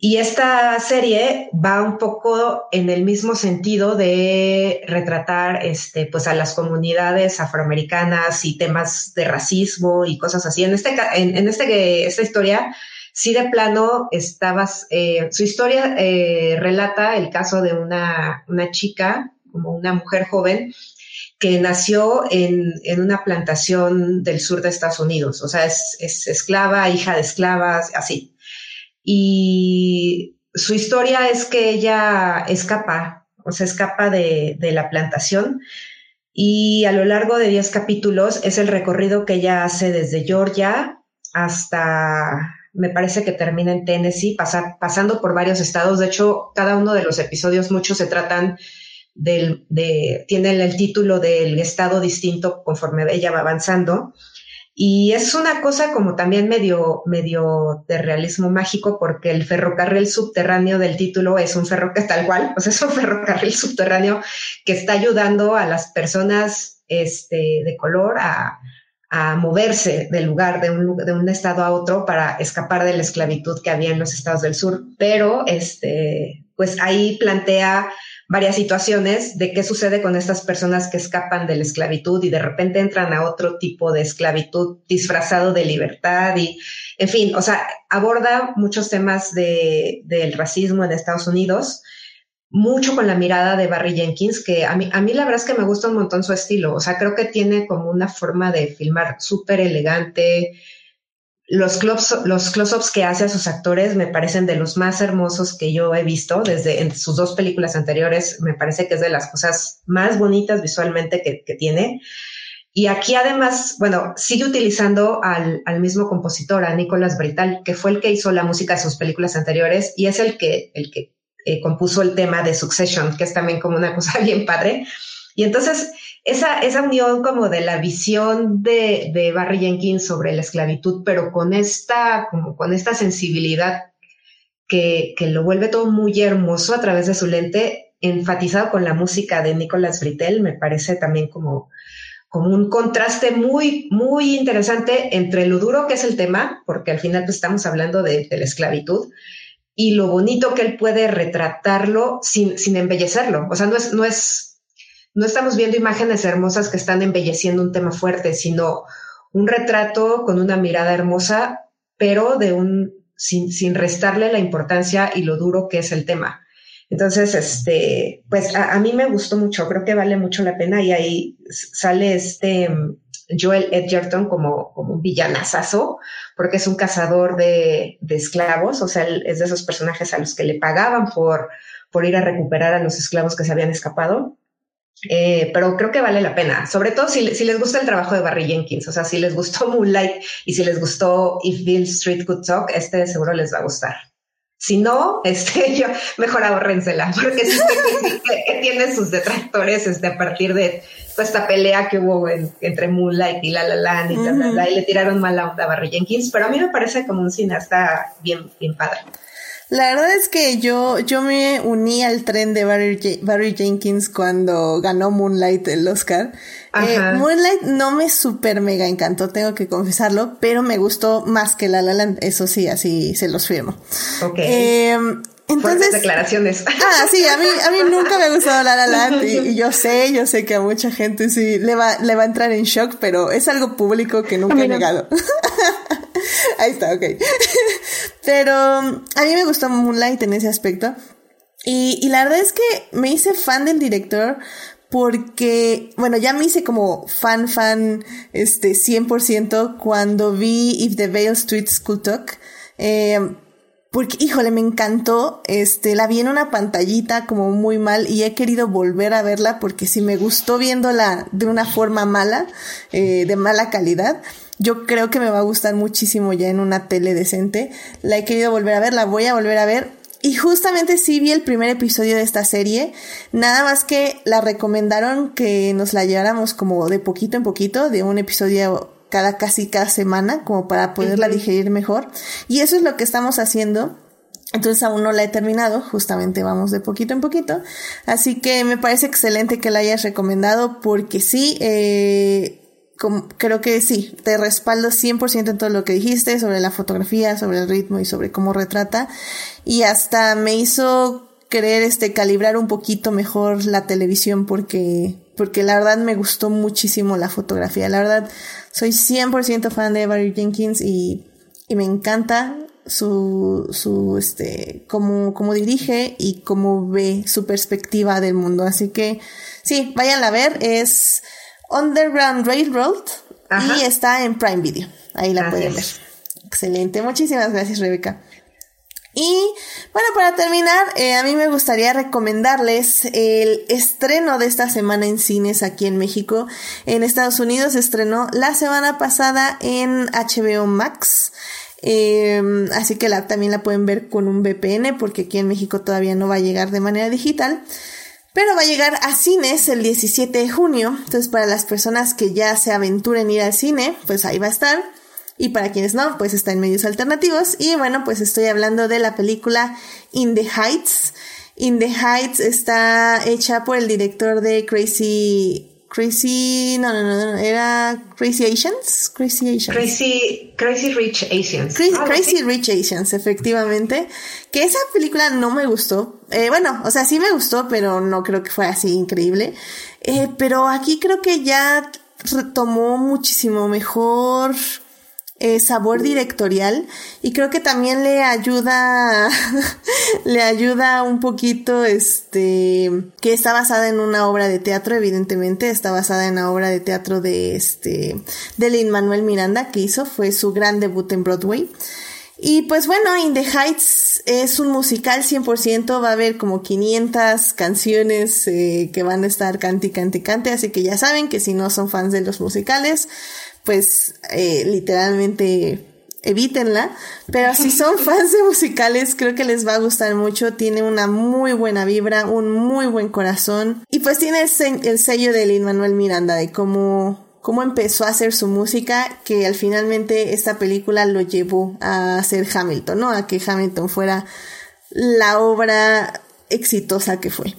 Y esta serie va un poco en el mismo sentido de retratar este, pues a las comunidades afroamericanas y temas de racismo y cosas así. En, este, en, en este, esta historia sí de plano estabas, eh, su historia eh, relata el caso de una, una chica, como una mujer joven, que nació en, en, una plantación del sur de Estados Unidos, o sea, es, es, esclava, hija de esclavas, así. Y su historia es que ella escapa, o sea, escapa de, de la plantación y a lo largo de 10 capítulos es el recorrido que ella hace desde Georgia hasta me parece que termina en Tennessee, pasando por varios estados. De hecho, cada uno de los episodios, muchos se tratan del, de, tienen el título del estado distinto conforme ella va avanzando. Y es una cosa como también medio, medio de realismo mágico porque el ferrocarril subterráneo del título es un ferrocarril tal cual, sea, es un ferrocarril subterráneo que está ayudando a las personas este, de color a, a moverse del lugar de un, de un estado a otro para escapar de la esclavitud que había en los estados del sur. Pero, este, pues ahí plantea varias situaciones de qué sucede con estas personas que escapan de la esclavitud y de repente entran a otro tipo de esclavitud disfrazado de libertad y, en fin, o sea, aborda muchos temas de, del racismo en Estados Unidos mucho con la mirada de Barry Jenkins, que a mí, a mí la verdad es que me gusta un montón su estilo. O sea, creo que tiene como una forma de filmar súper elegante. Los close, los close-ups que hace a sus actores me parecen de los más hermosos que yo he visto desde sus dos películas anteriores. Me parece que es de las cosas más bonitas visualmente que, tiene. Y aquí además, bueno, sigue utilizando al, mismo compositor, a Nicolás Brital, que fue el que hizo la música de sus películas anteriores y es el que, el que eh, compuso el tema de Succession, que es también como una cosa [LAUGHS] bien padre. Y entonces, esa, esa unión como de la visión de, de Barry Jenkins sobre la esclavitud, pero con esta, como con esta sensibilidad que, que lo vuelve todo muy hermoso a través de su lente, enfatizado con la música de Nicolas Britel, me parece también como, como un contraste muy, muy interesante entre lo duro que es el tema, porque al final pues, estamos hablando de, de la esclavitud, y lo bonito que él puede retratarlo sin, sin embellecerlo. O sea, no es, no es, no estamos viendo imágenes hermosas que están embelleciendo un tema fuerte, sino un retrato con una mirada hermosa, pero de un, sin, sin restarle la importancia y lo duro que es el tema. Entonces, este, pues a, a, mí me gustó mucho, creo que vale mucho la pena y ahí sale este Joel Edgerton como, como un villanazazo, porque es un cazador de, de, esclavos, o sea, es de esos personajes a los que le pagaban por, por ir a recuperar a los esclavos que se habían escapado. Eh, pero creo que vale la pena, sobre todo si, si, les gusta el trabajo de Barry Jenkins, o sea, si les gustó Moonlight y si les gustó If Bill Street Could Talk, este seguro les va a gustar. Si no, este, [LAUGHS] yo, mejor ahorrensela, porque sí [LAUGHS] que, tiene sus detractores este, a partir de pues, esta pelea que hubo en, entre Moonlight y La La Land y, uh -huh. la, y le tiraron mala onda a Barry Jenkins, pero a mí me parece como un cineasta bien, bien padre. La verdad es que yo, yo me uní al tren de Barry, Barry Jenkins cuando ganó Moonlight el Oscar. Eh, Moonlight no me super mega encantó, tengo que confesarlo, pero me gustó más que La La Land, eso sí, así se los firmo. Ok. Eh, entonces, declaraciones. Ah, sí, a mí, a mí nunca me ha gustado La La Land y, y, yo sé, yo sé que a mucha gente sí le va, le va a entrar en shock, pero es algo público que nunca he no. [LAUGHS] Ahí está, ok. [LAUGHS] Pero a mí me gustó Moonlight en ese aspecto. Y, la verdad es que me hice fan del director porque, bueno, ya me hice como fan, fan, este, 100% cuando vi If the Veil Streets Could Talk. Eh, porque, híjole, me encantó. Este, la vi en una pantallita como muy mal y he querido volver a verla porque si me gustó viéndola de una forma mala, eh, de mala calidad, yo creo que me va a gustar muchísimo ya en una tele decente. La he querido volver a ver, la voy a volver a ver. Y justamente sí vi el primer episodio de esta serie, nada más que la recomendaron que nos la lleváramos como de poquito en poquito, de un episodio cada casi cada semana, como para poderla uh -huh. digerir mejor. Y eso es lo que estamos haciendo. Entonces aún no la he terminado, justamente vamos de poquito en poquito. Así que me parece excelente que la hayas recomendado porque sí, eh, creo que sí, te respaldo 100% en todo lo que dijiste sobre la fotografía, sobre el ritmo y sobre cómo retrata. Y hasta me hizo querer este calibrar un poquito mejor la televisión porque porque la verdad me gustó muchísimo la fotografía. La verdad soy 100% fan de Barry Jenkins y, y me encanta su, su, este, cómo, cómo dirige y cómo ve su perspectiva del mundo. Así que sí, vayan a ver. Es Underground Railroad y está en Prime Video. Ahí la pueden ver. Excelente. Muchísimas gracias, Rebeca. Y bueno, para terminar, eh, a mí me gustaría recomendarles el estreno de esta semana en cines aquí en México. En Estados Unidos estrenó la semana pasada en HBO Max. Em, así que la, también la pueden ver con un VPN porque aquí en México todavía no va a llegar de manera digital. Pero va a llegar a cines el 17 de junio. Entonces, para las personas que ya se aventuren ir al cine, pues ahí va a estar. Y para quienes no, pues está en medios alternativos. Y bueno, pues estoy hablando de la película In the Heights. In the Heights está hecha por el director de Crazy Crazy, no, no, no, era Crazy Asians, Crazy Asians. Crazy, Crazy Rich Asians. Crazy, Rich Asians, efectivamente. Que esa película no me gustó. Eh, bueno, o sea, sí me gustó, pero no creo que fue así increíble. Eh, pero aquí creo que ya retomó muchísimo mejor eh, sabor directorial y creo que también le ayuda, [LAUGHS] le ayuda un poquito, este, que está basada en una obra de teatro, evidentemente, está basada en la obra de teatro de este, de Lin Manuel Miranda que hizo, fue su gran debut en Broadway. Y pues bueno, In the Heights es un musical 100%, va a haber como 500 canciones eh, que van a estar cante, cante, cante, así que ya saben que si no son fans de los musicales, pues eh, literalmente evítenla. Pero si son fans de musicales, creo que les va a gustar mucho. Tiene una muy buena vibra, un muy buen corazón. Y pues tiene el, sello de Lin Manuel Miranda de cómo, cómo empezó a hacer su música, que al finalmente esta película lo llevó a hacer Hamilton, ¿no? A que Hamilton fuera la obra exitosa que fue.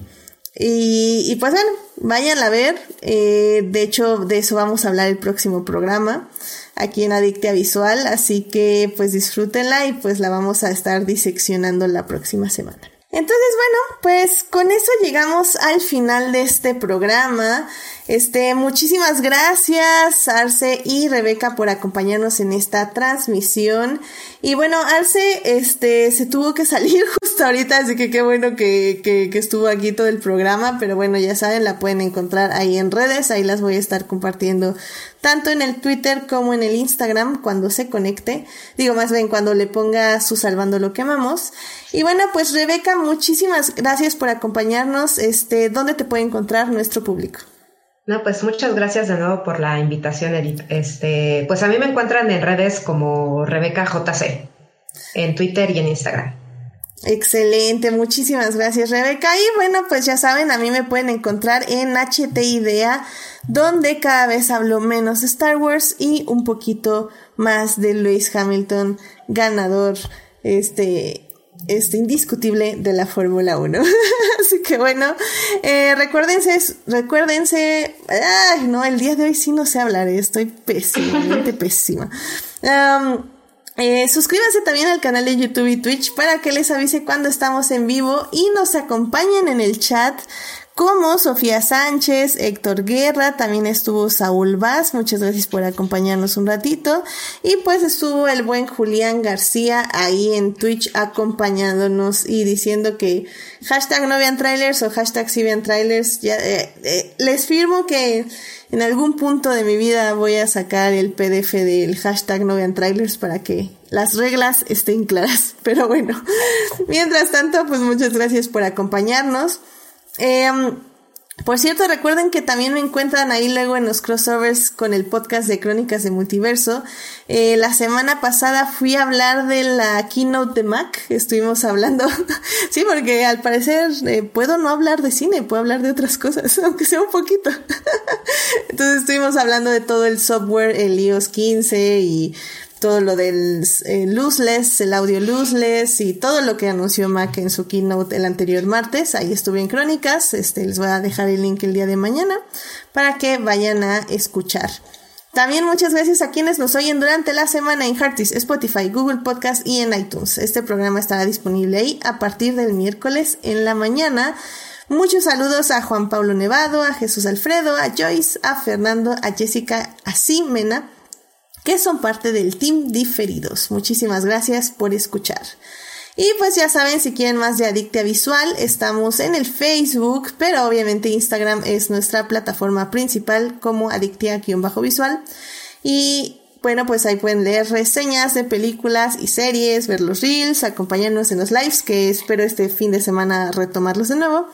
Y, pues bueno, vayan a ver. Eh, de hecho, de eso vamos a hablar el próximo programa aquí en Adictia Visual. Así que pues disfrútenla y pues la vamos a estar diseccionando la próxima semana. Entonces, bueno, pues con eso llegamos al final de este programa. Este, muchísimas gracias, Arce y Rebeca, por acompañarnos en esta transmisión. Y bueno, Arce, este, se tuvo que salir [LAUGHS] justo ahorita, así que qué bueno que, que, que, estuvo aquí todo el programa, pero bueno, ya saben, la pueden encontrar ahí en redes, ahí las voy a estar compartiendo tanto en el Twitter como en el Instagram cuando se conecte. Digo, más bien cuando le ponga su salvando lo que amamos. Y bueno, pues Rebeca, muchísimas gracias por acompañarnos. Este, ¿dónde te puede encontrar nuestro público? No, pues muchas gracias de nuevo por la invitación, Edith. Este, pues a mí me encuentran en redes como Rebeca JC, en Twitter y en Instagram. Excelente, muchísimas gracias Rebeca. Y bueno, pues ya saben, a mí me pueden encontrar en HT Idea, donde cada vez hablo menos de Star Wars y un poquito más de Lewis Hamilton, ganador, este, este indiscutible de la Fórmula 1. [LAUGHS] Así que bueno, eh, recuérdense, recuérdense, ay, no, el día de hoy sí no sé hablar, eh, estoy pésimamente pésima. [LAUGHS] eh, suscríbanse también al canal de YouTube y Twitch para que les avise cuando estamos en vivo y nos acompañen en el chat como Sofía Sánchez, Héctor Guerra, también estuvo Saúl Vaz, muchas gracias por acompañarnos un ratito, y pues estuvo el buen Julián García ahí en Twitch acompañándonos y diciendo que hashtag no trailers o hashtag si trailers, ya, eh, eh, les firmo que en algún punto de mi vida voy a sacar el PDF del hashtag no trailers para que las reglas estén claras, [LAUGHS] pero bueno, mientras tanto pues muchas gracias por acompañarnos. Eh, por cierto, recuerden que también me encuentran ahí luego en los crossovers con el podcast de Crónicas de Multiverso. Eh, la semana pasada fui a hablar de la keynote de Mac. Estuvimos hablando, [LAUGHS] sí, porque al parecer eh, puedo no hablar de cine, puedo hablar de otras cosas, [LAUGHS] aunque sea un poquito. [LAUGHS] Entonces estuvimos hablando de todo el software, el iOS 15 y todo lo del eh, el audio lossless y todo lo que anunció Mac en su keynote el anterior martes. Ahí estuve en Crónicas, este, les voy a dejar el link el día de mañana para que vayan a escuchar. También muchas gracias a quienes nos oyen durante la semana en Heartis, Spotify, Google Podcast y en iTunes. Este programa estará disponible ahí a partir del miércoles en la mañana. Muchos saludos a Juan Pablo Nevado, a Jesús Alfredo, a Joyce, a Fernando, a Jessica, a Simena, que son parte del Team Diferidos. Muchísimas gracias por escuchar. Y pues ya saben, si quieren más de Adictia Visual, estamos en el Facebook, pero obviamente Instagram es nuestra plataforma principal como Adictia-visual. Y bueno, pues ahí pueden leer reseñas de películas y series, ver los reels, acompañarnos en los lives, que espero este fin de semana retomarlos de nuevo,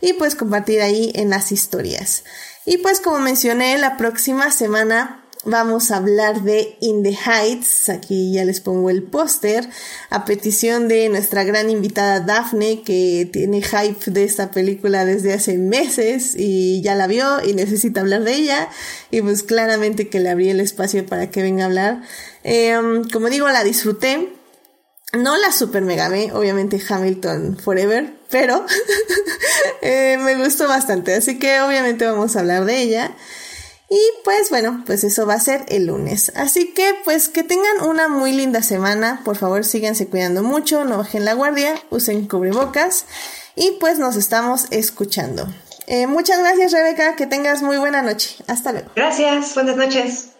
y pues compartir ahí en las historias. Y pues como mencioné, la próxima semana vamos a hablar de In the Heights. Aquí ya les pongo el póster a petición de nuestra gran invitada Daphne que tiene hype de esta película desde hace meses y ya la vio y necesita hablar de ella. Y pues claramente que le abrí el espacio para que venga a hablar. Em, como digo, la disfruté. No la super mega obviamente Hamilton Forever, pero [LAUGHS] eh, me gustó bastante, así que obviamente vamos a hablar de ella. Y pues bueno, pues eso va a ser el lunes. Así que pues que tengan una muy linda semana. Por favor, síganse cuidando mucho, no bajen la guardia, usen cubrebocas y pues nos estamos escuchando. Eh, muchas gracias Rebeca, que tengas muy buena noche. Hasta luego. Gracias, buenas noches.